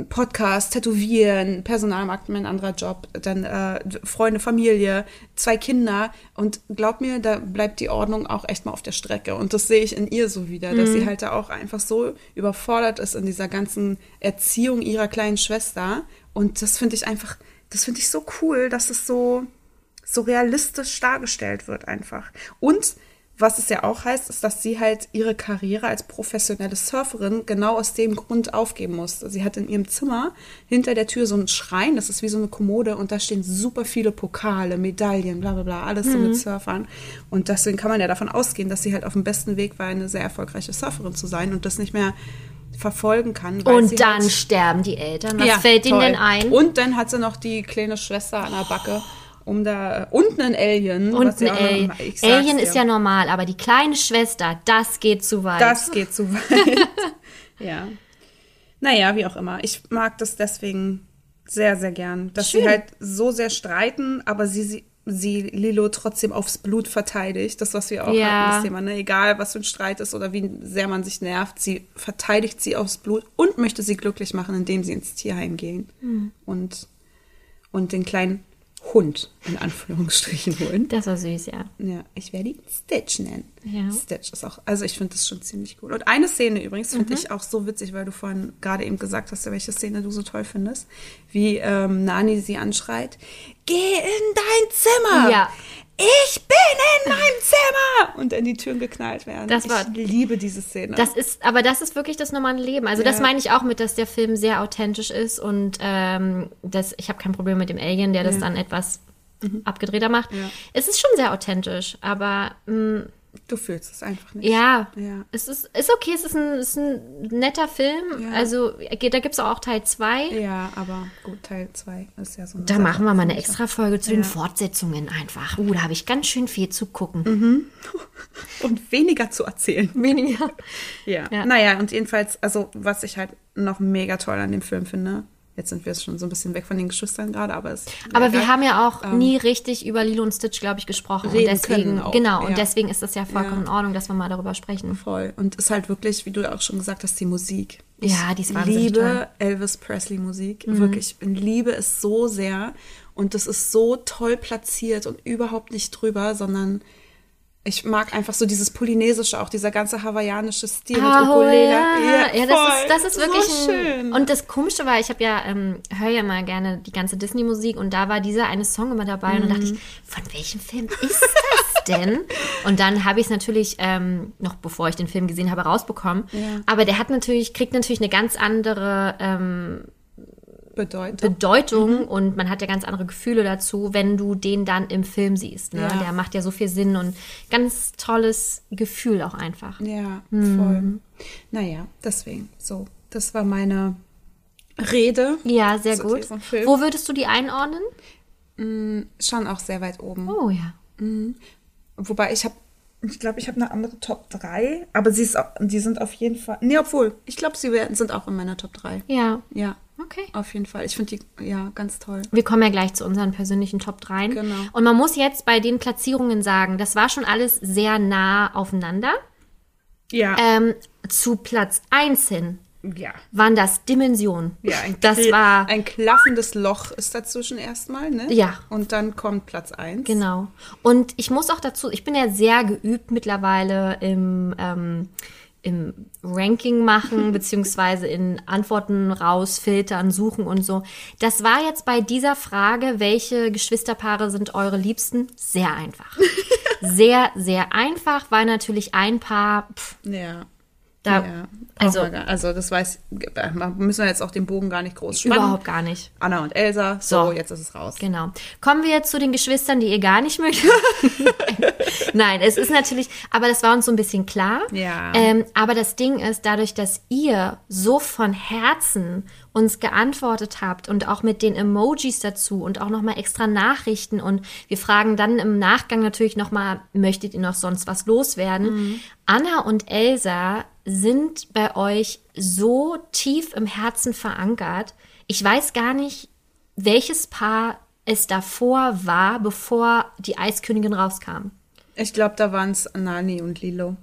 Podcast, Tätowieren, Personalmarkt, mein anderer Job, dann äh, Freunde, Familie, zwei Kinder und glaub mir, da bleibt die Ordnung auch echt mal auf der Strecke und das sehe ich in ihr so wieder, dass sie halt da auch einfach so überfordert ist in dieser ganzen Erziehung ihrer kleinen Schwester und das finde ich einfach, das finde ich so cool, dass es so so realistisch dargestellt wird einfach und was es ja auch heißt, ist, dass sie halt ihre Karriere als professionelle Surferin genau aus dem Grund aufgeben musste. Sie hat in ihrem Zimmer hinter der Tür so einen Schrein, das ist wie so eine Kommode und da stehen super viele Pokale, Medaillen, bla bla bla, alles so mit Surfern. Und deswegen kann man ja davon ausgehen, dass sie halt auf dem besten Weg war, eine sehr erfolgreiche Surferin zu sein und das nicht mehr verfolgen kann. Und dann halt sterben die Eltern. Was ja, fällt ihnen denn ein? Und dann hat sie noch die kleine Schwester an der Backe, um da und einen Alien. Und ein auch noch- Alien. Alien ist ja normal, aber die kleine Schwester, das geht zu weit. Das geht zu weit. ja. Naja, wie auch immer. Ich mag das deswegen sehr, sehr gern, dass Schön. sie halt so sehr streiten, aber sie, sie, sie Lilo trotzdem aufs Blut verteidigt. Das, was wir auch Ja. hatten, das Thema, ne? Egal, was für ein Streit ist oder wie sehr man sich nervt, sie verteidigt sie aufs Blut und möchte sie glücklich machen, indem sie ins Tierheim gehen Hm. und, und den kleinen Hund in Anführungsstrichen holen. Das war süß, ja. Ja, ich werde ihn Stitch nennen. Ja. Stitch ist auch, also ich finde das schon ziemlich cool. Und eine Szene übrigens Mhm. finde ich auch so witzig, weil du vorhin gerade eben gesagt hast, welche Szene du so toll findest, wie ähm, Nani sie anschreit, geh in dein Zimmer! Ja. Ich bin in meinem Zimmer! Und dann die Türen geknallt werden. Das war- ich liebe diese Szene. Das ist, aber das ist wirklich das normale Leben. Also das Ja. meine ich auch mit, dass der Film sehr authentisch ist und ähm, das, ich habe kein Problem mit dem Alien, der das dann etwas abgedrehter macht. Mhm. Ja. Es ist schon sehr authentisch, aber mh, du fühlst es einfach nicht. ja, Ja. es ist, ist okay, es ist ein, ist ein netter Film. Ja. Also geht- da gibt es auch Teil 2. Ja, aber gut, Teil 2 ist ja so Da Sache. machen wir mal eine extra Folge zu den Fortsetzungen einfach. Uh, da habe ich ganz schön viel zu gucken. Mhm. Und weniger zu erzählen. Weniger. Ja. Ja. Naja, und jedenfalls, also was ich halt noch mega toll an dem Film finde, jetzt sind wir schon so ein bisschen weg von den Geschwistern gerade, aber es. Aber wir haben ja auch nie richtig über Lilo und Stitch, glaube ich, gesprochen. Und Ähm. Reden deswegen, können auch, genau, ja. und deswegen ist das ja vollkommen Ja. in Ordnung, dass wir mal darüber sprechen. voll. Und ist halt wirklich, wie du auch schon gesagt hast, die Musik. Ja, die ist wahnsinnig liebe toll. Mhm. Elvis Presley Musik. Wirklich, ich liebe es so sehr. Und das ist so toll platziert und überhaupt nicht drüber, sondern Ich mag einfach so dieses Polynesische, auch dieser ganze hawaiianische Stil Ah, mit Ukulele. ja, ja, das voll. ist, das ist wirklich so ein, schön. Und das Komische war, ich habe ja, ähm, höre ja mal gerne die ganze Disney-Musik und da war dieser eine Song immer dabei und dann dachte ich, Mhm. von welchem Film ist das denn? und dann habe ich es natürlich, ähm, noch bevor ich den Film gesehen habe, rausbekommen. Ja. Aber der hat natürlich, kriegt natürlich eine ganz andere ähm, Bedeutung. Bedeutung Mhm. und man hat ja ganz andere Gefühle dazu, wenn du den dann im Film siehst. Ne? Ja. Der macht ja so viel Sinn und ganz tolles Gefühl auch einfach. Ja, Mhm. voll. Naja, deswegen. So, das war meine Rede. Ja, sehr gut. Wo würdest du die einordnen? Schon auch sehr weit oben. Oh ja. Wobei ich habe, ich glaube, ich habe eine andere Top 3, aber sie ist, auch- die sind auf jeden Fall. Nee, obwohl, ich glaube, sie werden, sind auch in meiner Top 3. Ja. Ja, Okay. auf jeden Fall. Ich finde die, ja, ganz toll. Wir kommen ja gleich zu unseren persönlichen Top 3. Genau. Und man muss jetzt bei den Platzierungen sagen, das war schon alles sehr nah aufeinander. Ja. Ähm, zu Platz 1 hin ja. waren das Dimensionen. Ja, ein, das war ein klaffendes Loch ist dazwischen erstmal, ne? Ja. Und dann kommt Platz 1. Genau. Und ich muss auch dazu, ich bin ja sehr geübt mittlerweile im, ähm, im Ranking machen, beziehungsweise in Antworten rausfiltern, suchen und so. Das war jetzt bei dieser Frage, welche Geschwisterpaare sind eure Liebsten, sehr einfach. sehr, sehr einfach, weil natürlich ein Paar, pff, Ja. Da, ja. also also, das weiß, müssen wir jetzt auch den Bogen gar nicht groß spannen. überhaupt gar nicht. Anna und Elsa, so, So. jetzt ist es raus. Genau. Kommen wir jetzt zu den Geschwistern, die ihr gar nicht mögt. Nein, es ist natürlich, aber das war uns so ein bisschen klar. Ja. Ähm, aber das Ding ist, dadurch, dass ihr so von Herzen uns geantwortet habt und auch mit den Emojis dazu und auch nochmal extra Nachrichten und wir fragen dann im Nachgang natürlich nochmal, möchtet ihr noch sonst was loswerden? Anna und Elsa sind bei euch so tief im Herzen verankert. Ich weiß gar nicht, welches Paar es davor war, bevor die Eiskönigin rauskam. Ich glaube, da waren es Nani und Lilo.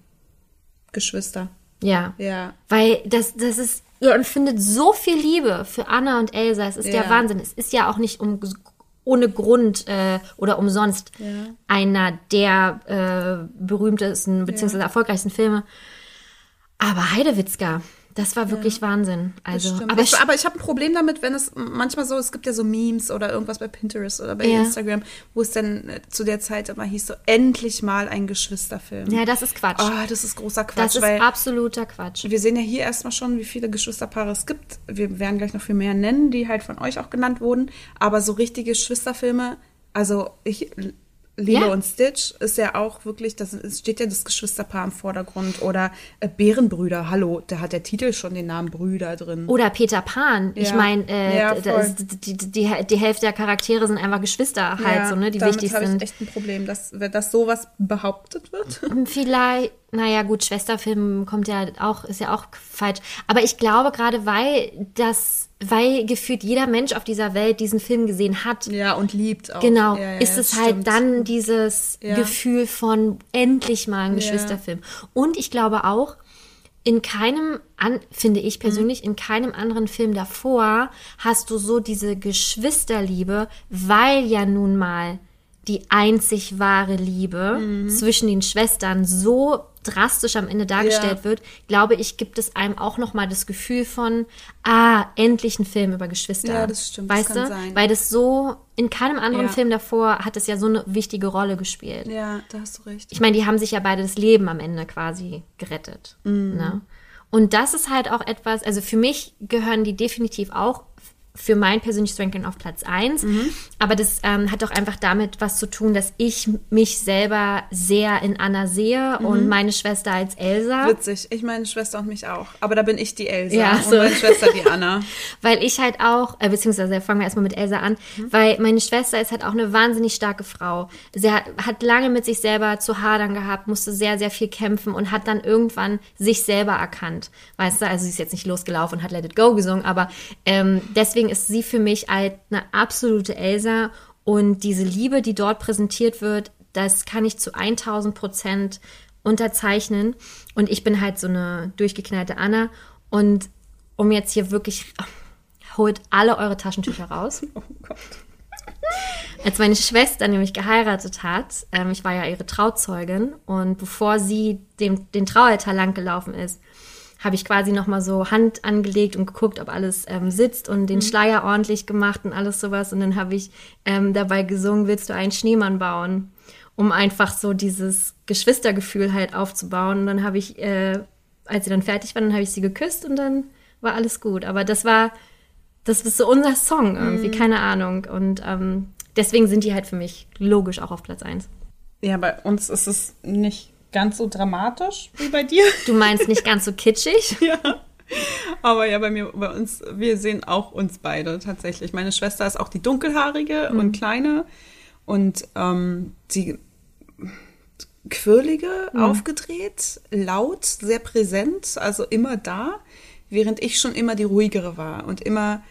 Geschwister. Ja. Ja. Weil das, das ist, ihr empfindet so viel Liebe für Anna und Elsa. Es ist ja, Ja. Wahnsinn. Es ist ja auch nicht um, ohne Grund äh, oder umsonst Ja. einer der äh, berühmtesten bzw. erfolgreichsten Filme. Aber Heidewitzka, das war wirklich Wahnsinn. Also, aber ich, aber ich habe ein Problem damit, wenn es manchmal so, es gibt ja so Memes oder irgendwas bei Pinterest oder bei Ja. Instagram, wo es dann äh, zu der Zeit immer hieß, so endlich mal ein Geschwisterfilm. ja, das ist Quatsch. Oh, das ist großer Quatsch, das ist absoluter Quatsch. wir sehen ja hier erstmal schon, wie viele Geschwisterpaare es gibt. Wir werden gleich noch viel mehr nennen, die halt von euch auch genannt wurden. Aber so richtige Geschwisterfilme, also ich, Lilo Ja. und Stitch ist ja auch wirklich, das steht ja das Geschwisterpaar im Vordergrund. Oder äh, Bärenbrüder, hallo, da hat der Titel schon den Namen Brüder drin. Oder Peter Pan. Ich Ja. meine, äh, Ja, ist- die, die, die, Hälfte der Charaktere sind einfach Geschwister halt so, ne, die damit wichtig habe sind. ich echt ein Problem, dass, dass sowas behauptet wird. Vielleicht, naja, gut, Schwesterfilm kommt ja auch, ist ja auch falsch. Aber ich glaube, gerade weil das, weil gefühlt jeder Mensch auf dieser Welt diesen Film gesehen hat, Ja, und liebt auch. genau, ja, ja, ist es halt stimmt. dann dieses Ja. Gefühl von endlich mal ein Geschwisterfilm. Und ich glaube auch, in keinem, an, finde ich persönlich, in keinem anderen Film davor hast du so diese Geschwisterliebe, weil ja nun mal die einzig wahre Liebe zwischen den Schwestern so drastisch am Ende dargestellt Ja. wird, glaube ich, gibt es einem auch noch mal das Gefühl von, ah, endlich ein Film über Geschwister. Ja, das stimmt, das Weißt kann du? sein. Weil das so, in keinem anderen Ja. Film davor hat es ja so eine wichtige Rolle gespielt. Ja, da hast du recht. Ich meine, die haben sich ja beide das Leben am Ende quasi gerettet. Mhm. Ne? Und das ist halt auch etwas, also für mich gehören die definitiv auch für mein persönliches Ranking auf Platz 1. Mhm. Aber das ähm, hat auch einfach damit was zu tun, dass ich mich selber sehr in Anna sehe und meine Schwester als Elsa. Mhm. Witzig. Ich meine Schwester und mich auch. Aber da bin ich die Elsa Ja, und so. meine Schwester die Anna. Weil ich halt auch, äh, beziehungsweise fangen wir erstmal mit Elsa an, Mhm. weil meine Schwester ist halt auch eine wahnsinnig starke Frau. Sie hat, hat lange mit sich selber zu hadern gehabt, musste sehr, sehr viel kämpfen und hat dann irgendwann sich selber erkannt. Weißt du, also sie ist jetzt nicht losgelaufen und hat Let It Go gesungen, aber ähm, deswegen ist sie für mich halt eine absolute Elsa und diese Liebe, die dort präsentiert wird, das kann ich zu 1000 Prozent unterzeichnen. Und ich bin halt so eine durchgeknallte Anna. Und um jetzt hier wirklich, holt alle eure Taschentücher raus. Oh Gott. Als meine Schwester nämlich geheiratet hat, ähm, ich war ja ihre Trauzeugin und bevor sie dem, den Traualtar lang gelaufen ist, habe ich quasi nochmal so Hand angelegt und geguckt, ob alles ähm, sitzt und den Schleier ordentlich gemacht und alles sowas. Und dann habe ich ähm, dabei gesungen, willst du einen Schneemann bauen? Um einfach so dieses Geschwistergefühl halt aufzubauen. Und dann habe ich, äh, als sie dann fertig war, dann habe ich sie geküsst und dann war alles gut. Aber das war, das ist so unser Song irgendwie, keine Ahnung. Und ähm, deswegen sind die halt für mich logisch auch auf Platz 1. Ja, bei uns ist es nicht ganz so dramatisch wie bei dir. Du meinst nicht ganz so kitschig? ja. Aber ja, bei mir, bei uns, wir sehen auch uns beide tatsächlich. Meine Schwester ist auch die dunkelhaarige und kleine und ähm, die quirlige, aufgedreht, laut, sehr präsent, also immer da, während ich schon immer die ruhigere war und immer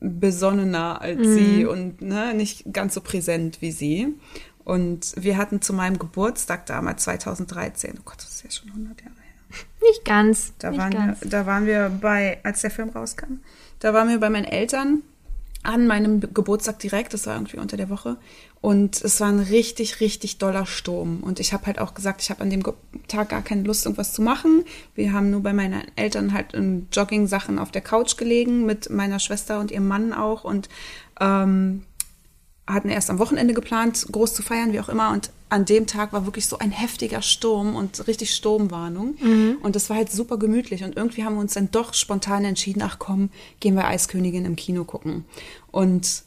besonnener als sie und ne, nicht ganz so präsent wie sie. Und wir hatten zu meinem Geburtstag damals 2013, oh Gott, das ist ja schon 100 Jahre her. Nicht ganz. Da nicht waren, ganz. wir, da waren wir bei, als der Film rauskam, da waren wir bei meinen Eltern an meinem Geburtstag direkt, das war irgendwie unter der Woche. Und es war ein richtig, richtig doller Sturm. Und ich habe halt auch gesagt, ich habe an dem Tag gar keine Lust, irgendwas zu machen. Wir haben nur bei meinen Eltern halt in Jogging-Sachen auf der Couch gelegen, mit meiner Schwester und ihrem Mann auch. Und ähm, hatten erst am Wochenende geplant, groß zu feiern, wie auch immer. Und an dem Tag war wirklich so ein heftiger Sturm und richtig Sturmwarnung. Und das war halt super gemütlich. Und irgendwie haben wir uns dann doch spontan entschieden, ach komm, gehen wir Eiskönigin im Kino gucken. Und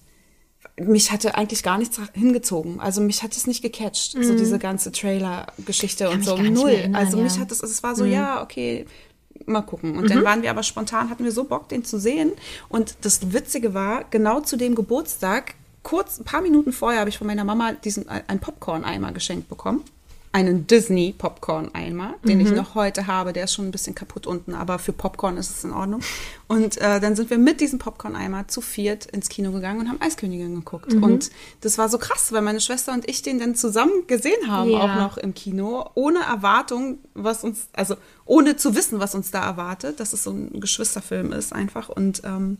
mich hatte eigentlich gar nichts hingezogen. Also mich hat es nicht gecatcht, so diese ganze Trailer-Geschichte und mich so. Null. erinnern, also mich ja. hat es, es war so, ja, okay, mal gucken. Und dann waren wir aber spontan, hatten wir so Bock, den zu sehen. Und das Witzige war, genau zu dem Geburtstag, kurz, ein paar Minuten vorher, habe ich von meiner Mama diesen, einen Popcorn-Eimer geschenkt bekommen. Einen Disney-Popcorn-Eimer, den ich noch heute habe. Der ist schon ein bisschen kaputt unten, aber für Popcorn ist es in Ordnung. Und äh, dann sind wir mit diesem Popcorn-Eimer zu viert ins Kino gegangen und haben Eiskönigin geguckt. Und das war so krass, weil meine Schwester und ich den dann zusammen gesehen haben, Ja. auch noch im Kino, ohne Erwartung, was uns, also ohne zu wissen, was uns da erwartet, dass es so ein Geschwisterfilm ist einfach. Und ähm,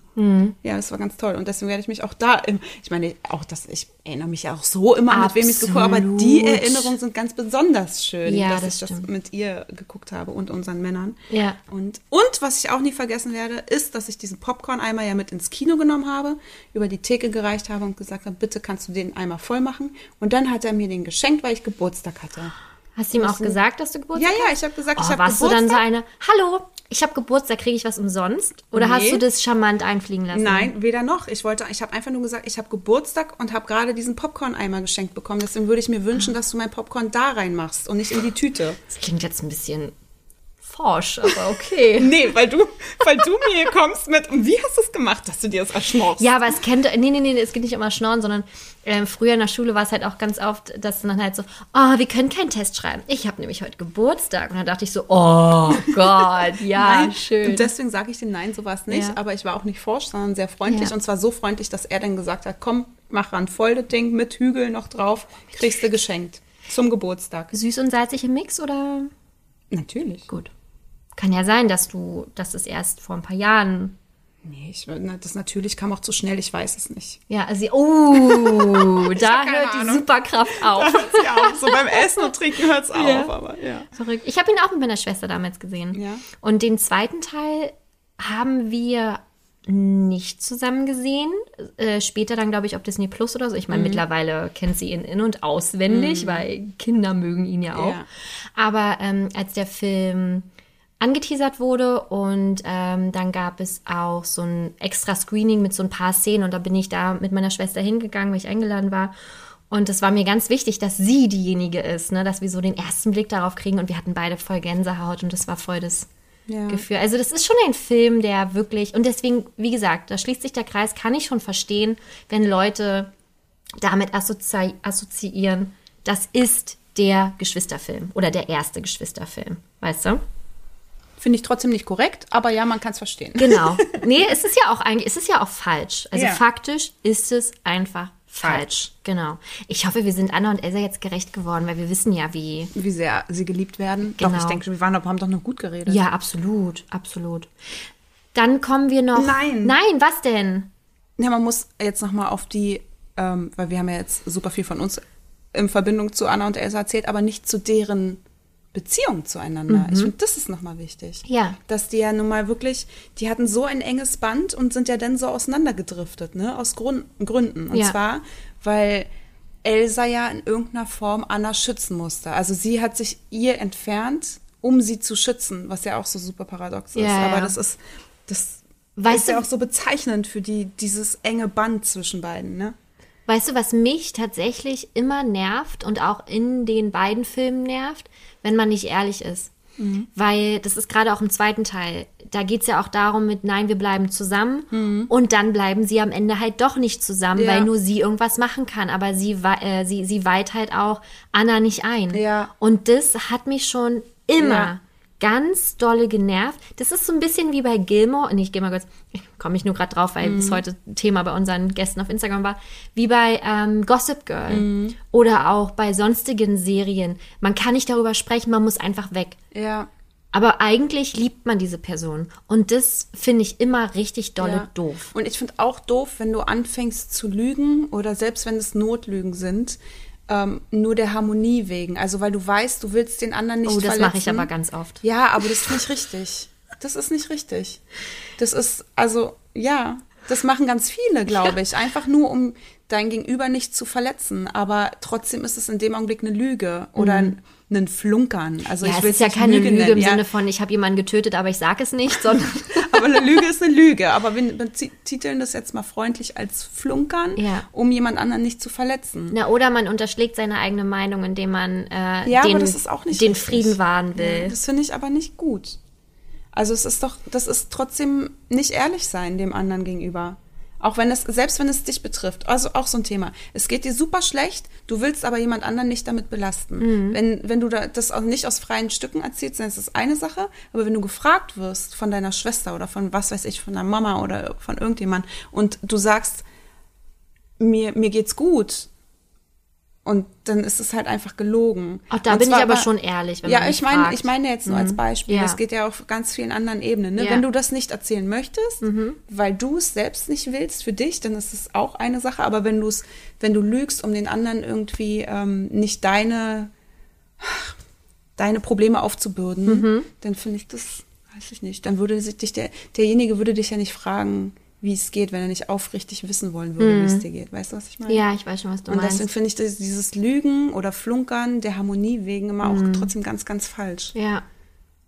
ja, das war ganz toll. Und deswegen werde ich mich auch da, im, ich meine, auch das, ich erinnere mich ja auch so immer, mit wem ich geguckt habe, aber die Absolut. Erinnerungen sind ganz besonders schön, Ja, dass das ich das stimmt. mit ihr geguckt habe und unseren Männern. Ja. Und, und was ich auch nie vergessen werde, ist, dass ich diesen Popcorn-Eimer ja mit ins Kino genommen habe, über die Theke gereicht habe und gesagt habe, bitte kannst du den Eimer voll machen. Und dann hat er mir den geschenkt, weil ich Geburtstag hatte. Hast du ihm auch gesagt, dass du Geburtstag Ja, hast? ja, ich habe gesagt, Oh, ich habe warst Geburtstag. du dann so eine, hallo, ich habe Geburtstag, kriege ich was umsonst? Oder hast Nee. du das charmant einfliegen lassen? Nein, weder noch. Ich wollte, ich habe einfach nur gesagt, ich habe Geburtstag und habe gerade diesen Popcorn-Eimer geschenkt bekommen. Deswegen würde ich mir wünschen, dass du mein Popcorn da reinmachst und nicht in die Tüte. Das klingt jetzt ein bisschen forsch, aber okay. Nee, weil du, weil du mir kommst mit, und wie hast du es gemacht, dass du dir das erschmorst? Ja, aber es kennt, nee, nee, nee, es geht nicht um Schnorren, sondern ähm, früher in der Schule war es halt auch ganz oft, dass dann halt so, oh, wir können keinen Test schreiben. Ich habe nämlich heute Geburtstag. Und dann dachte ich so, oh Gott, ja, Nein. schön. Und deswegen sage ich dir nein, so war es nicht. Ja. Aber ich war auch nicht forsch, sondern sehr freundlich. Ja. Und zwar so freundlich, dass er dann gesagt hat, komm, mach ran voll das Ding mit Hügel noch drauf, kriegst du geschenkt. Zum Geburtstag. Süß und salzig im Mix oder? Natürlich. Gut. Kann ja sein, dass du, dass es erst vor ein paar Jahren Nee, ich, das natürlich kam auch zu schnell, ich weiß es nicht. Ja, also, oh, da hört die Ahnung. Superkraft auf. ja, so beim Essen und Trinken hört es auf, Ja. aber ja. Verrückt. Ich habe ihn auch mit meiner Schwester damals gesehen. Ja. Und den zweiten Teil haben wir nicht zusammen gesehen. Äh, später dann, glaube ich, auf Disney Plus oder so. Ich Mhm. meine, mittlerweile kennt sie ihn in- und auswendig, weil Kinder mögen ihn ja auch. Ja. Aber ähm, als der Film angeteasert wurde und ähm, dann gab es auch so ein extra Screening mit so ein paar Szenen und da bin ich da mit meiner Schwester hingegangen, weil ich eingeladen war. Und es war mir ganz wichtig, dass sie diejenige ist, ne? dass wir so den ersten Blick darauf kriegen und wir hatten beide voll Gänsehaut und das war voll das Ja. Gefühl. Also das ist schon ein Film, der wirklich, und deswegen, wie gesagt, da schließt sich der Kreis, kann ich schon verstehen, wenn Leute damit assozi assoziieren, das ist der Geschwisterfilm oder der erste Geschwisterfilm, weißt du? Finde ich trotzdem nicht korrekt, aber ja, man kann es verstehen. Genau. Nee, es ist ja auch eigentlich, es ist ja auch falsch. Also Ja. faktisch ist es einfach falsch. Falsch. Genau. Ich hoffe, wir sind Anna und Elsa jetzt gerecht geworden, weil wir wissen ja, wie. Wie sehr sie geliebt werden. Genau. Doch, ich denke schon, wir waren, haben doch noch gut geredet. Ja, absolut, absolut. Dann kommen wir noch. Nein. Nein, was denn? Ja, man muss jetzt noch mal auf die ähm, weil wir haben ja jetzt super viel von uns in Verbindung zu Anna und Elsa erzählt, aber nicht zu deren Beziehung zueinander. Ich finde, das ist nochmal wichtig. Mhm. Ja. Dass die ja nun mal wirklich, die hatten so ein enges Band und sind ja dann so auseinandergedriftet, ne? Aus Grund, Gründen. Und Ja. zwar, weil Elsa ja in irgendeiner Form Anna schützen musste. Also sie hat sich ihr entfernt, um sie zu schützen, was ja auch so super paradox ist. Ja, Aber ja. das ist, das Weißt ist ja du- auch so bezeichnend für die, dieses enge Band zwischen beiden, ne? Weißt du, was mich tatsächlich immer nervt und auch in den beiden Filmen nervt, wenn man nicht ehrlich ist? Weil das ist gerade auch im zweiten Teil. Da geht es ja auch darum mit, nein, wir bleiben zusammen. Und dann bleiben sie am Ende halt doch nicht zusammen, Ja. weil nur sie irgendwas machen kann. Aber sie, äh, sie, sie weiht halt auch Anna nicht ein. Ja. Und das hat mich schon immer Ja. Ganz dolle genervt. Das ist so ein bisschen wie bei Gilmore, nicht Gilmore Girls, komme ich nur gerade drauf, weil es heute Thema bei unseren Gästen auf Instagram war, wie bei ähm, Gossip Girl Mhm. oder auch bei sonstigen Serien. Man kann nicht darüber sprechen, man muss einfach weg. Ja. Aber eigentlich liebt man diese Person. Und das finde ich immer richtig dolle Ja. doof. Und ich finde auch doof, wenn du anfängst zu lügen oder selbst wenn es Notlügen sind, ähm, nur der Harmonie wegen. Also weil du weißt, du willst den anderen nicht Oh, das verletzen. mache ich aber ganz oft. Ja, aber das ist nicht richtig. Das ist nicht richtig. Das ist, also, ja, das machen ganz viele, glaube ich. Einfach nur, um dein Gegenüber nicht zu verletzen. Aber trotzdem ist es in dem Augenblick eine Lüge oder ein, ein Flunkern. Also ja, ich es will ist ja keine Lüge, nennen, im ja. Sinne von, ich habe jemanden getötet, aber ich sage es nicht, sondern Aber eine Lüge ist eine Lüge. Aber wir betiteln das jetzt mal freundlich als Flunkern, Ja. um jemand anderen nicht zu verletzen. Na, oder man unterschlägt seine eigene Meinung, indem man äh, Ja, den, aber das ist auch nicht den. Frieden wahren will. Das finde ich aber nicht gut. Also es ist doch, das ist trotzdem nicht ehrlich sein dem anderen gegenüber. Auch wenn es, selbst wenn es dich betrifft. Also auch so ein Thema. Es geht dir super schlecht, du willst aber jemand anderen nicht damit belasten. Mhm. Wenn, wenn du da, das auch nicht aus freien Stücken erzählst, dann ist das eine Sache. Aber wenn du gefragt wirst von deiner Schwester oder von was weiß ich, von deiner Mama oder von irgendjemand und du sagst, mir, mir geht's gut. Und dann ist es halt einfach gelogen. Auch da Und bin ich aber schon ehrlich, wenn ja, man ich meine, ich meine jetzt nur als Beispiel. Ja. Es geht ja auf ganz vielen anderen Ebenen. Ne? Ja. Wenn du das nicht erzählen möchtest, Mhm. weil du es selbst nicht willst für dich, dann ist es auch eine Sache. Aber wenn du es, wenn du lügst, um den anderen irgendwie ähm, nicht deine deine Probleme aufzubürden, Mhm. dann finde ich das, weiß ich nicht. Dann würde sich dich der derjenige würde dich ja nicht fragen, wie es geht, wenn er nicht aufrichtig wissen wollen würde, wie es dir geht. Weißt du, was ich meine? Mhm. Ja, ich weiß schon, was du Und meinst. deswegen finde ich dieses Lügen oder Flunkern der Harmonie wegen immer Mhm. auch trotzdem ganz, ganz falsch. Ja.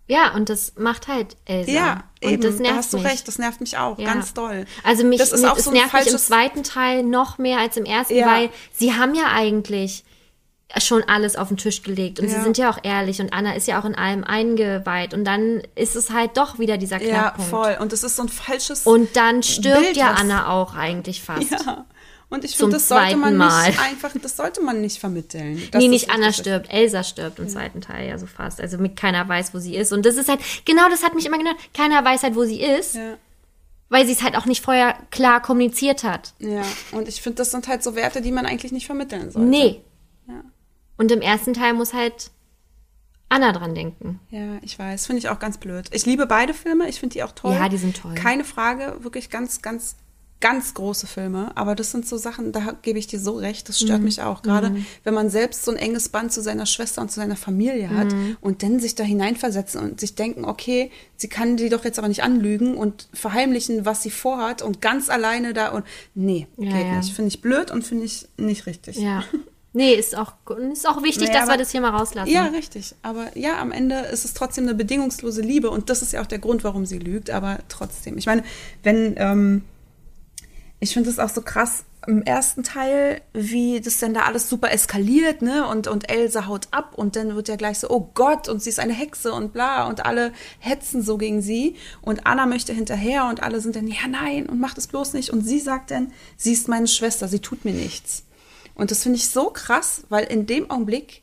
Ja, und das macht halt Elsa. Ja, und eben, das nervt da hast du mich. recht, das nervt mich auch, Ja. ganz doll. Also mich, das ist mich- auch so nervt mich im zweiten Teil noch mehr als im ersten, Ja. weil sie haben ja eigentlich schon alles auf den Tisch gelegt und sie Ja. sind ja auch ehrlich und Anna ist ja auch in allem eingeweiht und dann ist es halt doch wieder dieser ja, Knackpunkt. voll. Und das ist so ein falsches Und dann stirbt Bild, ja Anna auch eigentlich fast. Ja. Und ich finde, das sollte man Mal. nicht einfach, das sollte man nicht vermitteln. nee, nicht Anna wichtig ist. stirbt, Elsa stirbt im zweiten Teil ja so fast. Also mit keiner weiß, wo sie ist. Und das ist halt, genau das hat mich immer genannt. Keiner weiß halt, wo sie ist, Ja. weil sie es halt auch nicht vorher klar kommuniziert hat. ja, und ich finde, das sind halt so Werte, die man eigentlich nicht vermitteln sollte. Nee. Ja. Und im ersten Teil muss halt Anna dran denken. Ja, ich weiß. Finde ich auch ganz blöd. Ich liebe beide Filme. Ich finde die auch toll. Ja, die sind toll. Keine Frage. Wirklich ganz, ganz, ganz große Filme. Aber das sind so Sachen, da gebe ich dir so recht. Das Mhm. stört mich auch. Gerade wenn man selbst so ein enges Band zu seiner Schwester und zu seiner Familie hat Mhm. und dann sich da hineinversetzen und sich denken, okay, sie kann die doch jetzt aber nicht anlügen und verheimlichen, was sie vorhat und ganz alleine da und nee, Ja, geht ja. nicht. Finde ich blöd und finde ich nicht richtig. Ja. Nee, ist auch, ist auch wichtig, Naja, dass wir aber- das hier mal rauslassen. Ja, richtig. Aber ja, am Ende ist es trotzdem eine bedingungslose Liebe und das ist ja auch der Grund, warum sie lügt. Aber trotzdem, ich meine, wenn ähm, ich finde es auch so krass im ersten Teil, wie das denn da alles super eskaliert, ne? Und und Elsa haut ab und dann wird ja gleich so, oh Gott, und sie ist eine Hexe und bla und alle hetzen so gegen sie und Anna möchte hinterher und alle sind dann ja nein und macht es bloß nicht und sie sagt dann, sie ist meine Schwester, sie tut mir nichts. Und das finde ich so krass, weil in dem Augenblick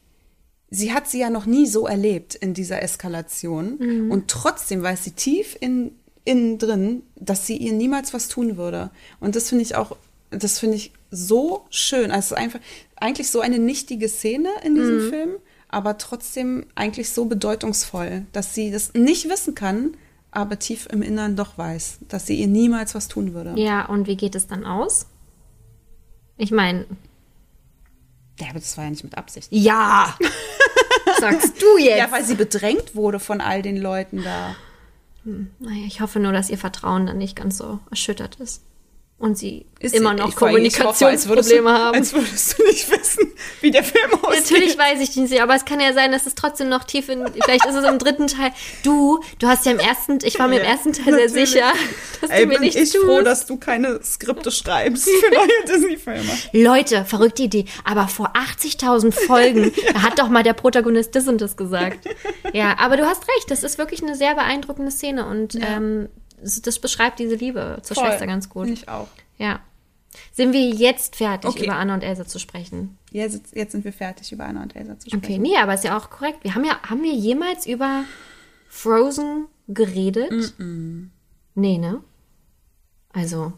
sie hat sie ja noch nie so erlebt in dieser Eskalation und trotzdem weiß sie tief in innen drin, dass sie ihr niemals was tun würde. Und das finde ich auch, das finde ich so schön. Also einfach eigentlich so eine nichtige Szene in diesem Film, aber trotzdem eigentlich so bedeutungsvoll, dass sie das nicht wissen kann, aber tief im Innern doch weiß, dass sie ihr niemals was tun würde. Ja, und wie geht es dann aus? Ich meine, Ja, aber das war ja nicht mit Absicht. ja, sagst du jetzt. Ja, weil sie bedrängt wurde von all den Leuten da. naja, ich hoffe nur, dass ihr Vertrauen dann nicht ganz so erschüttert ist. Und sie Ist immer noch Kommunikationsprobleme du, haben. Als würdest du nicht wissen, wie der Film aussieht. Natürlich weiß ich nicht, aber es kann ja sein, dass es trotzdem noch tief in, vielleicht ist es im dritten Teil. Du, du hast ja im ersten, ich war mir im Ja, ersten Teil sehr natürlich. sicher, dass Ey, du mir bin nichts ich tust. froh, dass du keine Skripte schreibst für neue Disney-Filme. Leute, verrückte Idee, aber vor 80.000 Folgen, da hat doch mal der Protagonist das und das gesagt. Ja, aber du hast recht, das ist wirklich eine sehr beeindruckende Szene und ähm, das beschreibt diese Liebe zur Voll. Schwester ganz gut. Ich auch. Ja. Sind wir jetzt fertig, Okay. über Anna und Elsa zu sprechen? Jetzt, jetzt sind wir fertig, über Anna und Elsa zu sprechen. Okay, nee, aber ist ja auch korrekt. Wir haben ja, haben wir jemals über Frozen geredet? Nee, ne? Also,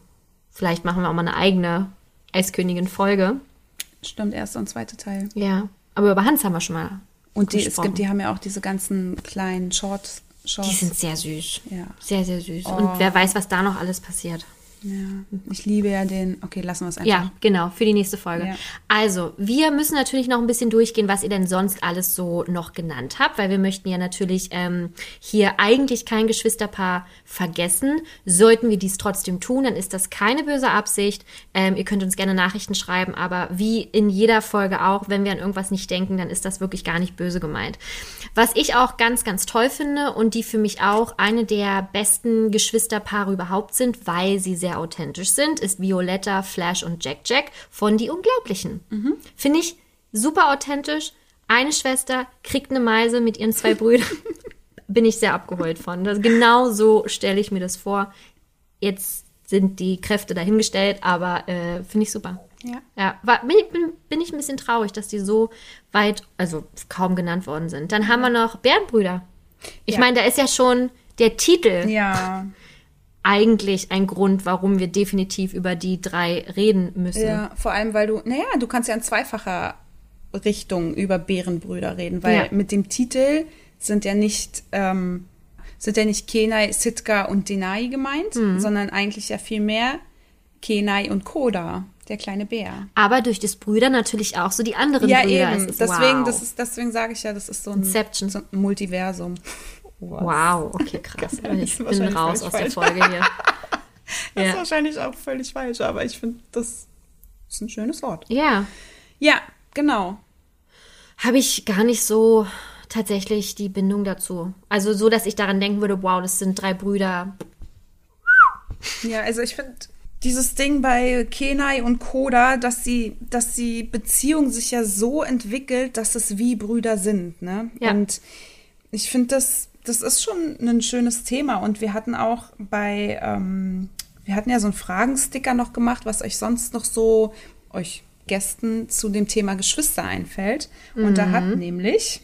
vielleicht machen wir auch mal eine eigene Eiskönigin-Folge. Stimmt, erster und zweiter Teil. Ja. Aber über Hans haben wir schon mal. Und die, es gesprochen. gibt, die haben ja auch diese ganzen kleinen Shorts. Shorts. Die sind sehr süß. Ja. Sehr, sehr süß. Oh. Und wer weiß, was da noch alles passiert. Ja. Ich liebe ja den. Okay, lassen wir es einfach. Ja, genau, für die nächste Folge. Ja. Also, wir müssen natürlich noch ein bisschen durchgehen, was ihr denn sonst alles so noch genannt habt, weil wir möchten ja natürlich ähm, hier eigentlich kein Geschwisterpaar vergessen. Sollten wir dies trotzdem tun, dann ist das keine böse Absicht. Ähm, ihr könnt uns gerne Nachrichten schreiben, aber wie in jeder Folge auch, wenn wir an irgendwas nicht denken, dann ist das wirklich gar nicht böse gemeint. Was ich auch ganz, ganz toll finde und die für mich auch eine der besten Geschwisterpaare überhaupt sind, weil sie sehr authentisch sind, ist Violetta, Flash und Jack Jack von Die Unglaublichen. Finde ich super authentisch. Eine Schwester kriegt eine Meise mit ihren zwei Brüdern. Bin ich sehr abgeholt von. Das, genau so stelle ich mir das vor. Jetzt sind die Kräfte dahingestellt, aber äh, finde ich super. Ja. Ja, war, bin, ich- bin, bin ich ein bisschen traurig, dass die so weit, also kaum genannt worden sind. Dann haben wir noch Bärenbrüder. Ich Ja. meine, da ist ja schon der Titel Ja. Eigentlich ein Grund, warum wir definitiv über die drei reden müssen. Ja, vor allem, weil du, naja, du kannst ja in zweifacher Richtung über Bärenbrüder reden, weil Ja. mit dem Titel sind ja nicht, ähm, sind ja nicht Kenai, Sitka und Denai gemeint, Mhm. sondern eigentlich ja viel mehr Kenai und Koda, der kleine Bär. Aber durch das Brüder natürlich auch so die anderen Ja, Brüder. eben. Es ist, deswegen, wow. das ist, deswegen sage ich ja, das ist so ein, Inception. so ein Multiversum. Wow, okay, krass. Ist Ich bin raus aus der falsch. Folge hier. Das ist Ja. wahrscheinlich auch völlig falsch, aber ich finde, das ist ein schönes Wort. ja, Ja, genau. habe ich gar nicht so tatsächlich die Bindung dazu. Also so, dass ich daran denken würde, wow, das sind drei Brüder. Ja, also ich finde dieses Ding bei Kenai und Koda, dass sie, dass die Beziehung sich ja so entwickelt, dass es wie Brüder sind, ne? Ja. Und ich finde das, das ist schon ein schönes Thema. Und wir hatten auch bei, ähm, wir hatten ja so einen Fragensticker noch gemacht, was euch sonst noch so, euch Gästen zu dem Thema Geschwister einfällt. Und da hat nämlich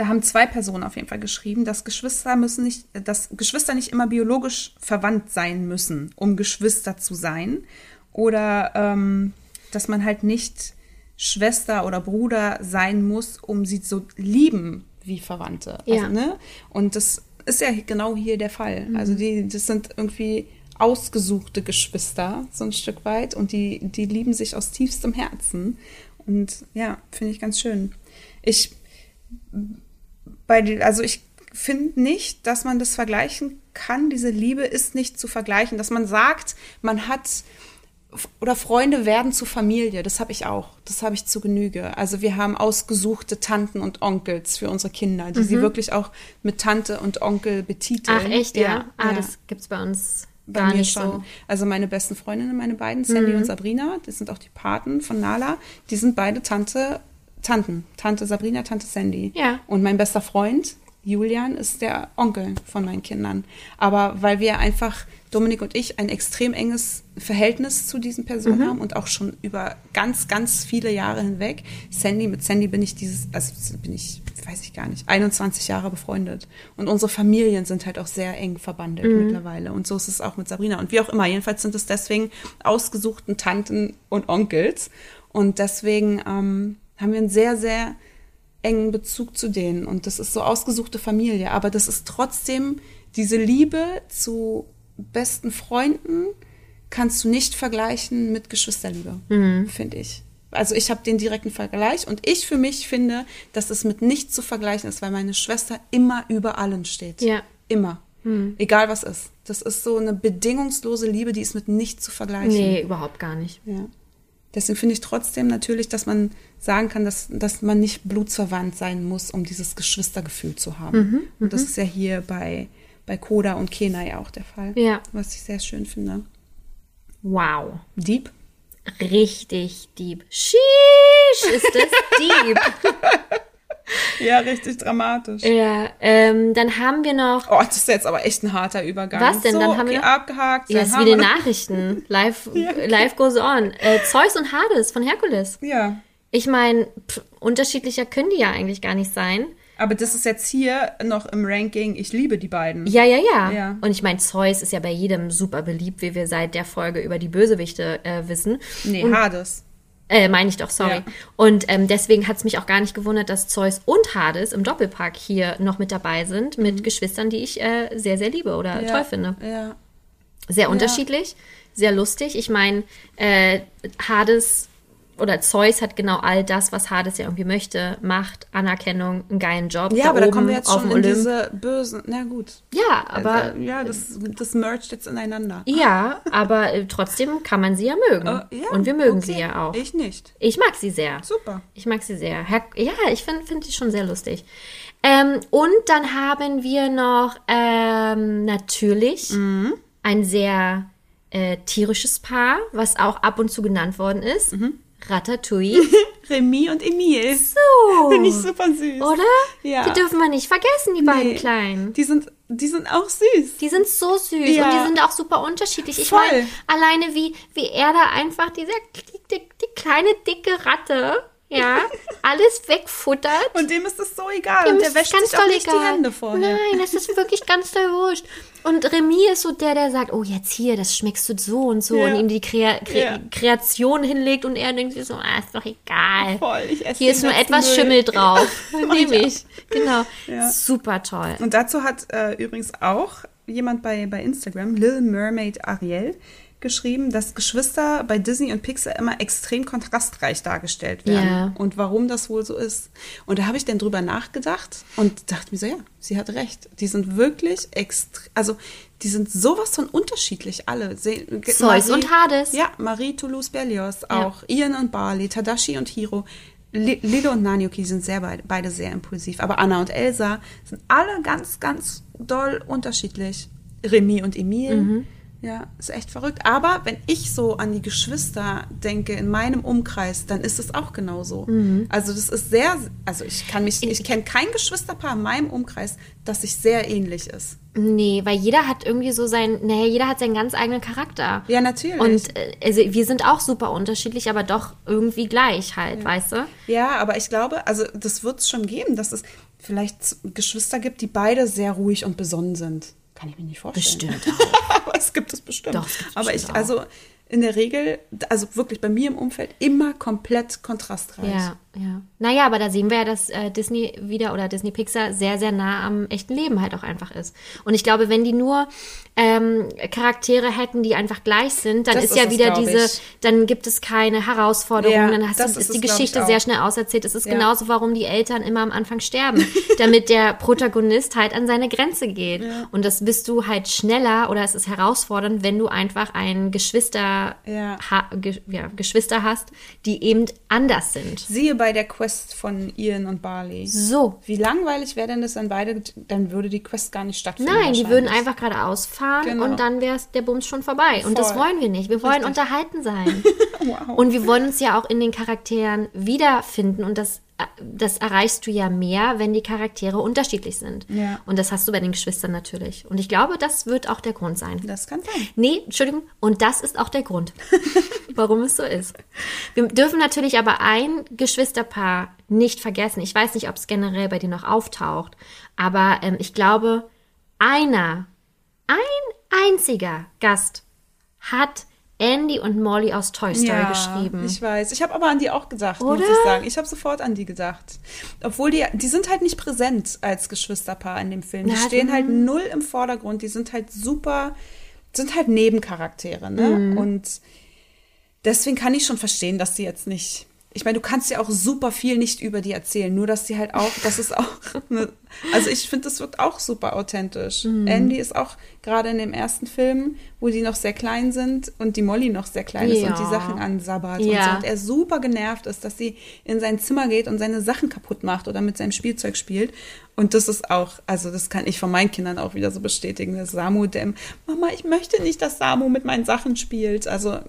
da haben zwei Personen auf jeden Fall geschrieben, dass Geschwister müssen nicht, dass Geschwister nicht immer biologisch verwandt sein müssen, um Geschwister zu sein. Oder ähm, dass man halt nicht Schwester oder Bruder sein muss, um sie zu lieben wie Verwandte. Ja. Also, ne? Und das ist ja genau hier der Fall. Also die, das sind irgendwie ausgesuchte Geschwister, so ein Stück weit, und die, die lieben sich aus tiefstem Herzen. Und ja, finde ich ganz schön. Ich bei die, also ich finde nicht, dass man das vergleichen kann. Diese Liebe ist nicht zu vergleichen, dass man sagt, man hat oder Freunde werden zu Familie. Das habe ich auch. Das habe ich zu Genüge. Also wir haben ausgesuchte Tanten und Onkels für unsere Kinder, die sie wirklich auch mit Tante und Onkel betiteln. Ach echt, ja? ah, ja. das gibt's bei uns Bei gar mir nicht schon. so. Mhm. Also meine besten Freundinnen, meine beiden, Sandy und Sabrina, das sind auch die Paten von Nala, die sind beide Tante, Tanten. Tante Sabrina, Tante Sandy. Ja. Und mein bester Freund, Julian, ist der Onkel von meinen Kindern. Aber weil wir einfach, Dominik und ich, ein extrem enges Verhältnis zu diesen Personen Mhm. haben und auch schon über ganz, ganz viele Jahre hinweg. Sandy, mit Sandy bin ich dieses, also bin ich, weiß ich gar nicht, 21 Jahre befreundet. Und unsere Familien sind halt auch sehr eng verbandelt Mhm. mittlerweile. Und so ist es auch mit Sabrina. Und wie auch immer, jedenfalls sind es deswegen ausgesuchten Tanten und Onkels. Und deswegen ähm, haben wir einen sehr, sehr engen Bezug zu denen. Und das ist so ausgesuchte Familie. Aber das ist trotzdem diese Liebe zu besten Freunden, kannst du nicht vergleichen mit Geschwisterliebe, Mhm. finde ich. Also ich habe den direkten Vergleich und ich für mich finde, dass es mit nichts zu vergleichen ist, weil meine Schwester immer über allen steht. Ja. Immer. Egal was ist. Das ist so eine bedingungslose Liebe, die ist mit nichts zu vergleichen. Nee, überhaupt gar nicht. Ja. Deswegen finde ich trotzdem natürlich, dass man sagen kann, dass, dass man nicht blutsverwandt sein muss, um dieses Geschwistergefühl zu haben. Mhm, und das ist ja hier bei, bei Koda und Kena ja auch der Fall. Ja. Was ich sehr schön finde. Wow. Deep? Richtig deep. Sheesh, ist das deep. Ja, richtig dramatisch. ja, ähm, dann haben wir noch Oh, das ist jetzt aber echt ein harter Übergang. Was denn? So, Dann haben okay, wir- abgehakt. Ja, ist wie die Nachrichten. Life, life goes on. Äh, Zeus und Hades von Herkules. Ja. Ich meine, unterschiedlicher können die ja eigentlich gar nicht sein. Aber das ist jetzt hier noch im Ranking. Ich liebe die beiden. Ja, ja, ja. Ja. Und ich meine, Zeus ist ja bei jedem super beliebt, wie wir seit der Folge über die Bösewichte äh, wissen. Nee, und, Hades. äh, meine ich doch, sorry. Ja. Und ähm, deswegen hat es mich auch gar nicht gewundert, dass Zeus und Hades im Doppelpack hier noch mit dabei sind, mit Geschwistern, die ich äh, sehr, sehr liebe oder Mhm. Ja. toll finde. Ja. Sehr unterschiedlich, sehr lustig. Ich meine, äh, Hades oder Zeus hat genau all das, was Hades ja irgendwie möchte. Macht, Anerkennung, einen geilen Job. Ja, aber da kommen wir jetzt auf schon in diese bösen. Na gut. Ja, aber Also, ja, das, das mergt jetzt ineinander. Ja, aber äh, trotzdem kann man sie ja mögen. Äh, ja, Und wir mögen okay. sie ja auch. Ich, Ich nicht. mag sie sehr. Super. Ich mag sie sehr. Ja, ich finde find sie schon sehr lustig. Ähm, und dann haben wir noch ähm, natürlich Mhm. ein sehr äh, tierisches Paar, was auch ab und zu genannt worden ist. Mhm. Ratatouille. Remy und Emil. So. Finde ich super süß. Oder? Ja. Die dürfen wir nicht vergessen, die beiden Nee. Kleinen. Die sind, die sind auch süß. Die sind so süß Ja. und die sind auch super unterschiedlich. Ich meine, alleine wie, wie er da einfach, dieser, die, die, die kleine dicke Ratte, ja, alles wegfuttert. Und dem ist das so egal. Dem und der ist wäscht sich auch nicht egal. die Hände vorher. Nein, das ist wirklich ganz doll wurscht. Und Remy ist so der, der sagt, oh, jetzt hier, das schmeckst du so und so. Ja. Und ihm die Krea Kre Ja. Kreation hinlegt und er denkt sich so, ah, ist doch egal. Voll, ich esse Hier ist nur etwas Müll. Schimmel drauf. Nehme ich. Genau. Ja. Super toll. Und dazu hat äh, übrigens auch jemand bei, bei Instagram, Little Mermaid Ariel, geschrieben, dass Geschwister bei Disney und Pixar immer extrem kontrastreich dargestellt werden. Ja. Und warum das wohl so ist. Und da habe ich dann drüber nachgedacht und dachte mir so, ja, sie hat recht. Die sind wirklich extrem, also die sind sowas von unterschiedlich alle. Zeus und Hades. Ja, Marie Toulouse-Berlioz Ja. auch. Ian und Barley, Tadashi und Hiro. Li- Lilo und Nani, okay, sind sehr beide, beide sehr impulsiv. Aber Anna und Elsa sind alle ganz, ganz doll unterschiedlich. Remy und Emil. Mhm. Ja, ist echt verrückt. Aber wenn ich so an die Geschwister denke in meinem Umkreis, dann ist es auch genauso. Mhm. Also das ist sehr, also ich kann mich, ich kenne kein Geschwisterpaar in meinem Umkreis, das sich sehr ähnlich ist. Nee, weil jeder hat irgendwie so sein, nee, jeder hat seinen ganz eigenen Charakter. Ja, natürlich. Und äh, also wir sind auch super unterschiedlich, aber doch irgendwie gleich halt, weißt du? Ja, aber ich glaube, also das wird es schon geben, dass es vielleicht Geschwister gibt, die beide sehr ruhig und besonnen sind. Kann ich mir nicht vorstellen. Bestimmt auch. Es gibt es bestimmt. Doch, es gibt's aber ich, bestimmt auch. also in der Regel, also wirklich bei mir im Umfeld immer komplett kontrastreich. Ja, ja. Naja, aber da sehen wir ja, dass äh, Disney wieder oder Disney Pixar sehr, sehr nah am echten Leben halt auch einfach ist. Und ich glaube, wenn die nur ähm, Charaktere hätten, die einfach gleich sind, dann Das ist ist ja es, wieder diese, ich. dann gibt es keine Herausforderungen, Ja, dann hast ist, ist die es, glaub Geschichte sehr schnell auserzählt. Es ist Ja. genauso, warum die Eltern immer am Anfang sterben, damit der Protagonist halt an seine Grenze geht. Und das bist du halt schneller oder es ist herausfordernd, wenn du einfach ein Geschwister, Ja. ha, ge, ja, Geschwister hast, die eben anders sind. Siehe bei der Quest von Ian und Barley. So. Wie langweilig wäre denn das dann beide, dann würde die Quest gar nicht stattfinden. Nein, die würden einfach geradeaus fahren Genau. und dann wäre der Bums schon vorbei. Und das Voll. wollen wir nicht. Wir wollen Richtig. unterhalten sein. Wow. Und wir wollen uns ja auch in den Charakteren wiederfinden. Und das, das erreichst du ja mehr, wenn die Charaktere unterschiedlich sind. Ja. Und das hast du bei den Geschwistern natürlich. Und ich glaube, das wird auch der Grund sein. Das kann sein. Nee, Entschuldigung. Und das ist auch der Grund, warum es so ist. Wir dürfen natürlich aber ein Geschwisterpaar nicht vergessen. Ich weiß nicht, ob es generell bei dir noch auftaucht, aber ähm, ich glaube, einer, ein einziger Gast hat Andy und Molly aus Toy Story geschrieben. Ich weiß. Ich habe aber an die auch gedacht, Oder? muss ich sagen. Ich habe sofort an die gedacht. Obwohl die, die sind halt nicht präsent als Geschwisterpaar in dem Film. Die Na, stehen halt null im Vordergrund. Die sind halt super sind halt Nebencharaktere, ne? Mhm. Und deswegen kann ich schon verstehen, dass sie jetzt nicht. Ich meine, du kannst ja auch super viel nicht über die erzählen, nur dass sie halt auch, das ist auch, eine, also ich finde, das wirkt auch super authentisch. Mhm. Andy ist auch gerade in dem ersten Film, wo die noch sehr klein sind und die Molly noch sehr klein ist und die. Sachen ansabbert und Ja. so. Und er super genervt ist, dass sie in sein Zimmer geht und seine Sachen kaputt macht oder mit seinem Spielzeug spielt. Und das ist auch, also das kann ich von meinen Kindern auch wieder so bestätigen, dass Samu dem, Mama, ich möchte nicht, dass Samu mit meinen Sachen spielt. Also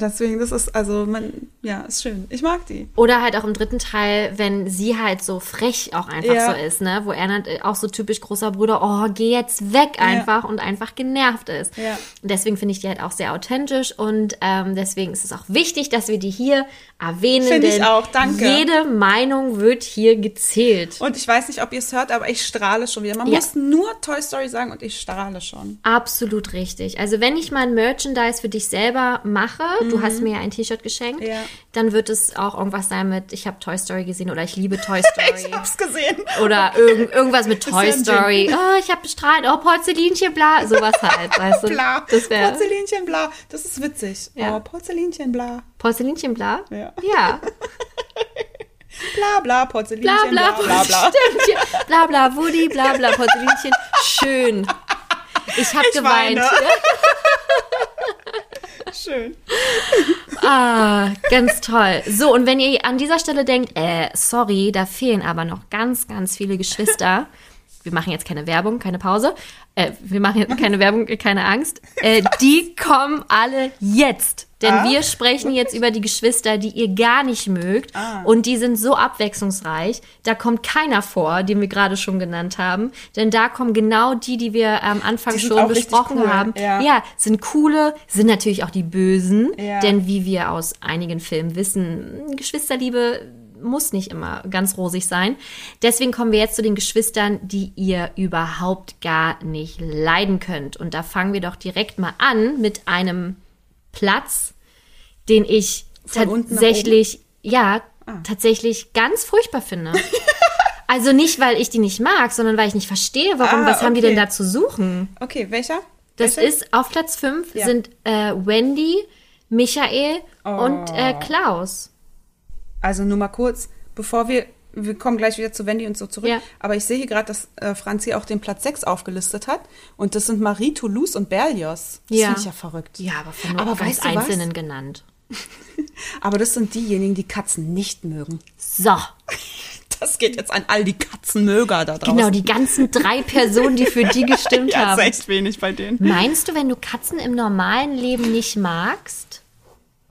deswegen, das ist, also man, ja, ist schön. Ich mag die. Oder halt auch im dritten Teil, wenn sie halt so frech auch einfach Ja. so ist, ne? Wo er dann auch so typisch großer Bruder, oh, geh jetzt weg einfach und einfach genervt ist. Ja. Und deswegen finde ich die halt auch sehr authentisch und ähm, deswegen ist es auch wichtig, dass wir die hier erwähnen. Finde ich auch, danke. Jede Meinung wird hier gezählt. Und ich weiß nicht, ob ihr es hört, aber ich strahle schon wieder. Man Ja. muss nur Toy Story sagen und ich strahle schon. Absolut richtig. Also wenn ich mein Merchandise für dich selber mache, du hast mir ja ein T-Shirt geschenkt, Mhm. Ja. dann wird es auch irgendwas sein mit, ich habe Toy Story gesehen oder ich liebe Toy Story. Ich hab's gesehen. Oder irgend, irgendwas mit Toy Story. Oh, ich habe bestrahlt. Oh, Porzellinchen, bla. Sowas halt, weißt du. Bla. Das wäre Porzellinchen bla. Das ist witzig. Ja. Oh, Porzellinchen bla. Porzellinchen, bla. Ja. Ja. Bla bla, Porzellinchen bla, bla bla bla. Stimmt. Bla, bla, Woody, bla, bla, Porzellinchen. Schön. Ich habe geweint. weine. Schön. Ah, ganz toll. So, und wenn ihr an dieser Stelle denkt, äh, sorry, da fehlen aber noch ganz, ganz viele Geschwister. Wir machen jetzt keine Werbung, keine Pause. Äh, wir machen jetzt keine Werbung, keine Angst. Äh, die kommen alle jetzt. Denn Ah. wir sprechen jetzt über die Geschwister, die ihr gar nicht mögt. Ah. Und die sind so abwechslungsreich. Da kommt keiner vor, den wir gerade schon genannt haben. Denn da kommen genau die, die wir am Anfang schon besprochen cool, haben. ja. ja, sind coole, sind natürlich auch die Bösen. Ja. Denn wie wir aus einigen Filmen wissen, Geschwisterliebe muss nicht immer ganz rosig sein. Deswegen kommen wir jetzt zu den Geschwistern, die ihr überhaupt gar nicht leiden könnt. Und da fangen wir doch direkt mal an mit einem Platz, den ich tatsächlich, ja, tatsächlich ganz furchtbar finde. Also nicht, weil ich die nicht mag, sondern weil ich nicht verstehe, warum, Ah, was haben die okay. denn da zu suchen? Okay, welcher? Das welcher? ist auf Platz 5 Ja. sind äh, Wendy, Michael und äh, Klaus. Also nur mal kurz, bevor wir, wir kommen gleich wieder zu Wendy und so zurück, Ja. aber ich sehe hier gerade, dass äh, Franzi auch den Platz 6 aufgelistet hat und das sind Marie, Toulouse und Berlioz. Das Ja. finde ich ja verrückt. Ja, aber von nur Aber ganz du was? Einzelnen genannt. Aber das sind diejenigen, die Katzen nicht mögen. So, Das geht jetzt an all die Katzenmöger da draußen. genau, die ganzen drei Personen, die für die gestimmt ja, haben. ist echt wenig bei denen. Meinst du, wenn du Katzen im normalen Leben nicht magst,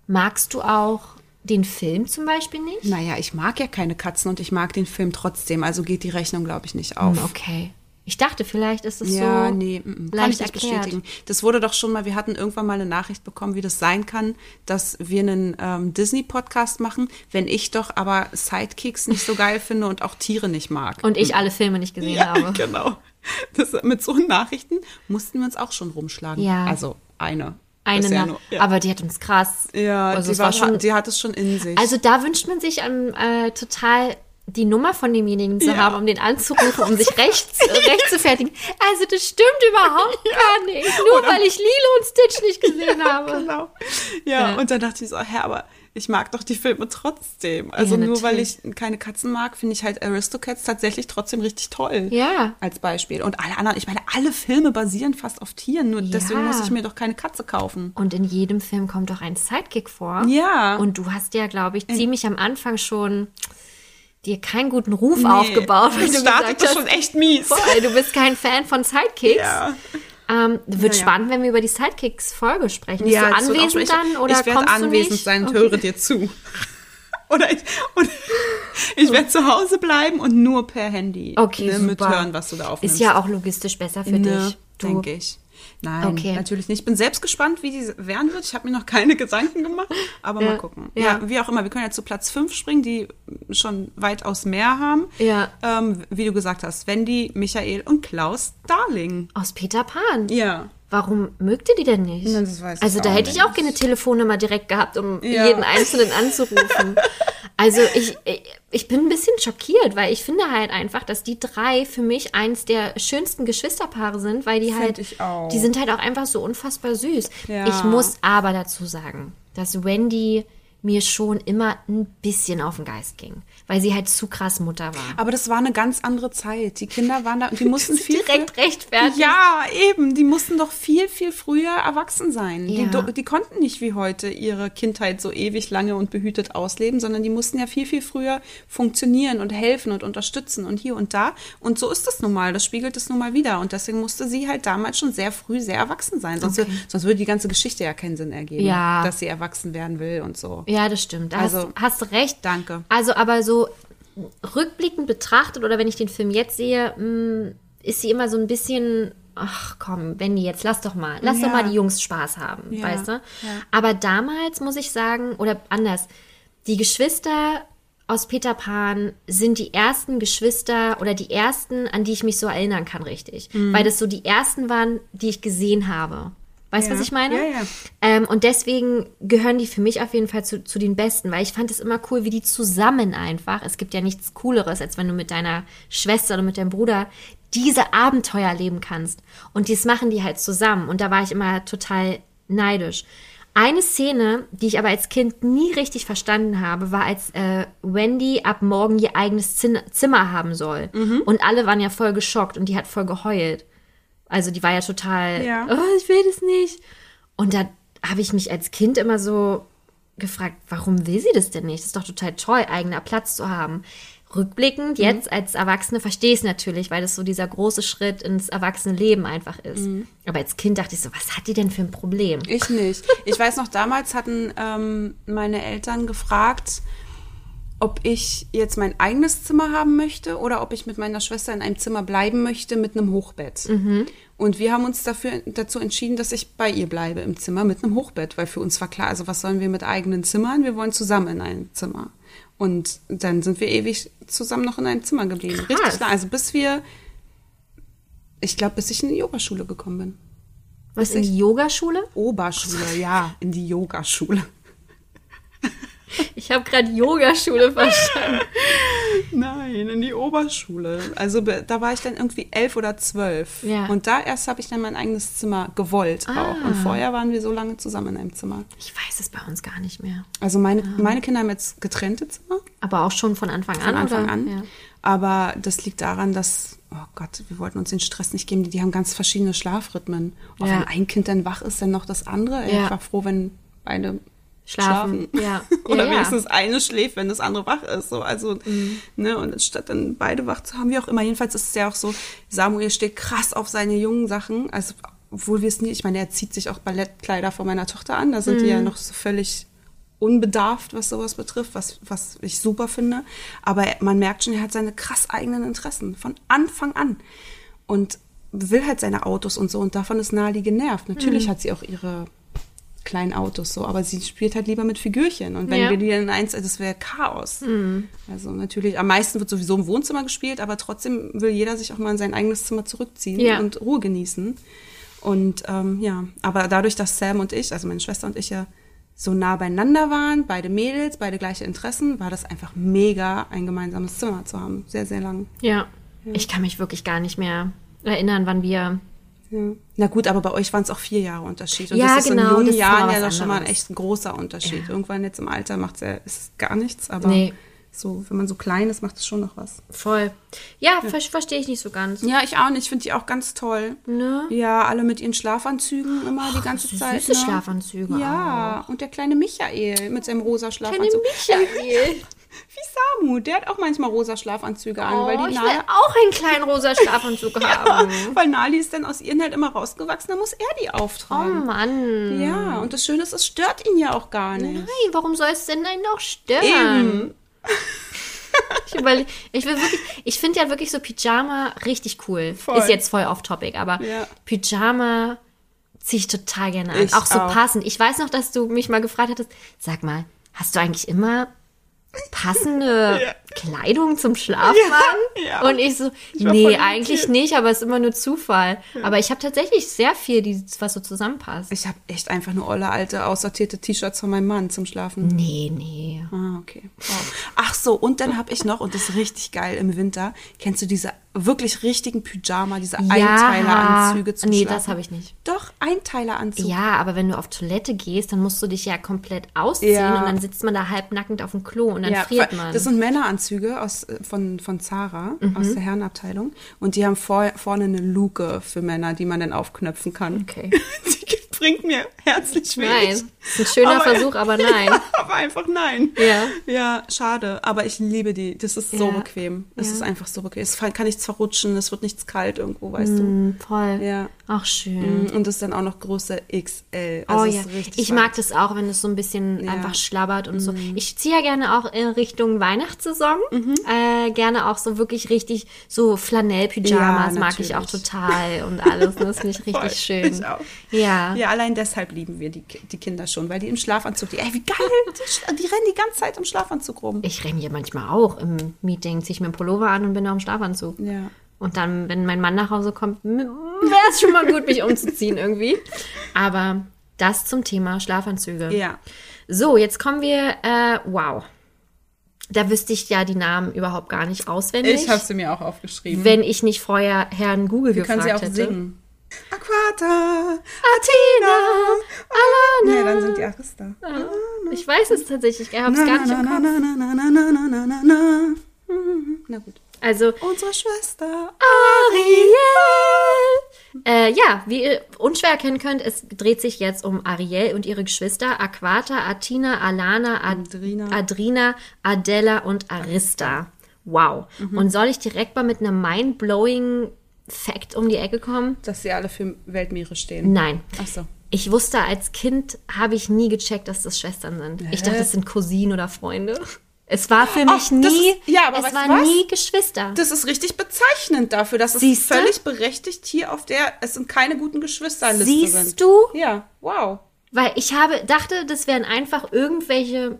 magst du auch den Film zum Beispiel nicht? Naja, ich mag ja keine Katzen und ich mag den Film trotzdem, also geht die Rechnung, glaube ich, nicht auf. Hm, Okay. Ich dachte, vielleicht ist es Ja, so nee, mm, mm, kann ich nicht erklärt. bestätigen. Das wurde doch schon mal, wir hatten irgendwann mal eine Nachricht bekommen, wie das sein kann, dass wir einen ähm, Disney-Podcast machen, wenn ich doch aber Sidekicks nicht so geil finde und auch Tiere nicht mag. Und ich alle Filme nicht gesehen ja, habe. genau. Das, mit so Nachrichten mussten wir uns auch schon rumschlagen. Ja. Also eine. Eine nach, nur. Ja, aber die hat uns krass. ja also die, war, war schon, die hat es schon in sich. Also da wünscht man sich ähm, äh, total die Nummer von demjenigen zu Ja. haben, um den anzurufen, um sich recht, recht zu fertigen. Also das stimmt überhaupt gar nicht. Nur Oder- weil ich Lilo und Stitch nicht gesehen habe. Genau. Ja, Ja. und dann dachte ich so, hä, aber ich mag doch die Filme trotzdem. Also Ja, nur weil ich keine Katzen mag, finde ich halt Aristocats tatsächlich trotzdem richtig toll. Ja. Als Beispiel. Und alle anderen, ich meine, alle Filme basieren fast auf Tieren, nur deswegen Ja. muss ich mir doch keine Katze kaufen. Und in jedem Film kommt doch ein Sidekick vor. Ja. Und du hast ja, glaube ich, ziemlich am Anfang schon dir keinen guten Ruf Nee, aufgebaut, weil du startet gesagt hast, schon echt mies. Boah, du bist kein Fan von Sidekicks. Ja. Ähm, wird Ja, ja. spannend, wenn wir über die Sidekicks-Folge sprechen. Bist ja, du auch anwesend schlecht. dann oder ich werde anwesend sein und Okay. höre dir zu. oder ich, und ich werde zu Hause bleiben und nur per Handy Okay, ne, mithören, was du da aufnimmst. Ist ja auch logistisch besser für Ne, dich. Denke ich. Nein, Okay. natürlich nicht. Ich bin selbst gespannt, wie die werden wird. Ich habe mir noch keine Gedanken gemacht, aber Ja, mal gucken. ja. Ja. wie auch immer. Wir können ja zu Platz 5 springen, die schon weitaus mehr haben. Ja. Ähm, wie du gesagt hast, Wendy, Michael und Klaus Darling. Aus Peter Pan. Ja. Warum mögt ihr die denn nicht? Na, ich also da hätte ich nicht. auch gerne Telefonnummer direkt gehabt, um Ja. jeden Einzelnen anzurufen. Also ich, ich bin ein bisschen schockiert, weil ich finde halt einfach, dass die drei für mich eins der schönsten Geschwisterpaare sind, weil die Find halt, ich auch. die sind halt auch einfach so unfassbar süß. Ja. Ich muss aber dazu sagen, dass Wendy mir schon immer ein bisschen auf den Geist ging, weil sie halt zu krass Mutter war. Aber das war eine ganz andere Zeit. Die Kinder waren da und die mussten viel Direkt rechtfertigt. Ja, eben. Die mussten doch viel, viel früher erwachsen sein. Ja. Die, die konnten nicht wie heute ihre Kindheit so ewig lange und behütet ausleben, sondern die mussten ja viel, viel früher funktionieren und helfen und unterstützen und hier und da. Und so ist das nun mal. Das spiegelt es nun mal wieder. Und deswegen musste sie halt damals schon sehr früh sehr erwachsen sein. Sonst, sonst würde die ganze Geschichte ja keinen Sinn ergeben, Ja. dass sie erwachsen werden will und so. Ja, das stimmt. Also, hast, hast du recht. danke. Also, aber so rückblickend betrachtet oder wenn ich den Film jetzt sehe, mh, ist sie immer so ein bisschen, ach komm, Wendy, jetzt lass doch mal, lass Ja. doch mal die Jungs Spaß haben, Ja, weißt du? ja. Aber damals muss ich sagen, oder anders, die Geschwister aus Peter Pan sind die ersten Geschwister oder die ersten, an die ich mich so erinnern kann, richtig. Mhm. Weil das so die ersten waren, die ich gesehen habe. Weißt du, Ja. was ich meine? Ja, ja. Ähm, und deswegen gehören die für mich auf jeden Fall zu, zu den Besten, weil ich fand es immer cool, wie die zusammen einfach, es gibt ja nichts Cooleres, als wenn du mit deiner Schwester oder mit deinem Bruder diese Abenteuer erleben kannst. Und dies machen die halt zusammen. Und da war ich immer total neidisch. Eine Szene, die ich aber als Kind nie richtig verstanden habe, war, als äh, Wendy ab morgen ihr eigenes Zin Zimmer haben soll. Mhm. Und alle waren ja voll geschockt und die hat voll geheult. Also die war ja total, Ja. oh, ich will das nicht. Und da habe ich mich als Kind immer so gefragt, warum will sie das denn nicht? Das ist doch total toll, eigener Platz zu haben. Rückblickend, Mhm. jetzt als Erwachsene verstehe ich es natürlich, weil das so dieser große Schritt ins erwachsene Leben einfach ist. Mhm. Aber als Kind dachte ich so, was hat die denn für ein Problem? Ich nicht. Ich weiß noch, damals hatten ähm, meine Eltern gefragt, ob ich jetzt mein eigenes Zimmer haben möchte oder ob ich mit meiner Schwester in einem Zimmer bleiben möchte mit einem Hochbett. Und wir haben uns dafür, dazu entschieden, dass ich bei ihr bleibe im Zimmer mit einem Hochbett, weil für uns war klar, also was sollen wir mit eigenen Zimmern? Wir wollen zusammen in ein Zimmer. Und dann sind wir ewig zusammen noch in einem Zimmer geblieben. Krass. Richtig lang. Also bis wir, ich glaube, bis ich in die Yogaschule gekommen bin. Was in die Yogaschule? Oberschule, ja, in die Yogaschule. Ich habe gerade Yogaschule verstanden. Nein, in die Oberschule. Also da war ich dann irgendwie elf oder zwölf. Ja. Und da erst habe ich dann mein eigenes Zimmer gewollt auch. Und Ah. vorher waren wir so lange zusammen in einem Zimmer. Ich weiß es bei uns gar nicht mehr. Also meine, meine Kinder haben jetzt getrennte Zimmer Aber auch schon von Anfang von an? Anfang oder? an. Ja. Aber das liegt daran, dass, oh Gott, wir wollten uns den Stress nicht geben. Die, die haben ganz verschiedene Schlafrhythmen. Und Ja. wenn ein Kind dann wach ist, dann noch das andere. Ja. Ich war froh, wenn beide Schlafen. schlafen. Ja. Oder Ja, ja. wenigstens eine schläft, wenn das andere wach ist. So, also, Mhm. ne, und statt dann beide wach zu haben, wie auch immer. Jedenfalls ist es ja auch so, Samuel steht krass auf seine jungen Sachen. Also, obwohl wir es nie, ich meine, er zieht sich auch Ballettkleider von meiner Tochter an. Da sind die ja Mhm. noch so völlig unbedarft, was sowas betrifft, was, was ich super finde. Aber er- man merkt schon, er hat seine krass eigenen Interessen von Anfang an. Und will halt seine Autos und so. Und davon ist Nali genervt. Mhm. Natürlich hat sie auch ihre kleinen Autos so, aber sie spielt halt lieber mit Figürchen. Und wenn Ja. wir die dann eins, das wäre Chaos. Also natürlich, am meisten wird sowieso im Wohnzimmer gespielt, aber trotzdem will jeder sich auch mal in sein eigenes Zimmer zurückziehen Ja. und Ruhe genießen. Und ähm, ja, aber dadurch, dass Sam und ich, also meine Schwester und ich ja so nah beieinander waren, beide Mädels, beide gleiche Interessen, war das einfach mega, ein gemeinsames Zimmer zu haben. Sehr, sehr lang. Ja. Ich kann mich wirklich gar nicht mehr erinnern, wann wir. Ja. Na gut, aber bei euch waren es auch vier Jahre Unterschied. Und Ja, das ist in genau, jungen das ist Jahren ja doch schon mal anderes. echt ein großer Unterschied. Ja. Irgendwann jetzt im Alter macht es ja ist gar nichts, aber Nee. so, wenn man so klein ist, macht es schon noch was. Voll. Ja, ver verstehe ich nicht so ganz. Ja, ich auch nicht. Ich finde die auch ganz toll. Ne? Ja, alle mit ihren Schlafanzügen immer die ganze so Zeit. süße ne? Schlafanzüge Ja, und der kleine Michael mit seinem rosa Kleine Schlafanzug. Michael. Wie Samu, der hat auch manchmal rosa Schlafanzüge an, weil Oh, die ich will Nali, auch einen kleinen rosa Schlafanzug haben. weil Nali ist dann aus ihren halt immer rausgewachsen, dann muss er die Oh auftragen. Mann. Ja, und das Schöne ist, es stört ihn ja auch gar nicht. Nein, warum soll es denn einen noch stören? Eben. Ich, überle- ich will wirklich, ich finde ja wirklich so Pyjama richtig cool. Voll. Ist jetzt voll off-topic, aber Ja. Pyjama ziehe ich total gerne an. Ich auch so auch. passend. Ich weiß noch, dass du mich mal gefragt hattest, sag mal, hast du eigentlich immer passende Ja. Kleidung zum Schlafwagen? Ja, ja. Und ich so, war nee, eigentlich nicht, aber es ist immer nur Zufall. Aber ich habe tatsächlich sehr viel, die, was so zusammenpasst. Ich habe echt einfach nur olle, alte, aussortierte T-Shirts von meinem Mann zum Schlafen. Nee, nee. Ah, okay. Wow. Ach so, und dann habe ich noch, und das ist richtig geil im Winter, kennst du diese wirklich richtigen Pyjama, diese Einteileranzüge zum Nee, Schlafen? das habe ich nicht. Doch, Einteileranzug. Ja, aber wenn du auf Toilette gehst, dann musst du dich ja komplett ausziehen und dann sitzt man da halbnackend auf dem Klo und dann Ja, friert man. Das sind Männeranzüge aus, äh, von, von Zara, Mhm. aus der Herrenabteilung. Und die haben vor, vorne eine Luke für Männer, die man dann aufknöpfen kann. Okay. Die bringt mir herzlich wenig. Nein, ist ein schöner Aber- Versuch, aber nein. Ja, aber einfach nein. Ja. Ja, schade. Aber ich liebe die. Das ist so Ja. bequem. Es ist einfach so bequem. Es kann nichts verrutschen, es wird nichts kalt irgendwo, weißt du. Mm, Voll. Ja. Ach, schön. Und das ist dann auch noch Größe XL. Oh Also es ja, richtig ich weit. mag das auch, wenn es so ein bisschen Ja. Mhm. einfach schlabbert und so. Ich ziehe ja gerne auch in Richtung Weihnachtssaison. Mhm. Äh, gerne auch so wirklich richtig so Flanell-Pyjamas Ja, mag ich auch total und alles. Das finde ich richtig schön. Ich auch. Ja. Ja, allein deshalb lieben wir die, die Kinder schon, weil die im Schlafanzug, die, ey, wie geil, die, die rennen die ganze Zeit im Schlafanzug rum. Ich renne hier manchmal auch im Meeting, ziehe ich mir einen Pullover an und bin auch im Schlafanzug. Ja. Und dann, wenn mein Mann nach Hause kommt, wäre es schon mal gut, mich umzuziehen irgendwie. Aber das zum Thema Schlafanzüge. Ja. So, jetzt kommen wir, äh, wow. Da wüsste ich ja die Namen überhaupt gar nicht auswendig. Ich habe sie mir auch aufgeschrieben. wenn ich nicht vorher Herrn Google Wir gefragt können sie auch hätte. singen. Aquata, Athena, Alana. Ja, dann sind die Arista. Ich weiß es tatsächlich, ich habe es gar nicht im Kopf. na, na, na, na, na, na, na, na. Na gut. Also, Unsere Schwester. Ariel. Äh, ja, wie ihr unschwer erkennen könnt, es dreht sich jetzt um Ariel und ihre Geschwister Aquata, Athena, Alana, Ad Adrina. Adrina, Adela und Arista. Wow. Und soll ich direkt mal mit einem mind-blowing Fact um die Ecke kommen? Dass sie alle für Weltmeere stehen. Nein. Ach so. Ich wusste als Kind, habe ich nie gecheckt, dass das Schwestern sind. Ich dachte, das sind Cousinen oder Freunde. Es war für mich Ach, nie, ist- ja, aber es weißt war du was? nie Geschwister. Das ist richtig bezeichnend dafür, dass es Siehste? völlig berechtigt hier auf der, es sind keine guten Geschwisterliste Siehst sind. du? Ja, wow. Weil ich habe, dachte, das wären einfach irgendwelche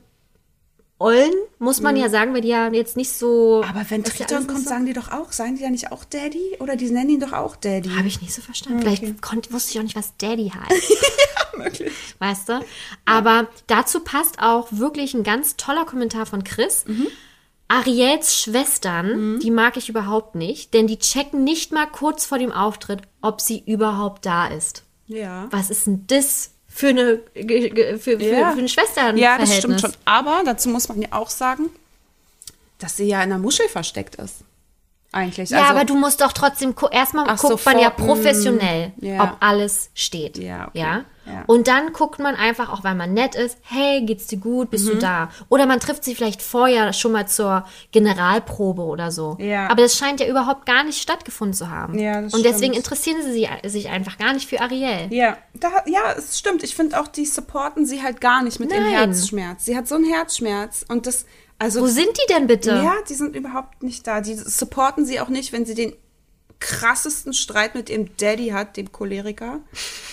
Ollen, muss man ja sagen, weil die ja jetzt nicht so. Mhm. Aber wenn ja Triton kommt, so- sagen die doch auch, sagen die ja nicht auch Daddy? Oder die nennen ihn doch auch Daddy? Habe ich nicht so verstanden. Okay. Vielleicht konnt, wusste ich auch nicht, was Daddy heißt. möglich. weißt du? Aber dazu passt auch wirklich ein ganz toller Kommentar von Chris. Mhm. Ariels Schwestern, die mag ich überhaupt nicht, denn die checken nicht mal kurz vor dem Auftritt, ob sie überhaupt da ist. Ja. Was ist denn das für eine für, für, Ja. für ein Schwesternverhältnis? Ja, das stimmt schon. Aber dazu muss man ja auch sagen, dass sie ja in einer Muschel versteckt ist. Eigentlich. Ja, also, aber du musst doch trotzdem erstmal Ach so, guckt man ja vor- professionell, mm, ja. ob alles steht. Ja, okay. ja. Ja. Und dann guckt man einfach, auch weil man nett ist, hey, geht's dir gut, bist Mhm. du da? Oder man trifft sich vielleicht vorher schon mal zur Generalprobe oder so. Ja. Aber das scheint ja überhaupt gar nicht stattgefunden zu haben. Ja, das Und deswegen stimmt. interessieren sie sich- einfach gar nicht für Ariel. Ja, da, ja, es stimmt. Ich finde auch, die supporten sie halt gar nicht mit ihrem Nein. Herzschmerz. Sie hat so einen Herzschmerz und das, also. Wo sind die denn bitte? Ja, die sind überhaupt nicht da. Die supporten sie auch nicht, wenn sie den krassesten Streit mit ihrem Daddy hat, dem Choleriker.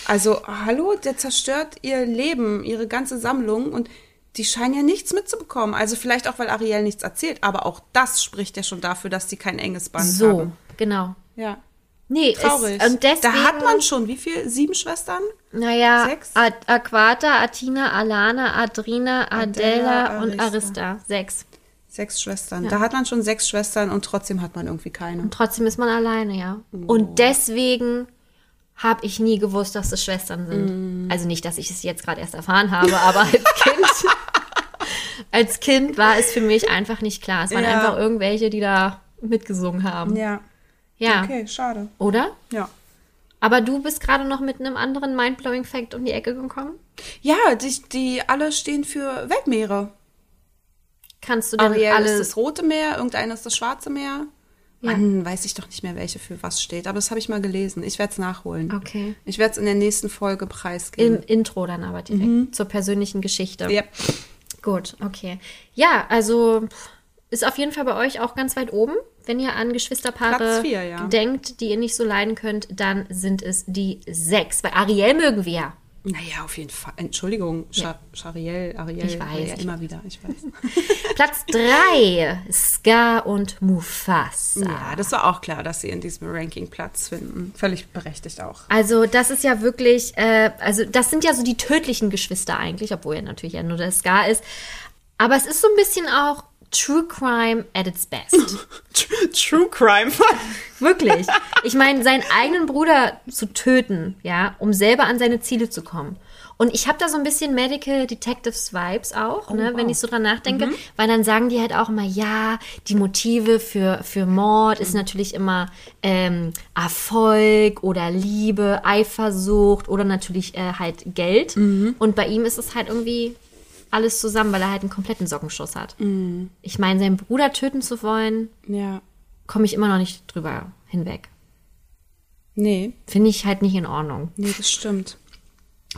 Also, hallo, der zerstört ihr Leben, ihre ganze Sammlung und die scheinen ja nichts mitzubekommen. Also vielleicht auch, weil Ariel nichts erzählt, aber auch das spricht ja schon dafür, dass sie kein enges Band So, haben. genau. Ja. Nee, Traurig. Ist, und deswegen, da hat man schon, wie viel? Sieben Schwestern? Naja, Sechs? Ad Aquata, Athena, Alana, Adrina, Adela, Adela, und Arista. Arista. Sechs. Sechs Schwestern. Da hat man schon sechs Schwestern und trotzdem hat man irgendwie keine. Trotzdem ist man alleine, ja. Oh. Und deswegen habe ich nie gewusst, dass es Schwestern sind. Mm. Also nicht, dass ich es jetzt gerade erst erfahren habe, aber als Kind, als Kind war es für mich einfach nicht klar. Es waren Ja. einfach irgendwelche, die da mitgesungen haben. Ja. Ja. Okay, schade. Oder? Ja. Aber du bist gerade noch mit einem anderen Mindblowing Fact um die Ecke gekommen? Ja, die, die alle stehen für Weltmeere. Kannst du denn Ariel ist alles das Rote Meer, irgendeiner ist das Schwarze Meer. Mann, weiß ich doch nicht mehr, welche für was steht. Aber das habe ich mal gelesen. Ich werde es nachholen. Okay. Ich werde es in der nächsten Folge preisgeben. im Intro dann aber direkt zur persönlichen Geschichte? Yep. Gut, okay. Ja, also ist auf jeden Fall bei euch auch ganz weit oben. Wenn ihr an Geschwisterpaare vier, ja. denkt, die ihr nicht so leiden könnt, dann sind es die sechs. Weil Ariel mögen wir ja. Naja, auf jeden Fall. Entschuldigung, Char Chariel, Ariel. Ich weiß, Ja, ich immer wieder, ich weiß. Platz 3, Scar und Mufasa. Ja, das war auch klar, dass sie in diesem Ranking Platz finden. Völlig berechtigt auch. Also das ist ja wirklich, äh, also das sind ja so die tödlichen Geschwister eigentlich, obwohl er natürlich ja nur der Scar ist. Aber es ist so ein bisschen auch True Crime at its best. True Crime. Wirklich. Ich meine, seinen eigenen Bruder zu töten, ja, um selber an seine Ziele zu kommen. Und ich habe da so ein bisschen Medical Detectives Vibes auch, ne, wenn ich so dran nachdenke, weil dann sagen die halt auch immer, ja, die Motive für, für Mord ist natürlich immer ähm, Erfolg oder Liebe, Eifersucht oder natürlich äh, halt Geld. Und bei ihm ist es halt irgendwie alles zusammen, weil er halt einen kompletten Sockenschuss hat. Ich meine, seinen Bruder töten zu wollen, ja. komme ich immer noch nicht drüber hinweg. Nee, Finde ich halt nicht in Ordnung. nee, das stimmt.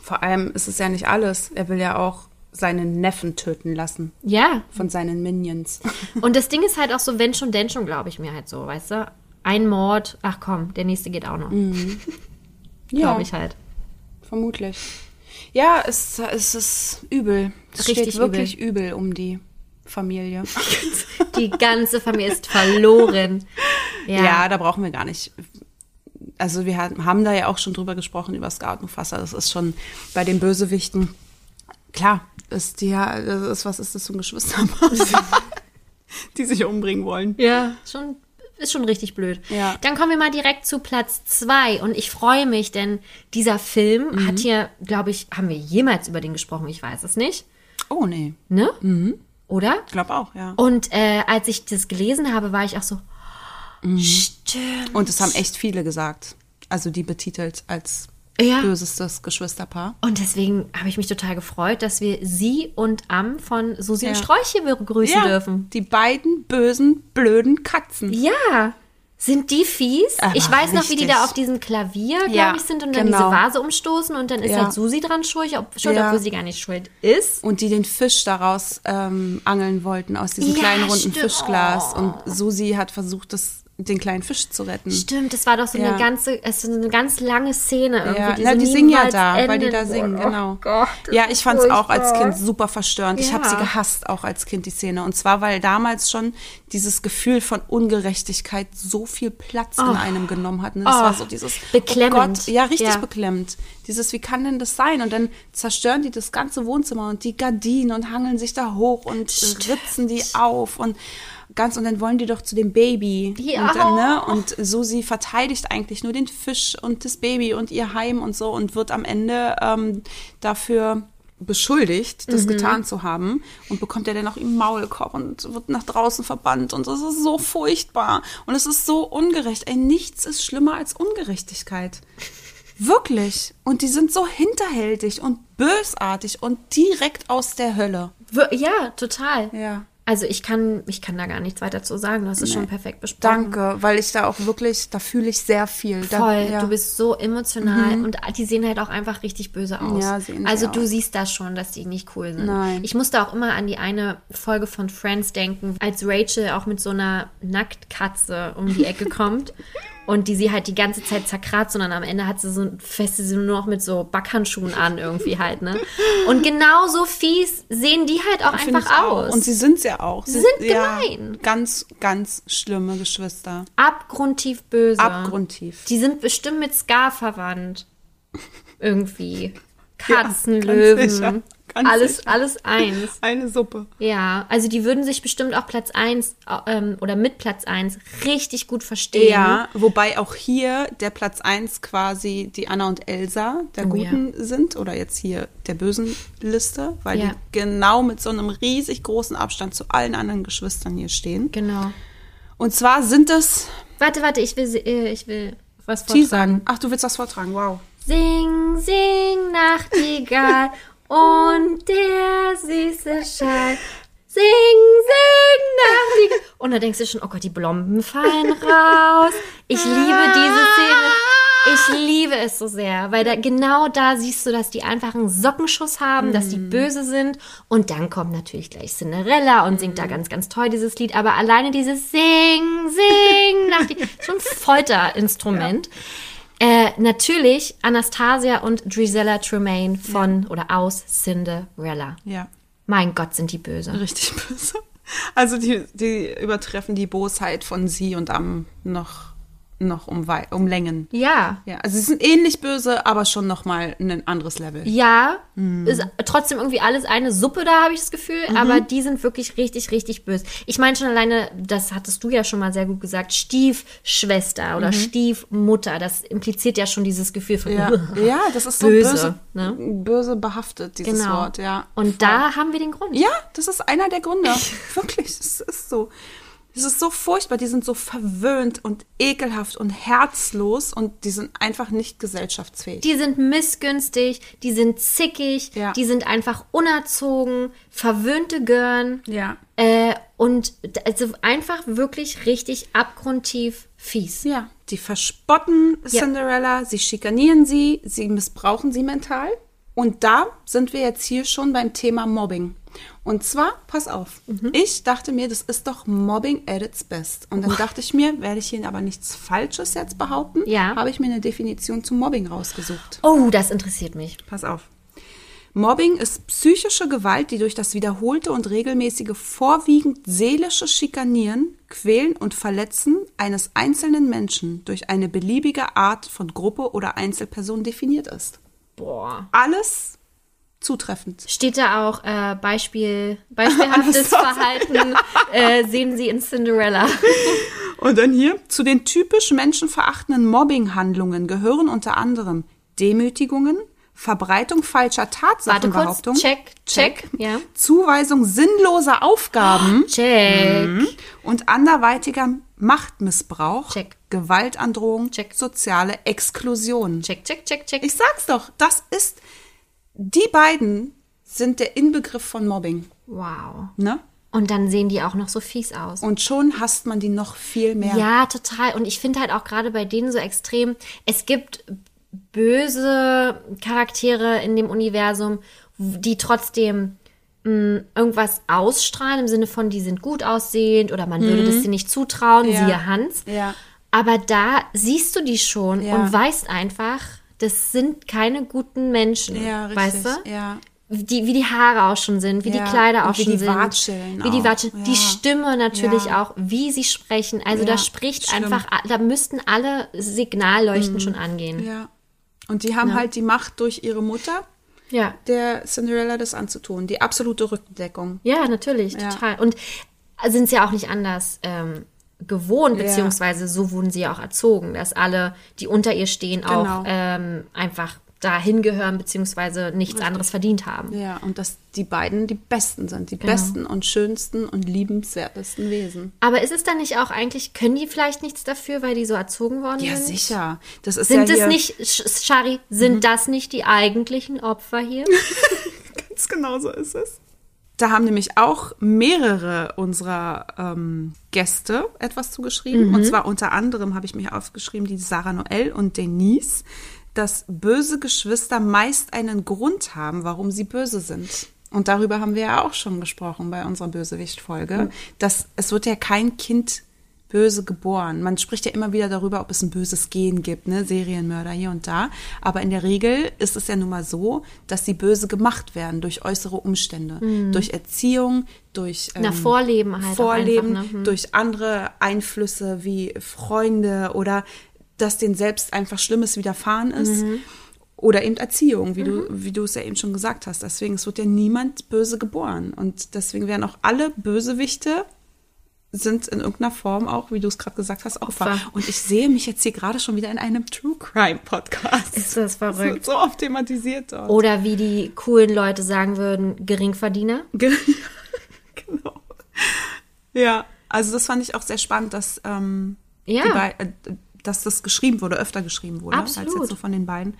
Vor allem ist es ja nicht alles. Er will ja auch seinen Neffen töten lassen Ja. von seinen Minions. Und das Ding ist halt auch so, wenn schon, denn schon, glaube ich mir halt so, weißt du? Ein Mord, ach komm, der nächste geht auch noch. Glaube ich halt. Vermutlich. Ja, es, es ist übel. Es Richtig steht wirklich übel. um die Familie. Die ganze Familie ist verloren. Ja. Ja. da brauchen wir gar nicht. Also wir haben da ja auch schon drüber gesprochen, über und Mufasa. Das ist schon bei den Bösewichten, klar, ist die ja, das ist, was ist das für ein Geschwisterpaar? die sich umbringen wollen. Ja, schon, ist schon richtig blöd. Ja. Dann kommen wir mal direkt zu Platz zwei und ich freue mich, denn dieser Film Mhm. hat hier, glaube ich, haben wir jemals über den gesprochen? Ich weiß es nicht. Oh nee, Ne? Oder? ich glaube auch, ja. Und äh, als ich das gelesen habe, war ich auch so, Mhm. stimmt. Und es haben echt viele gesagt. Also die betitelt als Ja. bösestes Geschwisterpaar. Und deswegen habe ich mich total gefreut, dass wir sie und Am von Susi und Ja. Strolch hier begrüßen dürfen. die beiden bösen, blöden Katzen. Ja. Sind die fies? Aber ich weiß noch, wie die richtig. da auf diesem Klavier, glaube Ja, ich, sind und dann genau. diese Vase umstoßen und dann ist Ja. halt Susi dran schuld, ob, schuld Ja. obwohl sie gar nicht schuld ist. Und die den Fisch daraus ähm, angeln wollten aus diesem Ja, kleinen runden. Fischglas. Oh. Und Susi hat versucht, das, den kleinen Fisch zu retten. Stimmt, das war doch so Ja. eine ganze, es ist eine ganz lange Szene irgendwie. Ja, die, na, so die singen ja da, weil die da singen, Oh genau. Gott, das ja, ich fand es auch als. Kind super verstörend. Ich habe Ja. sie gehasst, auch als Kind, die Szene. Und zwar, weil damals schon dieses Gefühl von Ungerechtigkeit so viel Platz in einem genommen hat. Und das Oh. war so dieses Beklemmend. Oh Gott, ja, richtig Ja. beklemmt. Dieses, wie kann denn das sein? Und dann zerstören die das ganze Wohnzimmer und die Gardinen und hangeln sich da hoch und ritzen die auf und ganz und dann wollen die doch zu dem Baby. Ja. Und, dann, ne? und Susi verteidigt eigentlich nur den Fisch und das Baby und ihr Heim und so und wird am Ende ähm, dafür beschuldigt, das getan zu haben und bekommt er dann auch im Maulkorb und wird nach draußen verbannt und das ist so furchtbar und es ist so ungerecht. Ey, nichts ist schlimmer als Ungerechtigkeit. Wirklich. Und die sind so hinterhältig und bösartig und direkt aus der Hölle. Ja, total. Ja. Also ich kann, ich kann da gar nichts weiter zu sagen. Du hast es schon perfekt besprochen. Danke, weil ich da auch wirklich, da fühle ich sehr viel. Da, Voll, ja. Mhm. du bist so emotional und die sehen halt auch einfach richtig böse aus. Ja, sehen also du siehst das schon, dass die nicht cool sind. Nein. Ich musste auch immer an die eine Folge von Friends denken, als Rachel auch mit so einer Nacktkatze um die Ecke kommt und die sie halt die ganze Zeit zerkratzt und dann am Ende hat sie so feste sie nur noch mit so Backhandschuhen an irgendwie halt, ne? Und genauso fies sehen die halt auch einfach ich auch. aus. Und sie sind ja auch. Sie sind ja, gemein. Ganz, ganz schlimme Geschwister. abgrundtief böse. Abgrundtief. Die sind bestimmt mit Scar verwandt. Irgendwie. Ja, Katzen, ganz Löwen. Ganz alles, sicher. alles eins. Eine Suppe. Ja, also die würden sich bestimmt auch Platz 1 ähm, oder mit Platz 1 richtig gut verstehen. Ja, wobei auch hier der Platz 1 quasi die Anna und Elsa der Oh ja. Guten sind oder jetzt hier der bösen Liste, weil Ja. die genau mit so einem riesig großen Abstand zu allen anderen Geschwistern hier stehen. Genau. Und zwar sind es Warte, warte, ich will, sie- äh, ich will was Teasern. vortragen. Ach, du willst was vortragen, wow. Sing, sing, Nachtigall und der süße Schall. Sing, sing, Nachtigall. Und da denkst du schon, oh Gott, die Blomben fallen raus. Ich liebe diese Szene. Ich liebe es so sehr, weil da genau da siehst du, dass die einfach einen Sockenschuss haben, dass die böse sind. Und dann kommt natürlich gleich Cinderella und singt da ganz, ganz toll dieses Lied. Aber alleine dieses Sing, Sing, Nachtigall, so ein Folterinstrument. Äh, natürlich Anastasia und Drizella Tremaine von oder aus Cinderella. Ja, Mein Gott, sind die böse. richtig böse. Also die, die übertreffen die Bosheit von sie und am noch, noch um, Wei- um Längen. Ja. Ja, also sie sind ähnlich böse, aber schon noch mal ein anderes Level. Ja, Mhm. ist trotzdem irgendwie alles eine Suppe da, habe ich das Gefühl. Aber die sind wirklich richtig, richtig böse. Ich meine schon alleine, das hattest du ja schon mal sehr gut gesagt, Stiefschwester oder Stiefmutter. Das impliziert ja schon dieses Gefühl von Mhm. Ja, ja das ist so Böse, böse, ne? böse behaftet, dieses Genau. Wort, ja. Und da haben wir den Grund. Ja, das ist einer der Gründe. Wirklich, es ist so. Es ist so furchtbar. Die sind so verwöhnt und ekelhaft und herzlos und die sind einfach nicht gesellschaftsfähig. Die sind missgünstig, die sind zickig, Ja. die sind einfach unerzogen, verwöhnte Gören. ja. Äh, und also einfach wirklich richtig abgrundtief fies. Ja, die verspotten Cinderella, sie schikanieren sie, sie missbrauchen sie mental. Und da sind wir jetzt hier schon beim Thema Mobbing. Und zwar, pass auf, Mhm. ich dachte mir, das ist doch Mobbing at its best. Und dann dachte ich mir, werde ich Ihnen aber nichts Falsches jetzt behaupten, Ja. habe ich mir eine Definition zum Mobbing rausgesucht. Oh, das interessiert mich. Pass auf. Mobbing ist psychische Gewalt, die durch das wiederholte und regelmäßige vorwiegend seelische Schikanieren, Quälen und Verletzen eines einzelnen Menschen durch eine beliebige Art von Gruppe oder Einzelperson definiert ist. Boah. Alles zutreffend. Steht da auch äh, Beispiel, beispielhaftes Verhalten äh, sehen Sie in Cinderella. Und dann hier, zu den typisch menschenverachtenden Mobbinghandlungen gehören unter anderem Demütigungen, Verbreitung falscher Warte kurz, Tatsachenbehauptungen, check, check, ja. Zuweisung sinnloser Aufgaben Check. und anderweitiger Machtmissbrauch, Check. Gewaltandrohung, Check. soziale Exklusion. Check, check, check, check. Ich sag's doch, das ist, die beiden sind der Inbegriff von Mobbing, Wow. ne? Und dann sehen die auch noch so fies aus. Und schon hasst man die noch viel mehr. Ja, total. Und ich finde halt auch gerade bei denen so extrem, es gibt böse Charaktere in dem Universum, die trotzdem mh, irgendwas ausstrahlen, im Sinne von, die sind gut aussehend oder man würde das sie nicht zutrauen, Mhm. Ja. siehe Hans. Ja. Aber da siehst du die schon Ja. und weißt einfach, das sind keine guten Menschen. Ja, richtig. weißt du? Ja. Die, wie die Haare auch schon sind, wie Ja, die Kleider auch wie schon die sind. watscheln Wie die watscheln. Die Ja. Stimme natürlich Ja. auch, wie sie sprechen. Also da spricht schlimm. einfach, da müssten alle Signalleuchten schon angehen. Ja. Und die haben halt die Macht durch ihre Mutter, Ja. der Cinderella das anzutun. Die absolute Rückendeckung. Ja, natürlich, total. Und sind sie ja auch nicht anders ähm, gewohnt, Ja. beziehungsweise so wurden sie ja auch erzogen, dass alle, die unter ihr stehen, Genau. auch ähm, einfach dahin gehören, beziehungsweise nichts anderes verdient haben. Ja, und dass die beiden die Besten sind. Die Genau. besten und schönsten und liebenswertesten Wesen. Aber ist es dann nicht auch eigentlich, können die vielleicht nichts dafür, weil die so erzogen worden Ja, sind? sicher. Das ist Sind ja es nicht, Shari, sind das nicht die eigentlichen Opfer hier? Ganz genau so ist es. Da haben nämlich auch mehrere unserer ähm, Gäste etwas zugeschrieben. Und zwar unter anderem habe ich mir aufgeschrieben, die Sarah Noel und Denise, dass böse Geschwister meist einen Grund haben, warum sie böse sind. Und darüber haben wir ja auch schon gesprochen bei unserer Bösewicht-Folge, dass es wird ja kein Kind böse geboren. Man spricht ja immer wieder darüber, ob es ein böses Gen gibt, ne, Serienmörder hier und da. Aber in der Regel ist es ja nun mal so, dass sie böse gemacht werden durch äußere Umstände, durch Erziehung, durch Na, Vorleben halt Vorleben, einfach, ne? Hm. durch andere Einflüsse wie Freunde oder dass denen selbst einfach Schlimmes widerfahren ist. Mhm. Oder eben Erziehung, wie du, wie du es ja eben schon gesagt hast. Deswegen, es wird ja niemand böse geboren. Und deswegen werden auch alle Bösewichte sind in irgendeiner Form auch, wie du es gerade gesagt hast, Opfer. Opfer. Und ich sehe mich jetzt hier gerade schon wieder in einem True Crime Podcast. Ist das Das verrückt? wird so oft thematisiert dort. Oder wie die coolen Leute sagen würden, Geringverdiener? Ge- genau. Ja, also das fand ich auch sehr spannend, dass, ähm, Ja. äh, dass das geschrieben wurde, öfter geschrieben wurde, als Absolut. jetzt so von den beiden.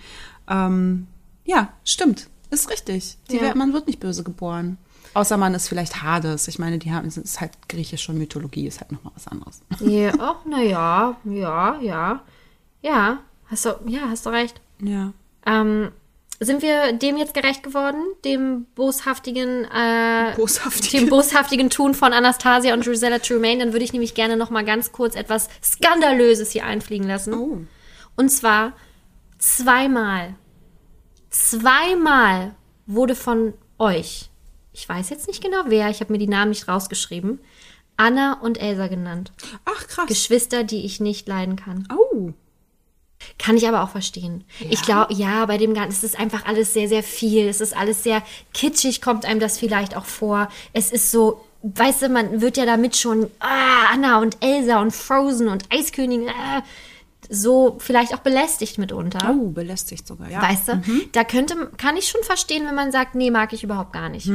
Ähm, ja, stimmt. Ist richtig. Die Ja. wer- man wird nicht böse geboren. Außer man ist vielleicht Hades. Ich meine, die haben, es ist halt griechische Mythologie, ist halt nochmal was anderes. Ja, oh, na ja, ja, ja. Ja, hast du, ja, hast du recht. Ja. Ähm, sind wir dem jetzt gerecht geworden? Dem boshaftigen, äh, Boshaftig. dem boshaftigen Tun von Anastasia und Drusilla Tremaine? Dann würde ich nämlich gerne noch mal ganz kurz etwas Skandalöses hier einfliegen lassen. Oh. Und zwar zweimal, zweimal wurde von euch, ich weiß jetzt nicht genau wer, ich habe mir die Namen nicht rausgeschrieben, Anna und Elsa genannt. Ach, krass. Geschwister, die ich nicht leiden kann. oh. Kann ich aber auch verstehen. Ich glaube, ja, bei dem Ganzen, es ist einfach alles sehr, sehr viel. Es ist alles sehr kitschig, kommt einem das vielleicht auch vor. Es ist so, weißt du, man wird ja damit schon, ah, Anna und Elsa und Frozen und Eiskönigin, ah, so vielleicht auch belästigt mitunter. Oh, belästigt sogar, ja. Weißt du, da könnte, kann ich schon verstehen, wenn man sagt, nee, mag ich überhaupt gar nicht.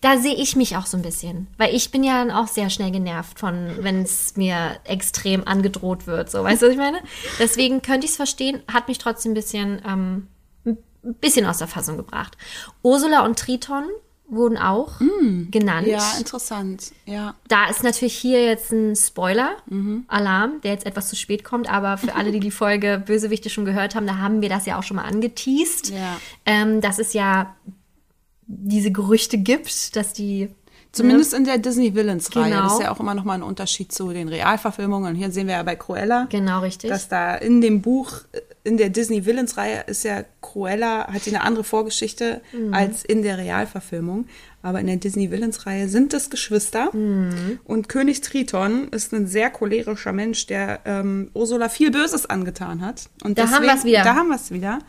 Da sehe ich mich auch so ein bisschen. Weil ich bin ja dann auch sehr schnell genervt von, wenn es mir extrem angedroht wird. So, weißt du, was ich meine? Deswegen könnte ich es verstehen, hat mich trotzdem ein bisschen, ähm, ein bisschen aus der Fassung gebracht. Ursula und Triton wurden auch genannt. Ja, interessant. Ja. Da ist natürlich hier jetzt ein Spoiler-Alarm, der jetzt etwas zu spät kommt, aber für alle, die die Folge Bösewichte schon gehört haben, da haben wir das ja auch schon mal angeteased, Ja. ähm, dass es ja diese Gerüchte gibt, dass die Zumindest in der Disney Villains-Reihe. Genau. Das ist ja auch immer noch mal ein Unterschied zu den Realverfilmungen. Und hier sehen wir ja bei Cruella, genau richtig. dass da in dem Buch, in der Disney Villains-Reihe ist ja Cruella, hat sie eine andere Vorgeschichte Mhm. als in der Realverfilmung. Aber in der Disney Villains-Reihe sind es Geschwister. Mhm. Und König Triton ist ein sehr cholerischer Mensch, der ähm, Ursula viel Böses angetan hat. Und Da haben wir's wieder. Da haben wir es wieder.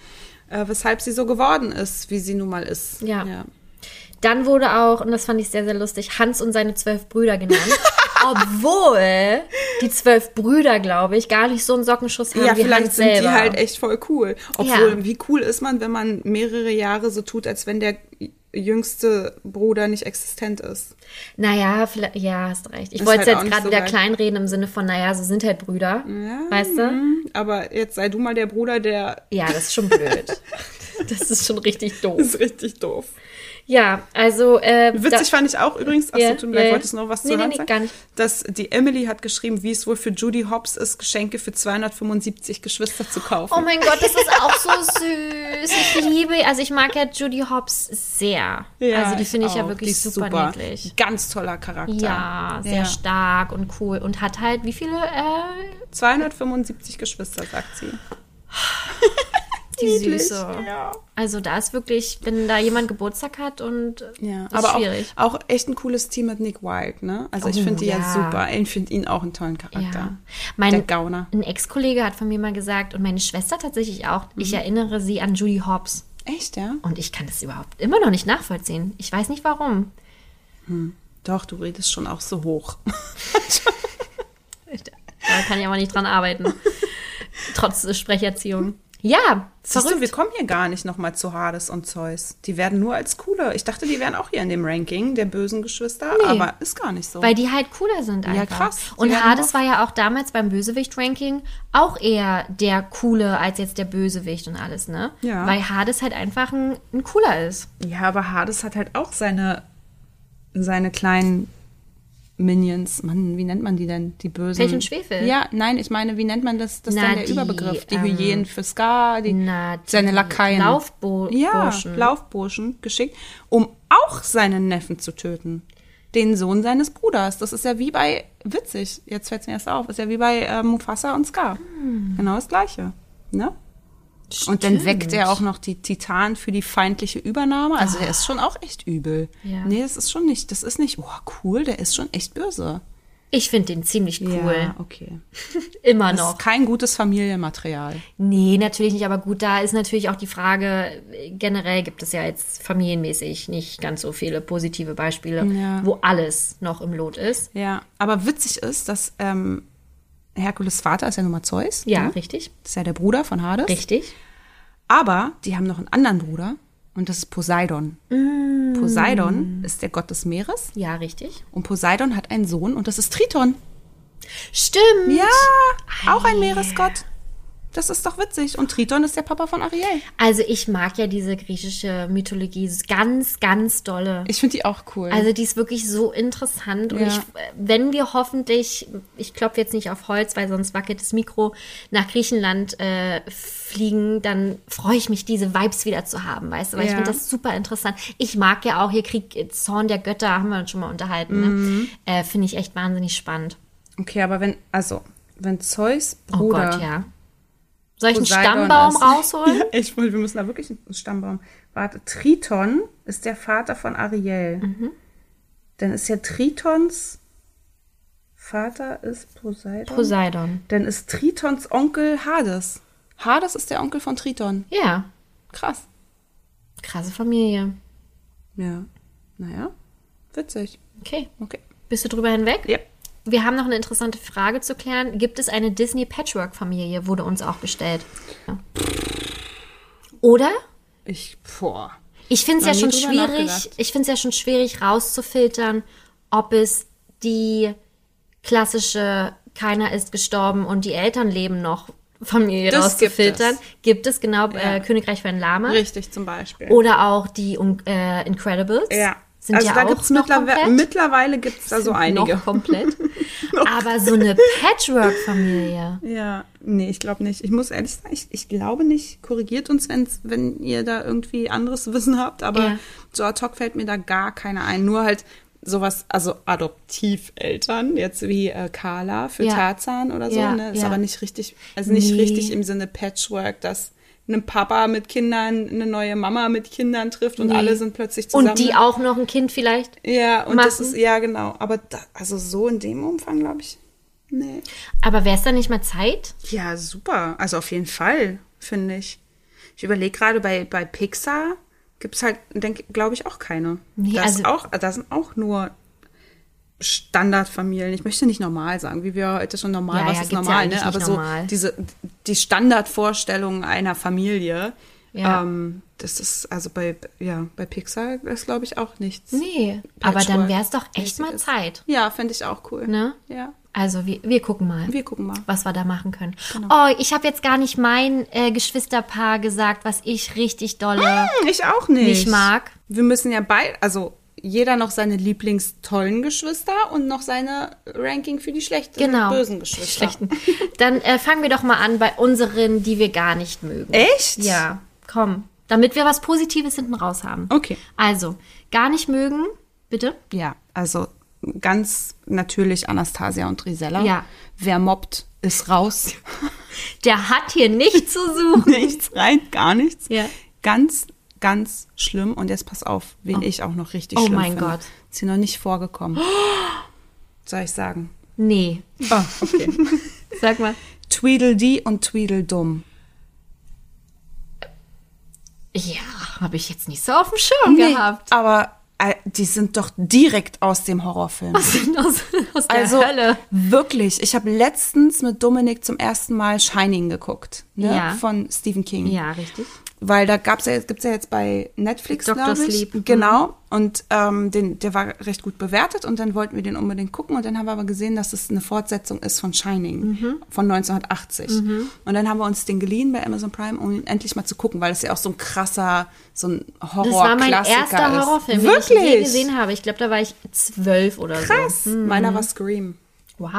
Äh, weshalb sie so geworden ist, wie sie nun mal ist. Ja. Dann wurde auch, und das fand ich sehr, sehr lustig, Hans und seine zwölf Brüder genannt. Obwohl die zwölf Brüder, glaube ich, gar nicht so einen Sockenschuss haben Ja, wie vielleicht Hans sind selber. die halt echt voll cool. Obwohl, Ja. wie cool ist man, wenn man mehrere Jahre so tut, als wenn der jüngste Bruder nicht existent ist. Naja, vielleicht, ja, hast recht. Ich wollte halt jetzt gerade so wieder kleinreden im Sinne von, naja, so sind halt Brüder. Ja, Weißt du? mhm. Aber jetzt sei du mal der Bruder, der Ja, das ist schon blöd. das ist schon richtig doof. ist richtig doof. Ja, also. Äh, Witzig fand ich auch übrigens, achso, Ja, ja, leid, ja. wolltest du noch was Nee, zu nee, nee, sagen? gar nicht. Dass die Emily hat geschrieben, wie es wohl für Judy Hobbs ist, Geschenke für 275 Geschwister zu kaufen. Oh mein Gott, das ist auch so süß. Ich liebe, also ich mag ja Judy Hobbs sehr. also die finde ich ja wirklich Die ist super, niedlich. Ganz toller Charakter. Ja, sehr Ja. stark und cool und hat halt wie viele äh, 275 Geschwister, sagt sie. die Niedlich, Süße. ja. Also da ist wirklich, wenn da jemand Geburtstag hat und Ja, ist aber schwierig. auch, auch echt ein cooles Team mit Nick Wilde, ne? Also ich Oh, finde die ja. ja. super. Ich finde ihn auch einen tollen ja. Charakter. Mein, Der Gauner. Ein Ex-Kollege hat von mir mal gesagt und meine Schwester tatsächlich auch, Mhm. ich erinnere sie an Judy Hobbs. Echt, ja? Und ich kann das überhaupt immer noch nicht nachvollziehen. Ich weiß nicht warum. Doch, du redest schon auch so hoch. Da kann ich aber nicht dran arbeiten. Trotz Sprecherziehung. Ja, Siehst du, verrückt. wir kommen hier gar nicht nochmal zu Hades und Zeus. Die werden nur als coole. Ich dachte, die wären auch hier in dem Ranking der bösen Geschwister, Nee. aber ist gar nicht so. Weil die halt cooler sind einfach. krass. Die Und Hades war ja auch damals beim Bösewicht-Ranking auch eher der Coole als jetzt der Bösewicht und alles, ne? Ja. Weil Hades halt einfach ein, ein Cooler ist. ja, aber Hades hat halt auch seine, seine kleinen Minions. Mann, wie nennt man die denn? Die bösen. Pech und Schwefel? Ja, nein, ich meine, wie nennt man das? Das ist dann der die, Überbegriff. Die ähm, Hyänen für Scar, die, Na, die seine Lakaien. Laufburschen. Ja, Laufburschen geschickt, um auch seinen Neffen zu töten. Den Sohn seines Bruders. Das ist ja wie bei, witzig, jetzt fällt es mir erst auf, ist ja wie bei äh, Mufasa und Scar. Hm. Genau das Gleiche. Ne? Und dann weckt er auch noch die Titan für die feindliche Übernahme. Also der ist schon auch echt übel. Ja. Nee, das ist schon nicht, das ist nicht, oh cool, der ist schon echt böse. Ich finde den ziemlich cool. Ja, okay. Immer Das noch. ist kein gutes Familienmaterial. Nee, natürlich nicht, aber gut, da ist natürlich auch die Frage, generell gibt es ja jetzt familienmäßig nicht ganz so viele positive Beispiele, Ja. wo alles noch im Lot ist. Ja, aber witzig ist, dass ähm, Herkules Vater ist ja nun mal Zeus. Ja, ne? richtig. Das ist ja der Bruder von Hades. Richtig. Aber die haben noch einen anderen Bruder und das ist Poseidon. Mm. Poseidon ist der Gott des Meeres Ja, richtig. und Poseidon hat einen Sohn und das ist Triton. Stimmt. Ja, auch ein Meeresgott. Das ist doch witzig. Und Triton ist der Papa von Ariel. Also ich mag ja diese griechische Mythologie ganz, ganz dolle. Ich finde die auch cool. Also die ist wirklich so interessant und Ja. ich, wenn wir hoffentlich, ich klopfe jetzt nicht auf Holz, weil sonst wackelt das Mikro, nach Griechenland äh, fliegen, dann freue ich mich, diese Vibes wieder zu haben, weißt du, weil ich Ja. finde das super interessant. Ich mag ja auch hier Krieg, Zorn der Götter, haben wir uns schon mal unterhalten, Mhm. ne? äh, finde ich echt wahnsinnig spannend. okay, aber wenn, also, wenn Zeus Oh Bruder Gott, ja. Soll ich einen Stammbaum ist. rausholen? Ja, ich wollte, wir müssen da wirklich einen Stammbaum. Warte, Triton ist der Vater von Ariel. Mhm. Dann ist ja Tritons Vater ist Poseidon. Poseidon. Dann ist Tritons Onkel Hades. Hades ist der Onkel von Triton. Ja, Krass. krasse Familie. Ja. Naja, witzig. Okay. Okay. Bist du drüber hinweg? Ja. Wir haben noch eine interessante Frage zu klären. Gibt es eine Disney Patchwork-Familie? Wurde uns auch gestellt. Ja. Oder? Ich, boah. Ich finde es ja schon schwierig, ich finde es ja schon schwierig rauszufiltern, ob es die klassische keiner ist gestorben und die Eltern leben noch Familie Das gibt rauszufiltern. es. Gibt es, genau Ja. äh, Königreich von Lama Richtig zum Beispiel. oder auch die um, äh, Incredibles. ja. Sind also ja da auch gibt's noch mittlerweile, komplett. mittlerweile gibt es da so einige. Noch komplett. Aber so eine Patchwork-Familie. Ja, nee, ich glaube nicht. Ich muss ehrlich sagen, ich, ich glaube nicht. Korrigiert uns, wenn's, wenn ihr da irgendwie anderes Wissen habt, aber Ja. so ad hoc fällt mir da gar keine ein. Nur halt sowas, also Adoptiveltern, jetzt wie äh, Carla für Ja. Tarzan oder so, Ja, ne? Ist aber nicht richtig, also nicht Nee. richtig im Sinne Patchwork, dass ein Papa mit Kindern eine neue Mama mit Kindern trifft und Nee. alle sind plötzlich zusammen. Und die auch noch ein Kind vielleicht. Ja, und das machen. ist, ja, genau. Aber da, also so in dem Umfang, glaube ich, nee. Aber wäre es dann nicht mal Zeit? Ja, super. Also auf jeden Fall, finde ich. Ich überlege gerade, bei, bei Pixar gibt's halt, denke glaube ich, auch keine. Nee, da, ist also- auch, da sind auch nur Standardfamilien. Ich möchte nicht normal sagen, wie wir heute schon normal, Ja, was ja, ist ja normal, eigentlich ne? Aber so normal. diese, die Standardvorstellung einer Familie. Ja. Ähm, das ist, also bei, ja, bei Pixar ist, glaube ich, auch nichts. Nee. Aber dann wäre es doch echt mal. Zeit. Ja, finde ich auch cool. Ne? Ja. Also wir, wir gucken mal. Wir gucken mal. was wir da machen können. Genau. Oh, ich habe jetzt gar nicht mein äh, Geschwisterpaar gesagt, was ich richtig dolle. Hm, Ich auch nicht. Nicht mag. Wir müssen ja beide, also jeder noch seine lieblingstollen Geschwister und noch seine Ranking für die schlechten, Genau. bösen Geschwister. Schlechten. Dann äh, fangen wir doch mal an bei unseren, die wir gar nicht mögen. Echt? Ja, komm. Damit wir was Positives hinten raus haben. Okay. Also, gar nicht mögen, bitte? Ja, also ganz natürlich Anastasia und Risella. Ja. Wer mobbt, ist raus. Der hat hier nichts zu suchen. nichts rein, gar nichts. Ja. Ganz, ganz schlimm. Und jetzt pass auf, wen ich auch noch richtig Oh schlimm mein finde. Gott. Ist hier noch nicht vorgekommen. Soll ich sagen? Nee. Oh, okay. Sag mal. Tweedledee und Tweedledum. Ja, habe ich jetzt nicht so auf dem Schirm gehabt. aber äh, die sind doch direkt aus dem Horrorfilm. aus, aus der Also Hölle. wirklich, ich habe letztens mit Dominik zum ersten Mal Shining geguckt, ne, Ja. von Stephen King. Ja, richtig. Weil da gab's ja, gibt's ja jetzt bei Netflix, glaube ich. Sleep. Mhm. Genau. Und ähm, den, der war recht gut bewertet und dann wollten wir den unbedingt gucken und dann haben wir aber gesehen, dass es eine Fortsetzung ist von Shining Mhm. von 1980. Und dann haben wir uns den geliehen bei Amazon Prime, um ihn endlich mal zu gucken, weil es ja auch so ein krasser, so ein Horror Das war mein erster ist. Horrorfilm, Wirklich? den ich je gesehen habe. Ich glaube, da war ich zwölf oder Krass. so. Meiner war Scream. Wow,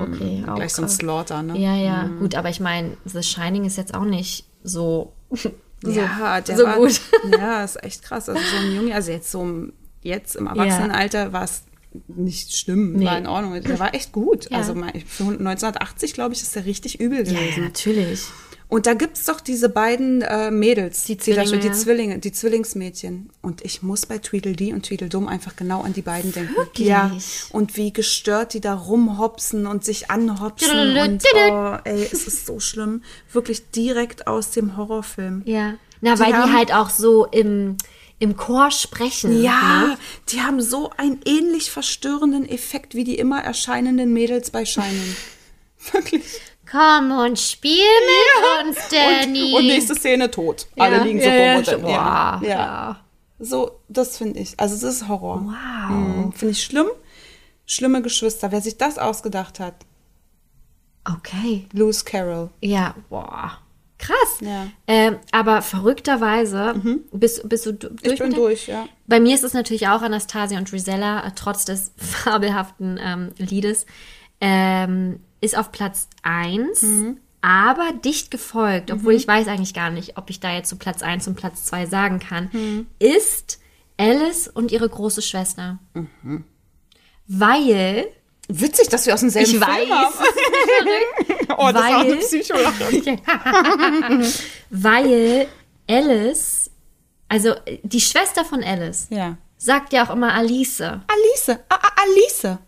okay. auch Mhm. Gleich so ein krass. Slaughter, ne? Ja, ja, gut, aber ich meine, The Shining ist jetzt auch nicht so. so ja, der so war, gut. Ja, ist echt krass. Also so ein Junge, also jetzt so im- jetzt im Erwachsenenalter war es nicht schlimm, Nee. war in Ordnung. Der war echt gut. Ja. Also mein- für 1980, glaube ich, ist der richtig übel Ja, gewesen. ja, natürlich. Und da gibt's doch diese beiden äh, Mädels, Die Zwillinge, die ja. Zwillinge, die Zwillingsmädchen. Und ich muss bei Tweedledee und Tweedledum einfach genau an die beiden denken. Wirklich? Ja. Und wie gestört die da rumhopsen und sich anhopsen. Und oh, ey, es ist so schlimm. Wirklich direkt aus dem Horrorfilm. Ja. Na, Die weil haben- die halt auch so im, im Chor sprechen. Ja, Ne? die haben so einen ähnlich verstörenden Effekt wie die immer erscheinenden Mädels bei Shining. Wirklich. Komm und spiel mit uns, Danny. Und, und nächste Szene tot. Alle Ja, liegen so ja, rum ja, ja, ja. ja. So, das finde ich. Also, das ist Horror. Wow. Mhm, finde ich schlimm. Schlimme Geschwister. Wer sich das ausgedacht hat, Okay. Lewis Carroll. Ja, boah. Krass. Ja. Mhm. Ähm, aber verrückterweise, bist, bist du du- durch? Ich bin mit dem? durch, ja. Bei mir ist es natürlich auch Anastasia und Gisella, äh, trotz des fabelhaften ähm, Liedes, ähm, ist auf Platz 1, Mhm. aber dicht gefolgt, obwohl ich weiß eigentlich gar nicht, ob ich da jetzt so Platz 1 und Platz 2 sagen kann, Mhm. ist Alice und ihre große Schwester. Mhm. Weil Witzig, dass wir aus demselben Ich Film weiß. haben. Oh, das ist auch eine Weil- Psycholache. Weil Alice, also äh, die Schwester von Alice, Ja. sagt ja auch immer Alice. Alice. Ah, ah, Alice.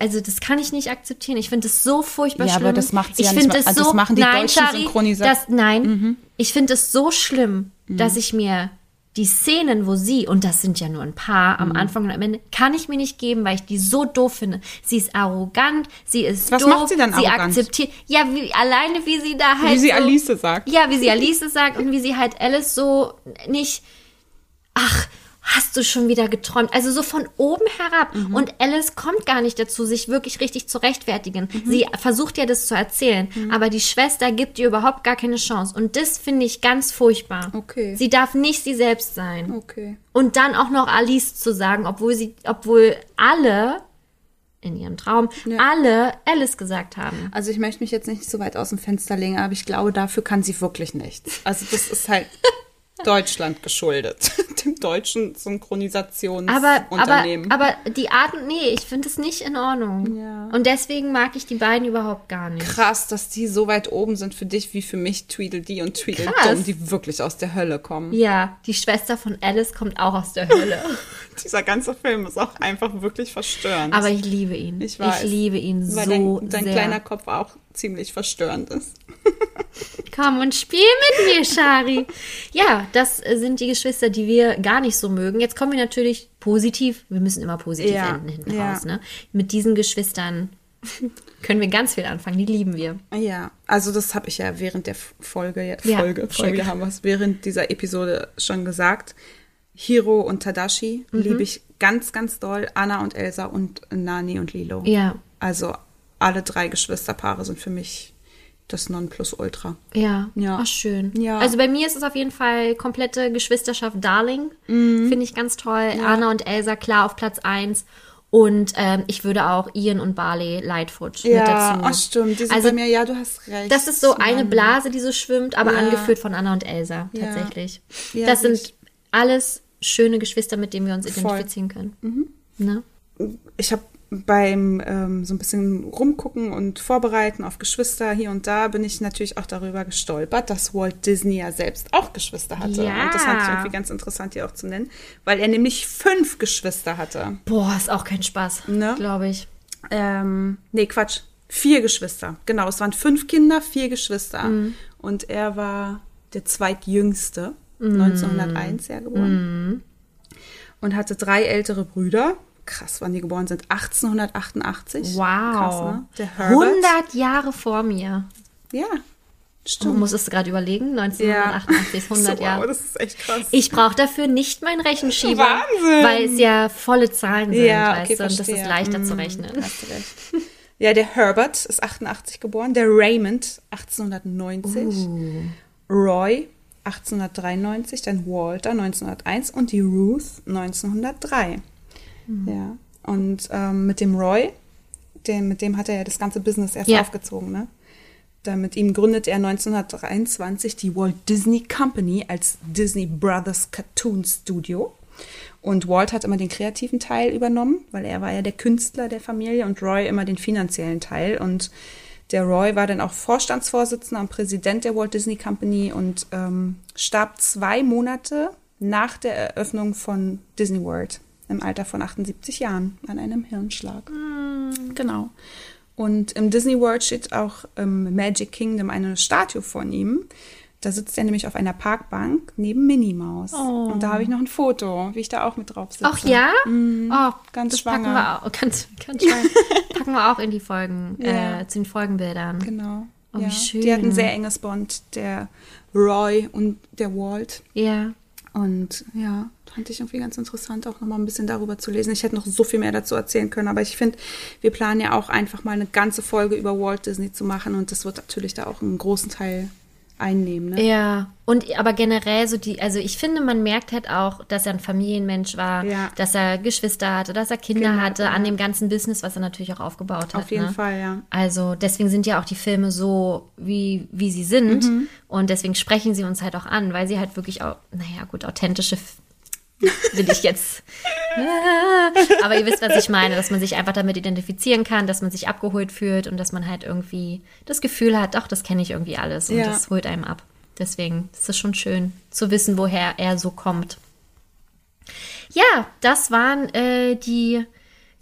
Also das kann ich nicht akzeptieren. Ich finde es so furchtbar Ja, schlimm. aber das macht sie ich ja nicht finde mal- es also so, das machen die nein, deutschen Shari, Synchronisa- das, nein, Mhm. ich finde es so schlimm, dass ich mir die Szenen, wo sie, und das sind ja nur ein paar, Mhm. am Anfang und am Ende, kann ich mir nicht geben, weil ich die so doof finde. Sie ist arrogant, sie ist Was doof, macht sie denn sie arrogant? akzeptiert, ja, wie, alleine wie sie da halt Wie sie so, Alice sagt. ja, wie sie Alice sagt und wie sie halt Alice so nicht, ach, hast du schon wieder geträumt? Also so von oben herab. Mhm. Und Alice kommt gar nicht dazu, sich wirklich richtig zu rechtfertigen. Mhm. Sie versucht ja das zu erzählen, aber die Schwester gibt ihr überhaupt gar keine Chance. Und das finde ich ganz furchtbar. Okay. Sie darf nicht sie selbst sein. Okay. Und dann auch noch Alice zu sagen, obwohl sie, obwohl alle in ihrem Traum alle Alice gesagt haben. Also ich möchte mich jetzt nicht so weit aus dem Fenster legen, aber ich glaube, dafür kann sie wirklich nichts. Also das ist halt Deutschland geschuldet, dem deutschen Aber, aber, Synchronisationsunternehmen. aber die Art, nee, ich finde es nicht in Ordnung. Ja. Und deswegen mag ich die beiden überhaupt gar nicht. Krass, dass die so weit oben sind für dich wie für mich Tweedledee und Tweedledum, Krass. die wirklich aus der Hölle kommen. Ja, die Schwester von Alice kommt auch aus der Hölle. Dieser ganze Film ist auch einfach wirklich verstörend. Aber ich liebe ihn. Ich weiß. liebe ihn weil so dein, dein sehr. kleiner Kopf auch ziemlich verstörend ist. Komm und spiel mit mir, Shari. Ja, das sind die Geschwister, die wir gar nicht so mögen. Jetzt kommen wir natürlich positiv. Wir müssen immer positiv Ja, enden hinten ja. raus. Ne? Mit diesen Geschwistern können wir ganz viel anfangen. Die lieben wir. Ja, also das habe ich ja während der Folge, ja, Folge. Folge haben wir es während dieser Episode schon gesagt. Hiro und Tadashi Mhm. liebe ich ganz, ganz doll. Anna und Elsa und Nani und Lilo. Ja. Also alle drei Geschwisterpaare sind für mich das Nonplusultra. Ja, Ja. Ach, schön. Ja. Also bei mir ist es auf jeden Fall komplette Geschwisterschaft Darling. Mhm. Finde ich ganz toll. Anna und Elsa klar auf Platz 1. Und ähm, ich würde auch Ian und Barley Lightfoot mit dazu. ach stimmt. Die sind Also, bei mir, ja, du hast recht. Das ist so eine Mann. Blase, die so schwimmt, aber Ja. angeführt von Anna und Elsa Ja. tatsächlich. Ja, das sind richtig. alles schöne Geschwister, mit denen wir uns Voll. identifizieren können. Mhm. Ne? ich habe beim ähm, so ein bisschen rumgucken und vorbereiten auf Geschwister hier und da bin ich natürlich auch darüber gestolpert, dass Walt Disney ja selbst auch Geschwister hatte. Ja. Und das fand ich irgendwie ganz interessant hier auch zu nennen, weil er nämlich fünf Geschwister hatte. Boah, ist auch kein Spaß, Ne? glaube ich. Ähm, nee, Quatsch. Vier Geschwister. Genau, es waren fünf Kinder, vier Geschwister. Mhm. Und er war der zweitjüngste, 1901 ja geboren. Mhm. Und hatte drei ältere Brüder. Krass, wann die geboren sind. 1888. Wow. Krass, ne? Der Herbert. 100 Jahre vor mir. Ja, Du stimmt. musstest du gerade überlegen, 1988 ist 100 so, Jahre. Wow, das ist echt krass. Ich brauche dafür nicht meinen Rechenschieber, Wahnsinn. weil es ja volle Zahlen sind, Ja, weißt okay, du, und das ist leichter zu Mm, rechnen. Du recht. Ja, der Herbert ist 88 geboren, der Raymond 1890, Roy 1893, dann Walter 1901 und die Ruth 1903. Ja, und ähm, mit dem Roy, dem, mit dem hat er ja das ganze Business erst Ja. aufgezogen, ne? Da mit ihm gründet er 1923 die Walt Disney Company als Disney Brothers Cartoon Studio. Und Walt hat immer den kreativen Teil übernommen, weil er war ja der Künstler der Familie und Roy immer den finanziellen Teil. Und der Roy war dann auch Vorstandsvorsitzender und Präsident der Walt Disney Company und ähm, starb zwei Monate nach der Eröffnung von Disney World im Alter von 78 Jahren an einem Hirnschlag. Genau. Und im Disney World steht auch im Magic Kingdom eine Statue von ihm. Da sitzt er nämlich auf einer Parkbank neben Minnie Maus. Und da habe ich noch ein Foto, wie ich da auch mit drauf sitze. Ach ja? Oh, Mhm. ganz das schwanger. packen wir auch, ganz, ganz schwanger. packen wir auch in die Folgen, Ja. äh, zu den Folgenbildern. Genau. Oh, wie ja. schön. Die hatten ein sehr enges Bond, der Roy und der Walt. Ja. Und ja, fand ich irgendwie ganz interessant, auch nochmal ein bisschen darüber zu lesen. Ich hätte noch so viel mehr dazu erzählen können, aber ich finde, wir planen ja auch einfach mal eine ganze Folge über Walt Disney zu machen und das wird natürlich da auch einen großen Teil einnehmen. Ne? Ja, und aber generell so die, also ich finde, man merkt halt auch, dass er ein Familienmensch war, Ja. dass er Geschwister hatte, dass er Kinder, Kinder, hatte, ja. an dem ganzen Business, was er natürlich auch aufgebaut hat. Auf jeden ne? Fall, ja. Also deswegen sind ja auch die Filme so, wie, wie sie sind. Mhm. Und deswegen sprechen sie uns halt auch an, weil sie halt wirklich auch, naja, gut, authentische, F- will ich jetzt Aber ihr wisst, was ich meine, dass man sich einfach damit identifizieren kann, dass man sich abgeholt fühlt und dass man halt irgendwie das Gefühl hat, doch, das kenne ich irgendwie alles und Ja. das holt einem ab. Deswegen ist es schon schön zu wissen, woher er so kommt. Ja, das waren äh, die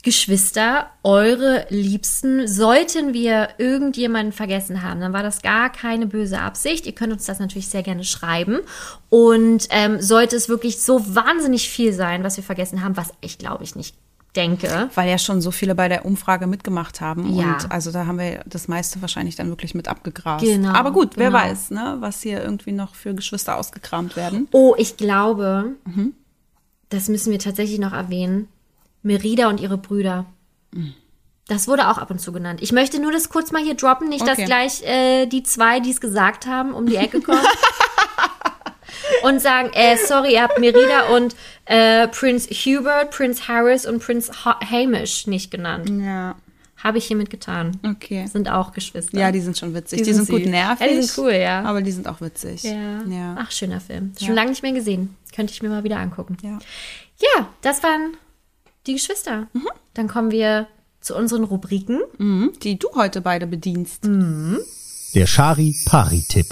Geschwister, eure Liebsten. Sollten wir irgendjemanden vergessen haben, dann war das gar keine böse Absicht. Ihr könnt uns das natürlich sehr gerne schreiben. Und ähm, sollte es wirklich so wahnsinnig viel sein, was wir vergessen haben, was ich glaube ich nicht denke. Weil ja schon so viele bei der Umfrage mitgemacht haben. Ja. Und also da haben wir das meiste wahrscheinlich dann wirklich mit abgegrast. Genau, Aber gut, wer genau. weiß, ne, was hier irgendwie noch für Geschwister ausgekramt werden. Oh, ich glaube, das müssen wir tatsächlich noch erwähnen. Merida und ihre Brüder. Das wurde auch ab und zu genannt. Ich möchte nur das kurz mal hier droppen, nicht, dass Okay. gleich äh, die zwei, die es gesagt haben, um die Ecke kommen. und sagen, äh, sorry, ihr habt Merida und äh, Prince Hubert, Prince Harris und Prince ha Hamish nicht genannt. Ja, Habe ich hiermit getan. okay. Sind auch Geschwister. Ja, die sind schon witzig. Die Die, sind sind, gut nervig. Ja, die sind cool, ja. Aber die sind auch witzig. Ja. Ja. Ach, schöner Film. Schon Ja. lange nicht mehr gesehen. Könnte ich mir mal wieder angucken. ja. Ja, das waren die Geschwister. Dann kommen wir zu unseren Rubriken. Mhm, die du heute beide bedienst. Der Shari-Pari-Tipp.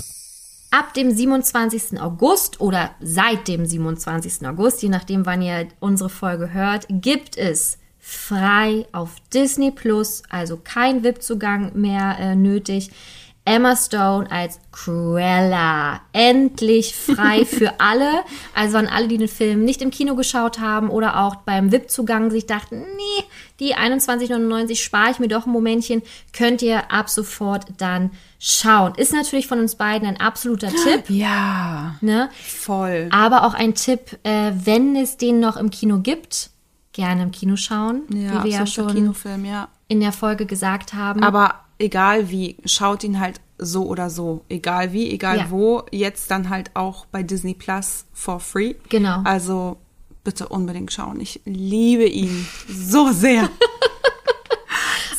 Ab dem 27. August oder seit dem 27. August, je nachdem, wann ihr unsere Folge hört, gibt es frei auf Disney Plus, also kein VIP-Zugang mehr äh, nötig. Emma Stone als Cruella. Endlich frei für alle. Also an alle, die den Film nicht im Kino geschaut haben oder auch beim VIP-Zugang sich dachten, nee, die 21,99 spare ich mir doch ein Momentchen, könnt ihr ab sofort dann schauen. Ist natürlich von uns beiden ein absoluter Tipp. Ja, Ne? voll. Aber auch ein Tipp, äh, wenn es den noch im Kino gibt, gerne im Kino schauen, Ja, wie wir ja schon Kinofilm, ja. in der Folge gesagt haben. Aber egal wie, schaut ihn halt so oder so. Egal wie, egal Ja. wo. Jetzt dann halt auch bei Disney Plus for free. Genau. Also bitte unbedingt schauen. Ich liebe ihn so sehr.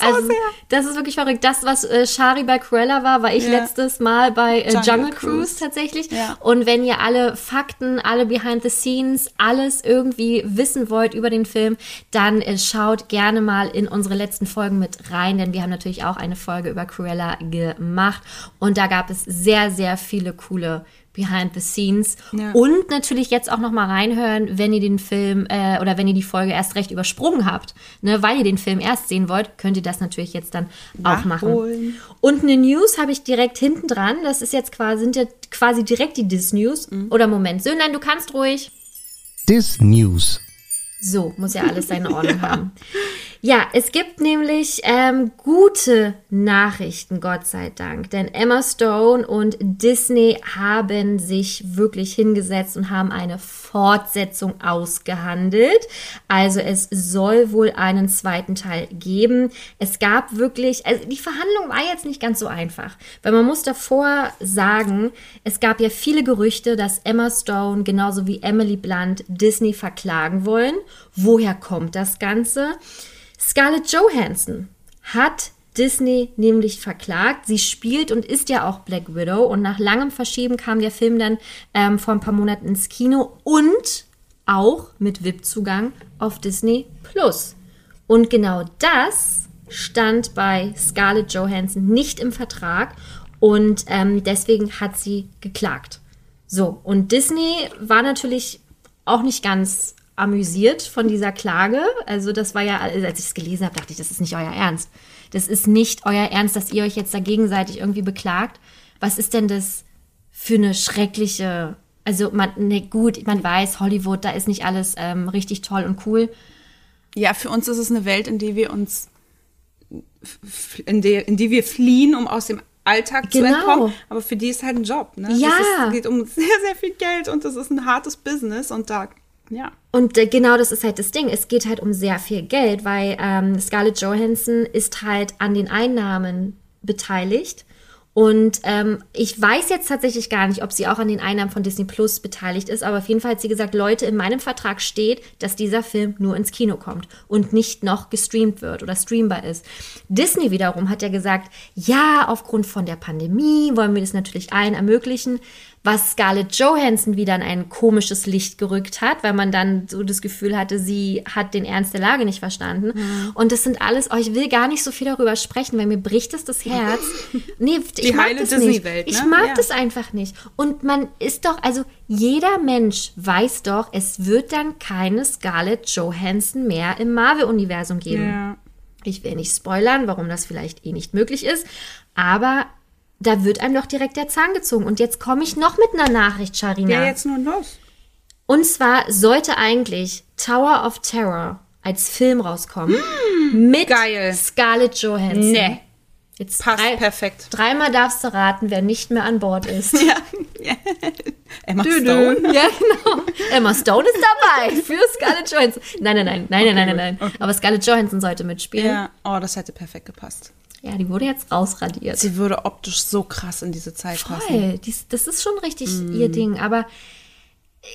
also, das ist wirklich verrückt. Das, was äh, Shari bei Cruella war, war ich Ja. letztes Mal bei äh, Jungle, Jungle Cruise, Cruise. tatsächlich. Ja. Und wenn ihr alle Fakten, alle Behind the Scenes, alles irgendwie wissen wollt über den Film, dann äh, schaut gerne mal in unsere letzten Folgen mit rein, denn wir haben natürlich auch eine Folge über Cruella gemacht. Und da gab es sehr, sehr viele coole Behind the Scenes. Ja. Und natürlich jetzt auch noch mal reinhören, wenn ihr den Film äh, oder wenn ihr die Folge erst recht übersprungen habt, ne, weil ihr den Film erst sehen wollt, könnt ihr das natürlich jetzt dann auch machen. Nachholen. Und eine News habe ich direkt hinten dran. Das ist jetzt quasi, sind ja quasi direkt die Dis News. Oder Moment, Söhnlein, du kannst ruhig. Dis News. So, muss ja alles seine Ordnung haben. Ja, es gibt nämlich ähm, gute Nachrichten, Gott sei Dank. Denn Emma Stone und Disney haben sich wirklich hingesetzt und haben eine Fortsetzung ausgehandelt. Also es soll wohl einen zweiten Teil geben. Es gab wirklich, also die Verhandlung war jetzt nicht ganz so einfach, weil man muss davor sagen, es gab ja viele Gerüchte, dass Emma Stone genauso wie Emily Blunt Disney verklagen wollen. Woher kommt das Ganze? Scarlett Johansson hat Disney nämlich verklagt. Sie spielt und ist ja auch Black Widow und nach langem Verschieben kam der Film dann ähm, vor ein paar Monaten ins Kino und auch mit VIP-Zugang auf Disney Plus. Und genau das stand bei Scarlett Johansson nicht im Vertrag und ähm, deswegen hat sie geklagt. So, und Disney war natürlich auch nicht ganz amüsiert von dieser Klage. Also das war ja, als ich es gelesen habe, dachte ich, das ist nicht euer Ernst. Das ist nicht euer Ernst, dass ihr euch jetzt da gegenseitig irgendwie beklagt. Was ist denn das für eine schreckliche, also man, ne, gut, man weiß, Hollywood, da ist nicht alles ähm, richtig toll und cool. Ja, für uns ist es eine Welt, in die wir uns, in, der, in die wir fliehen, um aus dem Alltag Genau. zu entkommen. Aber für die ist halt ein Job. Ne? Ja. Es geht um sehr, sehr viel Geld und das ist ein hartes Business und da, ja. Und äh, genau das ist halt das Ding. Es geht halt um sehr viel Geld, weil ähm, Scarlett Johansson ist halt an den Einnahmen beteiligt. Und ähm, ich weiß jetzt tatsächlich gar nicht, ob sie auch an den Einnahmen von Disney Plus beteiligt ist, aber auf jeden Fall hat sie gesagt, Leute, in meinem Vertrag steht, dass dieser Film nur ins Kino kommt und nicht noch gestreamt wird oder streambar ist. Disney wiederum hat ja gesagt, ja, aufgrund von der Pandemie wollen wir das natürlich allen ermöglichen. Was Scarlett Johansson wieder in ein komisches Licht gerückt hat, weil man dann so das Gefühl hatte, sie hat den Ernst der Lage nicht verstanden. Mhm. Und das sind alles, oh, ich will gar nicht so viel darüber sprechen, weil mir bricht es das Herz. Nee, ich mag heile das nicht. Disney-Welt, Ich ne? mag Ja. das einfach nicht. Und man ist doch, also jeder Mensch weiß doch, es wird dann keine Scarlett Johansson mehr im Marvel-Universum geben. Ja. Ich will nicht spoilern, warum das vielleicht eh nicht möglich ist, aber da wird einem doch direkt der Zahn gezogen. Und jetzt komme ich noch mit einer Nachricht, Sharina. Ja, jetzt nun los. Und zwar sollte eigentlich Tower of Terror als Film rauskommen mit geil. Scarlett Johansson. Nee. Jetzt Passt drei, perfekt. Dreimal darfst du raten, wer nicht mehr an Bord ist. Ja. ja. Emma Stone. Ja, genau. Emma Stone ist dabei für Scarlett Johansson. Nein, nein, nein, nein, nein, nein, nein, nein. Aber Scarlett Johansson sollte mitspielen. Ja, oh, das hätte perfekt gepasst. Ja, die wurde jetzt rausradiert. Sie würde optisch so krass in diese Zeit passen. Voll. Dies, das ist schon richtig Mhm. ihr Ding. Aber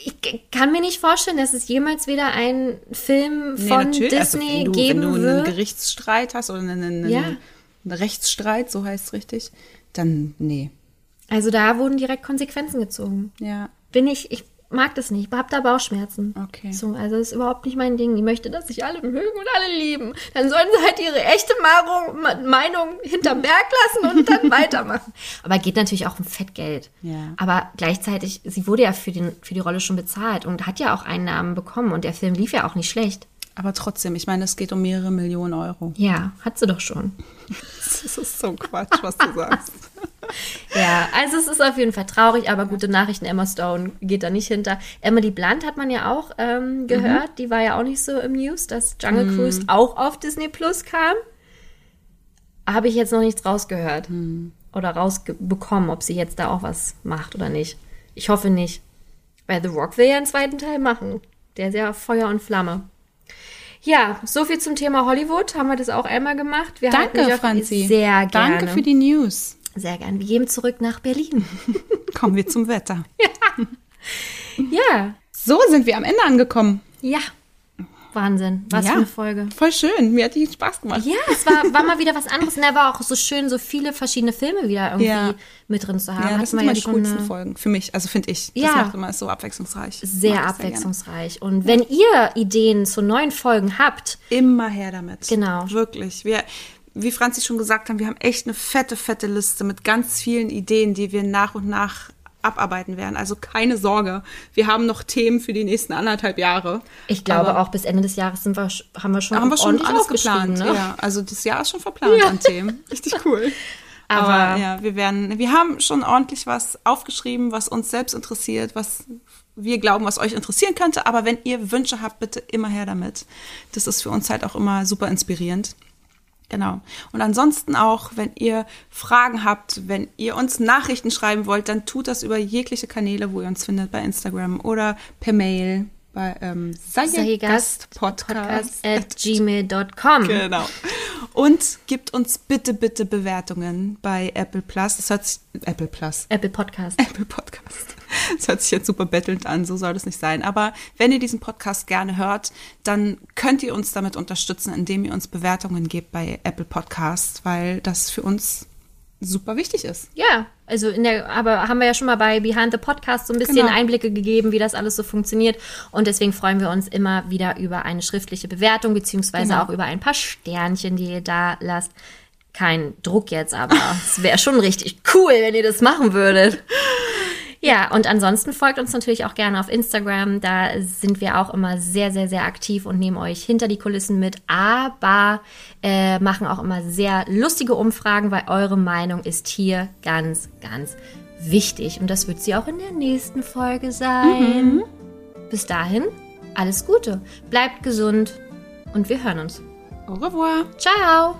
ich kann mir nicht vorstellen, dass es jemals wieder einen Film Nee, von. Also, Disney wenn du, geben wenn du einen wird. Gerichtsstreit hast oder einen, einen, Ja. einen Rechtsstreit, so heißt es richtig, dann nee. Also da wurden direkt Konsequenzen gezogen. Ja. Bin ich, ich mag das nicht. Ich hab da Bauchschmerzen. Okay. So, also das ist überhaupt nicht mein Ding. Ich möchte, dass sich alle mögen und alle lieben. Dann sollen sie halt ihre echte Meinung, Meinung hinterm Berg lassen und dann weitermachen. Aber geht natürlich auch um Fettgeld. Ja. Aber gleichzeitig, sie wurde ja für, den, für die Rolle schon bezahlt und hat ja auch Einnahmen bekommen und der Film lief ja auch nicht schlecht. Aber trotzdem, ich meine, es geht um mehrere Millionen Euro. Ja, hat sie doch schon. Das ist so Quatsch, was du sagst. Ja, also es ist auf jeden Fall traurig, aber gute Nachrichten. Emma Stone geht da nicht hinter. Emily Blunt hat man ja auch ähm, gehört. Die war ja auch nicht so im News, dass Jungle Cruise auch auf Disney Plus kam. Habe ich jetzt noch nichts rausgehört oder rausbekommen, ob sie jetzt da auch was macht oder nicht. Ich hoffe nicht. Weil The Rock will ja einen zweiten Teil machen. Der ist ja Feuer und Flamme. Ja, so viel zum Thema Hollywood. Haben wir das auch einmal gemacht. Wir Danke, Franzi. Sehr gerne. Danke für die News. Sehr gern. Wir gehen zurück nach Berlin. Kommen wir zum Wetter. ja, So sind wir am Ende angekommen. ja. Wahnsinn. Was ja. für eine Folge. Voll schön. Mir hat die Spaß gemacht. Ja, es war, war mal wieder was anderes. Und da war auch so schön, so viele verschiedene Filme wieder irgendwie Ja. mit drin zu haben. Ja, das sind immer ja die coolsten eine- Folgen. Für mich, also finde ich. Das Ja. macht immer so abwechslungsreich. Sehr abwechslungsreich. Und wenn ihr Ideen zu neuen Folgen habt. Immer her damit. Genau. Wirklich. Wir, wie Franzi schon gesagt haben, wir haben echt eine fette, fette Liste mit ganz vielen Ideen, die wir nach und nach abarbeiten werden. Also keine Sorge. Wir haben noch Themen für die nächsten anderthalb Jahre. ich glaube Aber auch bis Ende des Jahres sind wir, haben wir schon, haben wir schon alles geplant. Ne? Ja, also das Jahr ist schon verplant an Themen. Richtig cool. Aber- Aber, ja, wir werden, wir haben schon ordentlich was aufgeschrieben, was uns selbst interessiert, was wir glauben, was euch interessieren könnte. Aber wenn ihr Wünsche habt, bitte immer her damit. Das ist für uns halt auch immer super inspirierend. Genau. Und ansonsten auch, wenn ihr Fragen habt, wenn ihr uns Nachrichten schreiben wollt, dann tut das über jegliche Kanäle, wo ihr uns findet, bei Instagram oder per Mail bei ähm, Podcast at gmail.com. Genau. Und gibt uns bitte, bitte Bewertungen bei Apple Plus. Das hört sich, Apple Plus. Apple Podcast. Apple Podcast. Das hört sich jetzt super bettelnd an, so soll das nicht sein. Aber wenn ihr diesen Podcast gerne hört, dann könnt ihr uns damit unterstützen, indem ihr uns Bewertungen gebt bei Apple Podcast, weil das für uns super wichtig ist. Ja, also in der, aber haben wir ja schon mal bei Behind the Podcast so ein bisschen Genau. Einblicke gegeben, wie das alles so funktioniert. Und deswegen freuen wir uns immer wieder über eine schriftliche Bewertung, beziehungsweise Genau. auch über ein paar Sternchen, die ihr da lasst. Kein Druck jetzt, aber es wäre schon richtig cool, wenn ihr das machen würdet. Ja, und ansonsten folgt uns natürlich auch gerne auf Instagram. Da sind wir auch immer sehr, sehr, sehr aktiv und nehmen euch hinter die Kulissen mit, aber äh, machen auch immer sehr lustige Umfragen, weil eure Meinung ist hier ganz, ganz wichtig. Und das wird sie auch in der nächsten Folge sein. Bis dahin, alles Gute. Bleibt gesund und wir hören uns. Au revoir. Ciao!